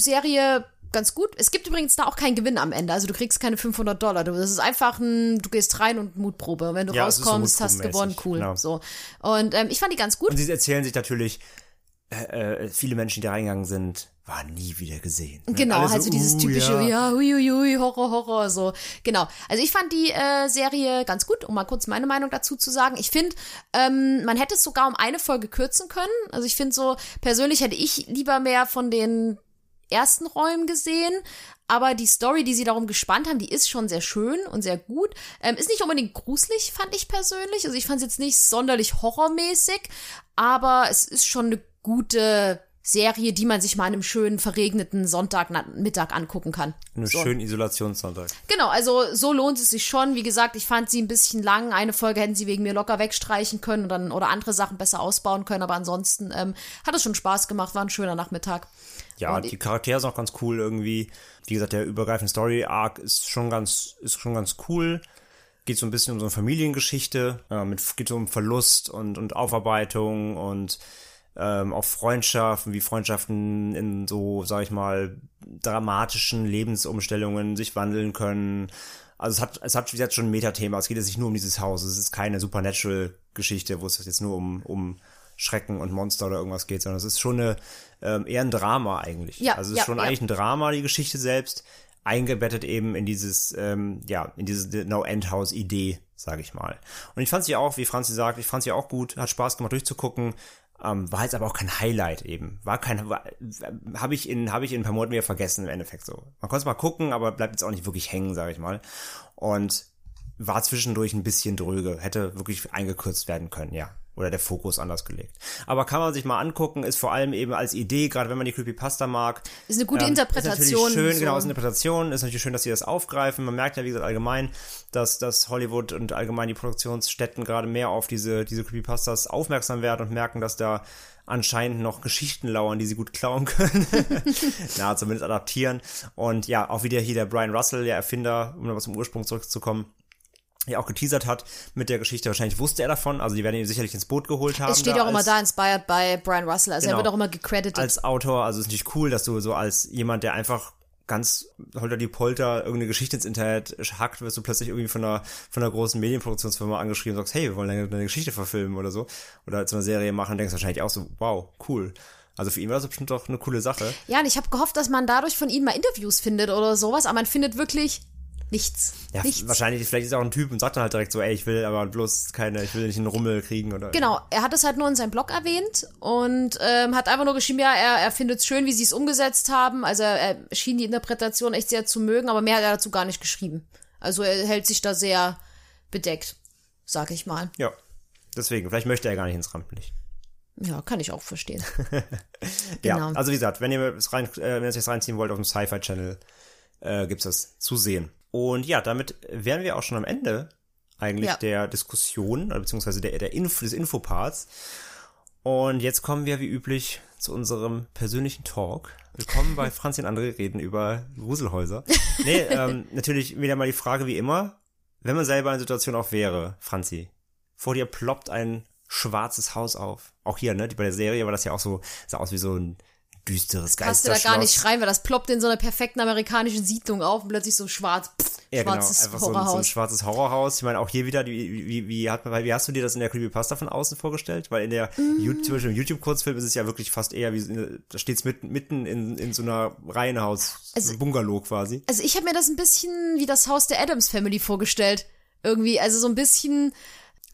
Serie ganz gut. Es gibt übrigens da auch keinen Gewinn am Ende. Also du kriegst keine 500 Dollar. Das ist einfach ein, du gehst rein und Mutprobe. Wenn du Ja, ist so rauskommst, hast gewonnen, cool. genau. So. Und ähm, ich fand die ganz gut. Und sie erzählen sich natürlich, äh, äh, viele Menschen, die da reingegangen sind, waren nie wieder gesehen. ne? Genau, Alle halt so dieses uh, typische, ja. ja, hui, Horror, Horror, so. Genau. Also ich fand die äh, Serie ganz gut, um mal kurz meine Meinung dazu zu sagen. Ich finde, ähm, man hätte es sogar um eine Folge kürzen können. Also ich finde so, persönlich hätte ich lieber mehr von den ersten Räumen gesehen. Aber die Story, die sie darum gespannt haben, die ist schon sehr schön und sehr gut. Ähm, ist nicht unbedingt gruselig, fand ich persönlich. Also ich fand es jetzt nicht sonderlich horrormäßig, aber es ist schon eine gute Serie, die man sich mal an einem schönen verregneten Sonntagmittag angucken kann. Einen So. schönen Isolationssonntag. Genau, also so lohnt es sich schon. Wie gesagt, ich fand sie ein bisschen lang. Eine Folge hätten sie wegen mir locker wegstreichen können und dann, oder andere Sachen besser ausbauen können. Aber ansonsten ähm, hat es schon Spaß gemacht, war ein schöner Nachmittag. Ja, Und die Charaktere sind auch ganz cool irgendwie. Wie gesagt, der übergreifende Story-Arc ist schon ganz, ist schon ganz cool. Geht so ein bisschen um so eine Familiengeschichte, äh, mit, geht so um Verlust und, und Aufarbeitung und ähm, auch Freundschaften, wie Freundschaften in so, sag ich mal, dramatischen Lebensumstellungen sich wandeln können. Also es hat, es hat wie gesagt schon ein Metathema. Es geht jetzt nicht nur um dieses Haus. Es ist keine Supernatural-Geschichte, wo es jetzt nur um, um Schrecken und Monster oder irgendwas geht, sondern es ist schon eine, ähm, eher ein Drama eigentlich. Ja, also es ist ja, schon ja. eigentlich ein Drama, die Geschichte selbst, eingebettet eben in dieses, ähm, ja, in diese No-End-House-Idee, sage ich mal. Und ich fand sie auch, wie Franzi sagt, ich fand sie auch gut, hat Spaß gemacht durchzugucken. Ähm, war jetzt aber auch kein Highlight eben. War kein, habe ich in, habe ich in ein paar Monaten wieder vergessen im Endeffekt so. Man konnte es mal gucken, aber bleibt jetzt auch nicht wirklich hängen, sage ich mal. Und war zwischendurch ein bisschen dröge. Hätte wirklich eingekürzt werden können, ja. Oder der Fokus anders gelegt. Aber kann man sich mal angucken, ist vor allem eben als Idee, gerade wenn man die Creepypasta mag. Ist eine gute ähm, Interpretation. Ist natürlich schön, so. genau, ist eine Interpretation. Ist natürlich schön, dass sie das aufgreifen. Man merkt ja, wie gesagt, allgemein, dass, dass Hollywood und allgemein die Produktionsstätten gerade mehr auf diese, diese Creepypastas aufmerksam werden und merken, dass da anscheinend noch Geschichten lauern, die sie gut klauen können. Na, zumindest adaptieren. Und ja, auch wieder hier der Brian Russell, der Erfinder, um noch was zum Ursprung zurückzukommen, ja auch geteasert hat mit der Geschichte. Wahrscheinlich wusste er davon, also die werden ihn sicherlich ins Boot geholt haben. Es steht auch immer da, inspired by Brian Russell. Also Genau. er wird auch immer gecredited. als Autor, also es ist natürlich cool, dass du so als jemand, der einfach ganz holter die Polter irgendeine Geschichte ins Internet hackt, wirst du plötzlich irgendwie von einer, von einer großen Medienproduktionsfirma angeschrieben und sagst, hey, wir wollen deine, deine Geschichte verfilmen oder so. Oder zu einer Serie machen und denkst wahrscheinlich auch so, wow, cool. Also für ihn war das bestimmt doch eine coole Sache. Ja, und ich habe gehofft, dass man dadurch von ihm mal Interviews findet oder sowas, aber man findet wirklich nichts. Ja, nichts. wahrscheinlich, vielleicht ist er auch ein Typ und sagt dann halt direkt so, ey, ich will aber bloß keine, ich will nicht einen Rummel kriegen oder. Genau, er hat es halt nur in seinem Blog erwähnt und ähm, hat einfach nur geschrieben, ja, er, er findet es schön, wie sie es umgesetzt haben. Also er, schien die Interpretation echt sehr zu mögen, aber mehr hat er dazu gar nicht geschrieben. Also er hält sich da sehr bedeckt, sag ich mal. Ja. Deswegen, vielleicht möchte er gar nicht ins Rampenlicht. Ja, kann ich auch verstehen. Ja, Genau. also wie gesagt, wenn ihr es rein, äh, wenn ihr es jetzt reinziehen wollt auf dem Sci-Fi Channel, äh, gibt's das zu sehen. Und ja, damit wären wir auch schon am Ende eigentlich Ja. der Diskussion, oder beziehungsweise der, der Info, des Infoparts. Und jetzt kommen wir wie üblich zu unserem persönlichen Talk. Willkommen bei Franzi und André reden über Gruselhäuser. Nee, ähm, natürlich wieder mal die Frage wie immer, wenn man selber in Situation auch wäre, Franzi, vor dir ploppt ein schwarzes Haus auf. Auch hier, ne, bei der Serie war das ja auch so, sah aus wie so ein düsteres Passt du Geisterschloss. da gar nicht rein, weil das ploppt in so einer perfekten amerikanischen Siedlung auf und plötzlich so schwarz, pff, Ja, genau, einfach so ein, so ein schwarzes Horrorhaus. Ich meine, auch hier wieder, wie, wie, wie, hat, man- wie hast du dir das in der Creepypasta von außen vorgestellt? Weil in der, Mm. You- zum Beispiel im YouTube-Kurzfilm ist es ja wirklich fast eher wie, da steht's mitten, mitten in, in so einer Reihenhaus, Also- so Bungalow quasi. Also ich habe mir das ein bisschen wie das Haus der Adams Family vorgestellt. Irgendwie, also so ein bisschen,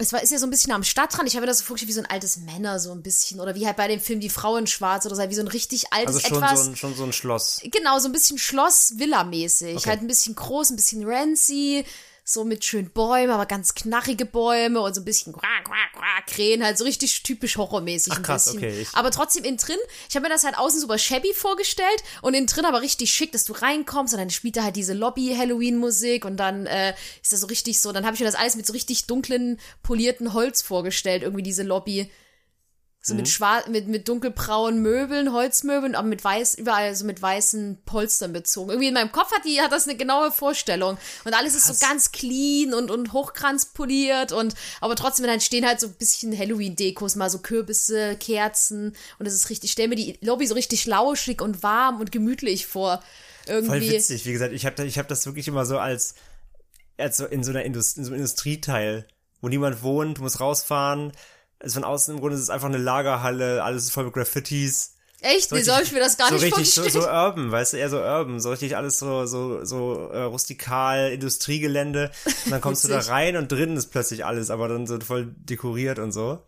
es war, ist ja so ein bisschen am Stadtrand. Ich habe mir das so vorgestellt wie so ein altes Männer, so ein bisschen. Oder wie halt bei dem Film Die Frau in Schwarz oder so, wie so ein richtig altes Also schon etwas. so ein, schon so ein Schloss. Genau, so ein bisschen Schloss-Villa-mäßig. Okay. Halt ein bisschen groß, ein bisschen rancy, so mit schönen Bäumen, aber ganz knarrige Bäume und so ein bisschen quack, quack, quack, Krähen, halt so richtig typisch horrormäßig. Ach, ein krass, bisschen. okay, ich- aber trotzdem innen drin, ich habe mir das halt außen super shabby vorgestellt und innen drin aber richtig schick, dass du reinkommst und dann spielt da halt diese Lobby-Halloween-Musik und dann äh, ist das so richtig so, dann habe ich mir das alles mit so richtig dunklen, polierten Holz vorgestellt, irgendwie diese Lobby. So Mhm. mit schwarz, mit, mit dunkelbraunen Möbeln, Holzmöbeln, aber mit weiß, überall so mit weißen Polstern bezogen. Irgendwie in meinem Kopf hat die, hat das eine genaue Vorstellung. Und alles ist so ganz clean und, und hochkranzpoliert und, aber trotzdem dann stehen halt so ein bisschen Halloween-Dekos, mal so Kürbisse, Kerzen und es ist richtig, ich stell mir die Lobby so richtig lauschig und warm und gemütlich vor. Voll Irgendwie. witzig, wie gesagt, ich habe ich hab das wirklich immer so als, als so in so einer Indust in so einem Industrieteil, wo niemand wohnt, du musst rausfahren. Also von außen im Grunde ist es einfach eine Lagerhalle, alles ist voll mit Graffitis. Echt? Nee, so habe ich mir das gar so nicht richtig, so, vorgestellt. so urban, weißt du, eher so urban, so richtig alles so, so, so äh, rustikal, Industriegelände. Und dann kommst du da rein und drinnen ist plötzlich alles, aber dann so voll dekoriert und so.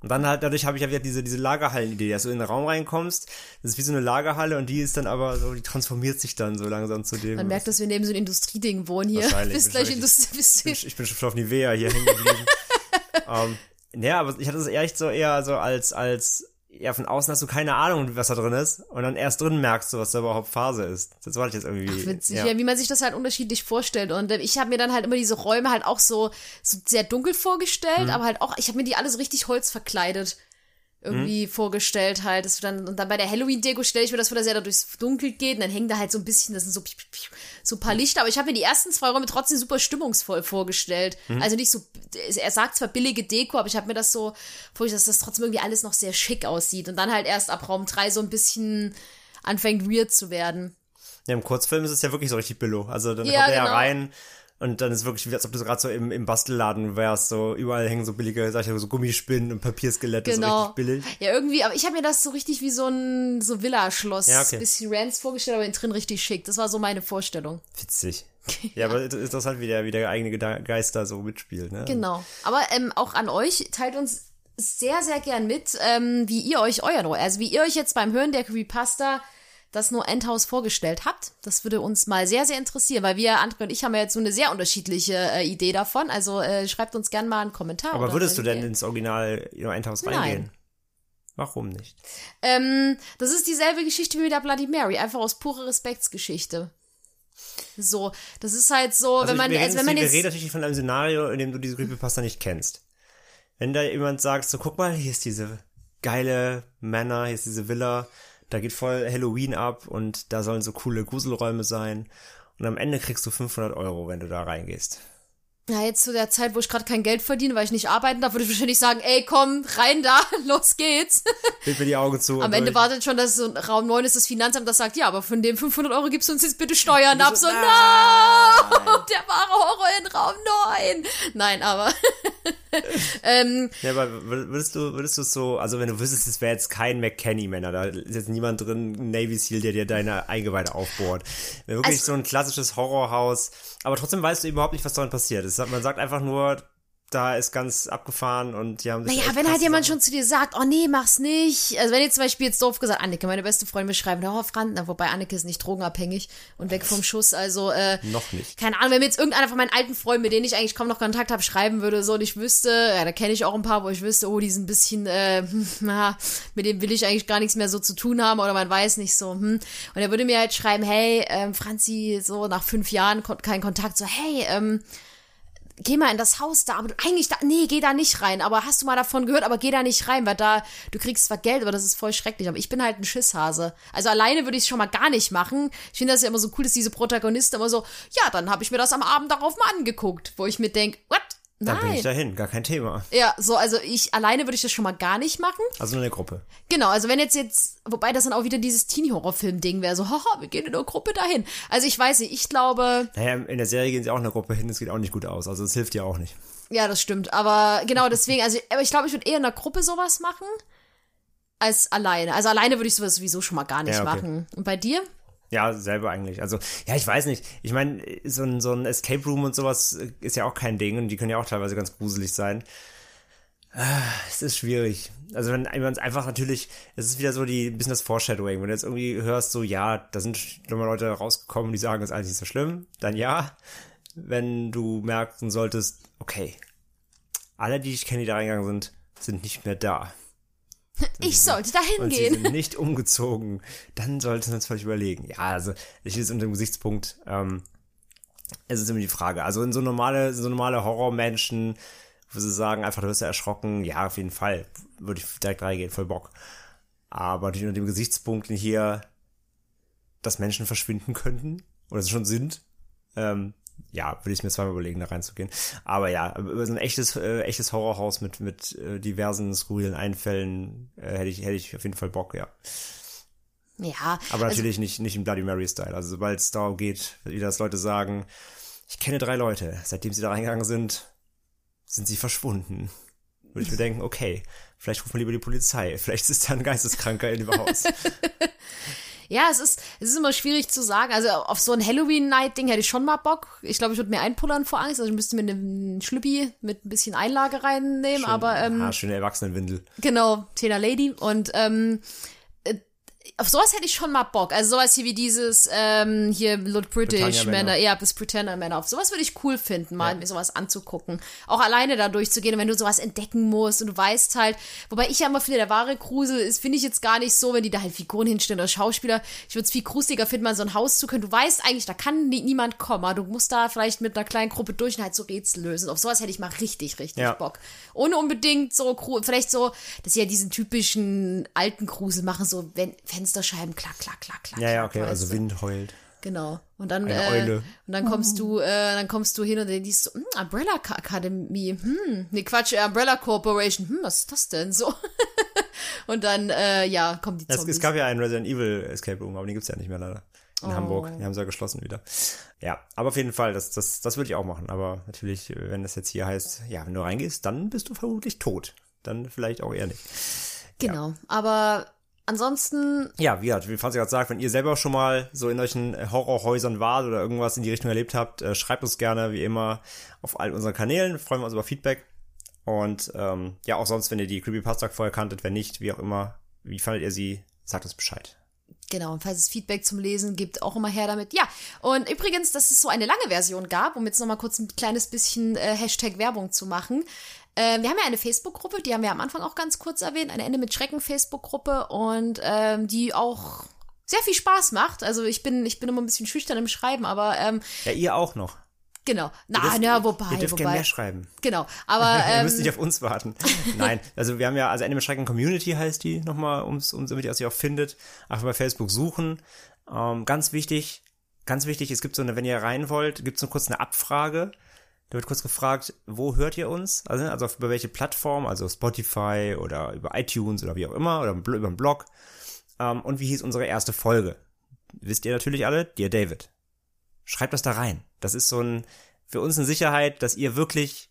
Und dann halt, dadurch habe ich ja wieder diese, diese Lagerhallen-Idee, dass du in den Raum reinkommst, das ist wie so eine Lagerhalle und die ist dann aber so, die transformiert sich dann so langsam zu dem. Man merkt, dass wir neben so einem Industrieding wohnen hier. Wahrscheinlich, Bis gleich. Industrie, ich bin, ich bin schon auf Nivea hier hängen geblieben. ähm, ja, aber ich hatte es echt so eher so als, als, ja, von außen hast du keine Ahnung, was da drin ist. Und dann erst drin merkst du, was da überhaupt Phase ist. Das war ich jetzt irgendwie. witzig, ja. ja. wie man sich das halt unterschiedlich vorstellt. Und äh, ich habe mir dann halt immer diese Räume halt auch so, so sehr dunkel vorgestellt, Mhm. aber halt auch, ich habe mir die alle so richtig Holz verkleidet irgendwie Mhm. vorgestellt halt. Dass du dann, und dann bei der Halloween-Deko stelle ich mir das vor, dass er da durchs Dunkel geht und dann hängen da halt so ein bisschen, das sind so, so ein paar Lichter, aber ich habe mir die ersten zwei Räume trotzdem super stimmungsvoll vorgestellt. Mhm. Also nicht so, er sagt zwar billige Deko, aber ich habe mir das so vorgestellt, dass das trotzdem irgendwie alles noch sehr schick aussieht und dann halt erst ab Raum drei so ein bisschen anfängt weird zu werden. ja, im Kurzfilm ist es ja wirklich so richtig billo. Also dann Ja, kommt er ja genau. rein und dann ist wirklich, wie als ob du so gerade so im, im Bastelladen wärst, so überall hängen so billige, sag ich mal, so Gummispinnen und Papierskelette, so Genau. richtig billig. Ja, irgendwie, aber ich habe mir das so richtig wie so ein so Villa-Schloss, Ja, okay. bisschen Rants vorgestellt, aber innen drin richtig schick. Das war so meine Vorstellung. Witzig. Ja, aber interessant, wie der, wie der eigene Geist da so mitspielt, ne? Genau. Aber ähm, auch an euch, teilt uns sehr, sehr gern mit, ähm, wie ihr euch euer No, also wie ihr euch jetzt beim Hören der Creepypasta das No Endhouse vorgestellt habt. Das würde uns mal sehr, sehr interessieren, weil wir, André und ich, haben ja jetzt so eine sehr unterschiedliche äh, Idee davon. Also äh, schreibt uns gern mal einen Kommentar. Aber würdest du denn ins Original you know, Endhouse Nein. reingehen? Warum nicht? Ähm, das ist dieselbe Geschichte wie mit der Bloody Mary, einfach aus purer Respektsgeschichte. So, das ist halt so, Also wenn man, wir, also reden, wenn man wir jetzt, reden natürlich von einem Szenario, in dem du diese Creepypasta nicht kennst. Wenn da jemand sagt, so guck mal, hier ist diese geile Manor, hier ist diese Villa, da geht voll Halloween ab und da sollen so coole Gruselräume sein und am Ende kriegst du 500 Euro, wenn du da reingehst. Ja, jetzt zu der Zeit, wo ich gerade kein Geld verdiene, weil ich nicht arbeiten darf, würde ich wahrscheinlich sagen, ey, komm, rein da, los geht's. Bild mir die Augen zu. Am Ende durch. wartet schon, dass so Raum 9 ist das Finanzamt, das sagt, ja, aber von dem 500 Euro gibst du uns jetzt bitte Steuern ab. So, nein. no! Der wahre Horror in Raum 9. Nein, aber ähm, Ja, aber wür- würdest du, würdest du es so, also wenn du wüsstest, es wäre jetzt kein McKenny-Männer, da ist jetzt niemand drin, ein Navy Seal, der dir deine Eingeweide aufbohrt. Wirklich Also- so ein klassisches Horrorhaus, aber trotzdem weißt du überhaupt nicht, was darin passiert. Es, sagt- man sagt einfach nur, da ist ganz abgefahren und die haben sich Naja, wenn halt jemand Sachen- schon zu dir sagt, oh nee, mach's nicht. Also wenn jetzt zum Beispiel jetzt doof gesagt, Annike, meine beste Freundin, beschreiben, oh Franz, na, wobei Annike ist nicht drogenabhängig und weg vom Schuss, also äh, Noch nicht. keine Ahnung, wenn mir jetzt irgendeiner von meinen alten Freunden, mit denen ich eigentlich kaum noch Kontakt habe, schreiben würde, so und ich wüsste, ja, da kenne ich auch ein paar, wo ich wüsste, oh, die sind ein bisschen, äh, hm, na, mit dem will ich eigentlich gar nichts mehr so zu tun haben oder man weiß nicht so, hm. Und er würde mir halt schreiben, hey, ähm, Franzi, so nach fünf Jahren kein Kontakt, so, hey, ähm, geh mal in das Haus da, aber eigentlich da, nee, geh da nicht rein, aber hast du mal davon gehört, aber geh da nicht rein, weil da, du kriegst zwar Geld, aber das ist voll schrecklich, aber ich bin halt ein Schisshase. Also alleine würde ich es schon mal gar nicht machen. Ich finde das ja immer so cool, dass diese Protagonisten immer so, ja, dann habe ich mir das am Abend darauf mal angeguckt, wo ich mir denk, what? Dann bin ich dahin, gar kein Thema. Ja, so, also ich, alleine würde ich das schon mal gar nicht machen. Also nur eine Gruppe. Genau, also wenn jetzt jetzt, wobei das dann auch wieder dieses Teenie-Horror-Film-Ding wäre, so, haha, wir gehen in eine Gruppe dahin. Also ich weiß nicht, ich glaube, Naja, in der Serie gehen sie auch in eine Gruppe hin, das geht auch nicht gut aus, also es hilft dir auch nicht. Ja, das stimmt. Aber genau deswegen, also aber ich glaube, ich würde eher in einer Gruppe sowas machen als alleine. Also alleine würde ich sowas sowieso schon mal gar nicht Ja, okay. machen. Und bei dir? Ja, selber eigentlich. Also, ja, ich weiß nicht. Ich meine, so ein, so ein Escape Room und sowas ist ja auch kein Ding und die können ja auch teilweise ganz gruselig sein. Ah, Es ist schwierig. Also wenn man es einfach natürlich, es ist wieder so die ein bisschen das Foreshadowing. Wenn du jetzt irgendwie hörst, so ja, da sind nochmal Leute rausgekommen, die sagen, das ist eigentlich nicht so schlimm, dann ja. Wenn du merken solltest, okay, alle, die ich kenne, die da reingegangen sind, sind nicht mehr da. Ich sollte da Und sie hingehen. sind nicht umgezogen, dann sollten wir uns vielleicht überlegen. Ja, also ich jetzt unter dem Gesichtspunkt, ähm, es ist immer die Frage. Also in so normale, so normale Horrormenschen, wo sie sagen, einfach du wirst ja erschrocken, ja, auf jeden Fall, würde ich direkt reingehen, voll Bock. Aber natürlich unter dem Gesichtspunkt hier, dass Menschen verschwinden könnten, oder sie schon sind, ähm, ja, würde ich mir zweimal überlegen, da reinzugehen. Aber ja, über so ein echtes, äh, echtes Horrorhaus mit, mit äh, diversen skurrilen Einfällen äh, hätte ich, hätte ich auf jeden Fall Bock, ja. Ja, Aber also, natürlich nicht, nicht im Bloody Mary-Style. Also sobald es darum geht, wie das Leute sagen, ich kenne drei Leute, seitdem sie da reingegangen sind, sind sie verschwunden. Würde ich mir denken, okay, vielleicht rufen wir lieber die Polizei. Vielleicht ist da ein Geisteskranker in dem Haus. ja, es ist, es ist immer schwierig zu sagen. Also auf so ein Halloween-Night-Ding hätte ich schon mal Bock. Ich glaube, ich würde mir einpullern vor Angst. Also ich müsste mir einen Schlüppi mit ein bisschen Einlage reinnehmen. aber ähm, ah, schöne Erwachsenenwindel. Genau, Taylor Lady. Und ähm, äh, auf sowas hätte ich schon mal Bock. Also sowas hier wie dieses ähm, hier Look British Männer, ja, bis Pretender Männer. Auf sowas würde ich cool finden, mal mir sowas anzugucken. Auch alleine da durchzugehen, und wenn du sowas entdecken musst und du weißt halt, wobei ich ja immer finde, der wahre Grusel ist, finde ich jetzt gar nicht so, wenn die da halt Figuren hinstellen oder Schauspieler. Ich würde es viel gruseliger finden, mal so ein Haus zu können. Du weißt eigentlich, da kann nie, niemand kommen. aber Du musst da vielleicht mit einer kleinen Gruppe durch und halt so Rätsel lösen. Auf sowas hätte ich mal richtig, richtig Ja. Bock. Ohne unbedingt so, vielleicht so, dass sie ja diesen typischen alten Grusel machen, so wenn Fensterscheiben, klack, klack, klack, klack. Ja, ja, klack, okay, weißt also du. Wind heult. Genau. Und dann, Eine äh, Eule. und dann kommst du, äh, dann kommst du hin und dann liest du, hm, Umbrella Academy, hm, nee, Quatsch, äh, Umbrella Corporation, hm, was ist das denn so? und dann, äh, ja, kommen die Es, Zombies. es gab ja einen Resident Evil Escape Room, aber den gibt's ja nicht mehr leider. In Oh. Hamburg. Die haben sie ja geschlossen wieder. Ja, aber auf jeden Fall, das, das, das würde ich auch machen. Aber natürlich, wenn das jetzt hier heißt, ja, wenn du reingehst, dann bist du vermutlich tot. Dann vielleicht auch eher nicht. genau. Aber ansonsten, Ja, wie gesagt, wie Franz gerade sagt, wenn ihr selber schon mal so in solchen äh, Horrorhäusern wart oder irgendwas in die Richtung erlebt habt, äh, schreibt uns gerne, wie immer, auf all unseren Kanälen. Freuen wir uns über Feedback. Und ähm, ja, auch sonst, wenn ihr die Creepypasta vorher kanntet, wenn nicht, wie auch immer, wie fandet ihr sie, sagt uns Bescheid. Genau, und falls es Feedback zum Lesen gibt, auch immer her damit. Ja, und übrigens, dass es so eine lange Version gab, um jetzt nochmal kurz ein kleines bisschen äh, Hashtag Werbung zu machen. Äh, wir haben ja eine Facebook-Gruppe, die haben wir am Anfang auch ganz kurz erwähnt, eine Ende mit Schrecken Facebook-Gruppe und ähm, die auch sehr viel Spaß macht. Also ich bin, ich bin immer ein bisschen schüchtern im Schreiben, aber ähm, Ja, ihr auch noch. genau. Na, dürft- ja, wobei, Ihr dürft gerne mehr schreiben. Genau, aber ihr ähm, müsst nicht auf uns warten. Nein, also wir haben ja, also Ende mit Schrecken Community heißt die nochmal, ums, ums, damit ihr sie auch findet. Einfach bei Facebook suchen. Ähm, ganz wichtig, ganz wichtig, es gibt so eine, wenn ihr rein wollt, gibt es so kurz eine Abfrage. Da wird kurz gefragt, wo hört ihr uns? Also, also auf, über welche Plattform, also Spotify oder über iTunes oder wie auch immer, oder über einen Blog. Ähm, und wie hieß unsere erste Folge? Wisst ihr natürlich alle, Dear David. Schreibt das da rein. Das ist so ein, für uns eine Sicherheit, dass ihr wirklich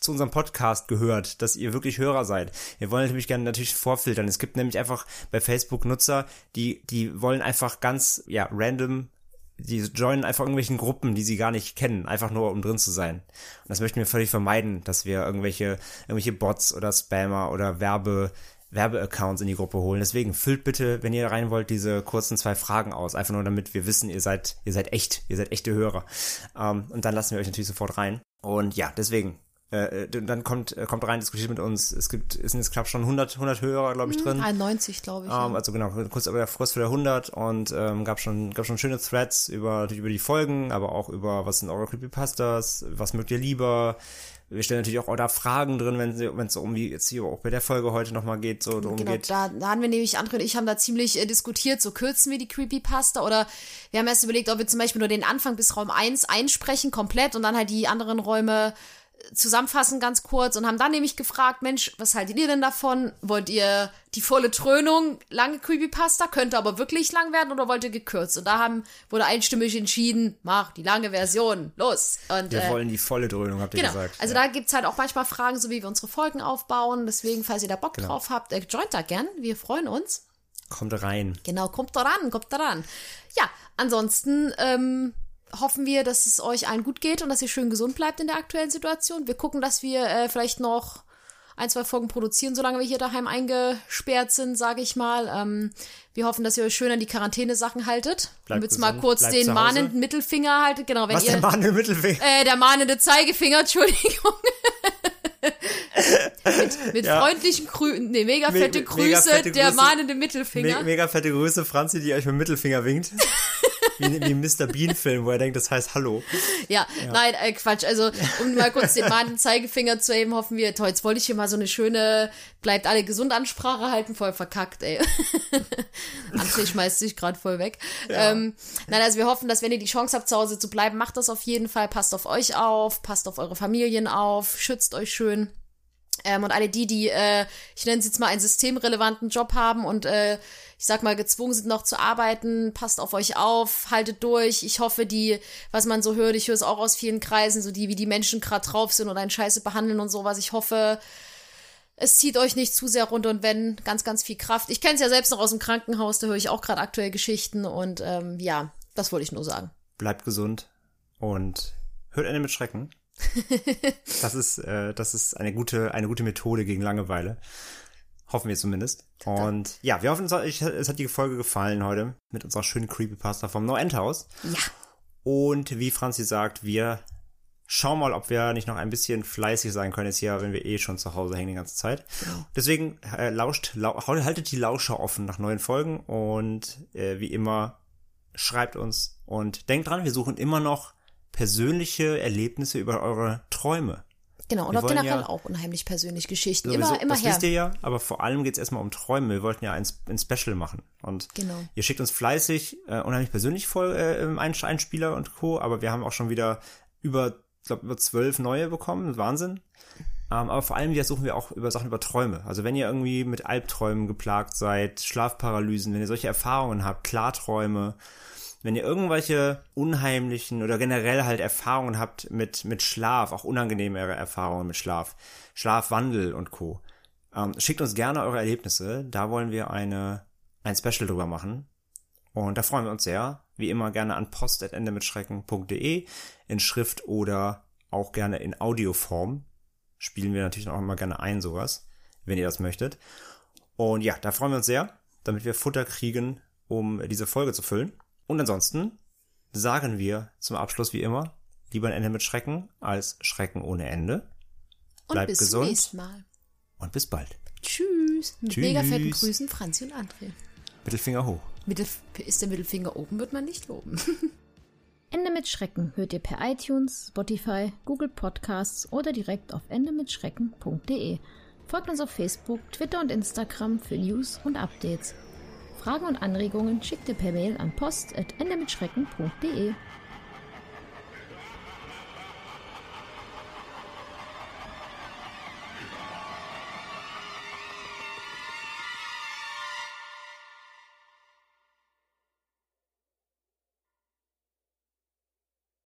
zu unserem Podcast gehört, dass ihr wirklich Hörer seid. Wir wollen natürlich gerne natürlich vorfiltern. Es gibt nämlich einfach bei Facebook Nutzer, die, die wollen einfach ganz, ja, random die joinen einfach irgendwelchen Gruppen, die sie gar nicht kennen, einfach nur um drin zu sein. Und das möchten wir völlig vermeiden, dass wir irgendwelche, irgendwelche Bots oder Spammer oder Werbe, Werbeaccounts in die Gruppe holen. Deswegen füllt bitte, wenn ihr rein wollt, diese kurzen zwei Fragen aus. Einfach nur damit wir wissen, ihr seid, ihr seid echt, ihr seid echte Hörer. Ähm, und dann lassen wir euch natürlich sofort rein. Und ja, deswegen, äh, dann kommt, äh, kommt rein, diskutiert mit uns. Es gibt, es sind jetzt knapp schon 100, 100 Hörer, glaube ich, drin. 91, glaube ich. Ähm, ja. Also genau, kurz, aber kurz vor der 100 und ähm, gab schon, gab schon schöne Threads über, natürlich über die Folgen, aber auch über, was sind eure Creepypastas, was mögt ihr lieber. Wir stellen natürlich auch da Fragen drin, wenn es um wie jetzt hier auch bei der Folge heute nochmal geht, so darum Genau, geht. da, da haben wir nämlich, André und ich haben da ziemlich äh, diskutiert, so kürzen wir die Creepypasta oder wir haben erst überlegt, ob wir zum Beispiel nur den Anfang bis Raum 1 einsprechen, komplett und dann halt die anderen Räume zusammenfassen ganz kurz und haben dann nämlich gefragt, Mensch, was haltet ihr denn davon? Wollt ihr die volle Trönung, lange Creepypasta, könnte aber wirklich lang werden oder wollt ihr gekürzt? Und da haben, wurde einstimmig entschieden, mach die lange Version, los. Und, Wir äh, wollen die volle Dröhnung, habt ihr Genau. gesagt. Also ja. da gibt's halt auch manchmal Fragen, so wie wir unsere Folgen aufbauen. Deswegen, falls ihr da Bock Genau. drauf habt, äh, joint da gern. Wir freuen uns. Kommt rein. Genau, kommt da ran, kommt da ran. Ja, ansonsten ähm, hoffen wir, dass es euch allen gut geht und dass ihr schön gesund bleibt in der aktuellen Situation. Wir gucken, dass wir äh, vielleicht noch ein, zwei Folgen produzieren, solange wir hier daheim eingesperrt sind, sage ich mal. Ähm, wir hoffen, dass ihr euch schön an die Quarantäne-Sachen haltet. Bleibt jetzt mal kurz bleibt den mahnenden Mittelfinger haltet. Genau, wenn Was ihr der Mann im Mittelfinger? äh, der mahnende Zeigefinger, Entschuldigung. mit mit Ja. freundlichen Grüßen, nee, mega Me- fette me- Grüße, mega fette der Grüße. mahnende Mittelfinger. Me mega fette Grüße, Franzi, die euch mit dem Mittelfinger winkt. wie, wie im Mr. Bean-Film, wo er denkt, das heißt Hallo. ja, nein, äh, Quatsch. Also, um mal kurz den mahnenden Zeigefinger zu heben, hoffen wir, toll, jetzt wollte ich hier mal so eine schöne, bleibt alle gesund Ansprache halten, voll verkackt, ey. André schmeißt sich gerade voll weg. Ähm, nein, also wir hoffen, dass wenn ihr die Chance habt, zu Hause zu bleiben, macht das auf jeden Fall. Passt auf euch auf, passt auf eure Familien auf, schützt euch schön. Ähm, und alle die, die, äh, ich nenne es jetzt mal einen systemrelevanten Job haben und äh, ich sag mal gezwungen sind noch zu arbeiten, passt auf euch auf, haltet durch. Ich hoffe, die, was man so hört, ich höre es auch aus vielen Kreisen, so die, wie die Menschen gerade drauf sind und einen Scheiße behandeln und sowas. Ich hoffe, es zieht euch nicht zu sehr runter und wenn, ganz, ganz viel Kraft. Ich kenne es ja selbst noch aus dem Krankenhaus, da höre ich auch gerade aktuell Geschichten und ähm, ja, das wollte ich nur sagen. Bleibt gesund und hört Ende mit Schrecken. Das ist, äh, das ist eine gute, eine gute Methode gegen Langeweile. Hoffen wir zumindest. Und ja, wir hoffen, es hat, die Folge gefallen heute mit unserer schönen Creepypasta vom No End House. Ja. Und wie Franzi sagt, wir schauen mal, ob wir nicht noch ein bisschen fleißig sein können jetzt hier, wenn wir eh schon zu Hause hängen die ganze Zeit. Deswegen äh, lauscht, lau haltet die Lauscher offen nach neuen Folgen und äh, wie immer schreibt uns und denkt dran, wir suchen immer noch persönliche Erlebnisse über eure Träume. Genau, und auch generell ja- auch unheimlich persönliche Geschichten. Sowieso, immer, immer das her. wisst ihr ja, aber vor allem geht es erstmal um Träume. Wir wollten ja ein, ein Special machen. Und Genau. ihr schickt uns fleißig, äh, unheimlich persönlich voll äh, ein Einspieler und Co., aber wir haben auch schon wieder über, ich glaube, über zwölf neue bekommen. Wahnsinn. Ähm, aber vor allem, wir suchen wir auch über Sachen über Träume. Also wenn ihr irgendwie mit Albträumen geplagt seid, Schlafparalysen, wenn ihr solche Erfahrungen habt, Klarträume, wenn ihr irgendwelche unheimlichen oder generell halt Erfahrungen habt mit, mit Schlaf, auch unangenehmere Erfahrungen mit Schlaf, Schlafwandel und Co., ähm, schickt uns gerne eure Erlebnisse. Da wollen wir eine, ein Special drüber machen. Und da freuen wir uns sehr. Wie immer gerne an post.endemitschrecken.de in Schrift oder auch gerne in Audioform. Spielen wir natürlich auch immer gerne ein, sowas, wenn ihr das möchtet. Und ja, da freuen wir uns sehr, damit wir Futter kriegen, um diese Folge zu füllen. Und ansonsten sagen wir zum Abschluss wie immer, lieber ein Ende mit Schrecken als Schrecken ohne Ende. Und Bleibt bis gesund. zum nächsten Mal. Und bis bald. Tschüss. Mit Tschüss. mega fetten Grüßen, Franzi und André. Mittelfinger hoch. Mittelf ist der Mittelfinger oben, wird man nicht loben. Ende mit Schrecken hört ihr per iTunes, Spotify, Google Podcasts oder direkt auf endemitschrecken.de. Folgt uns auf Facebook, Twitter und Instagram für News und Updates. Fragen und Anregungen schickt ihr per Mail an post.endemitschrecken.de.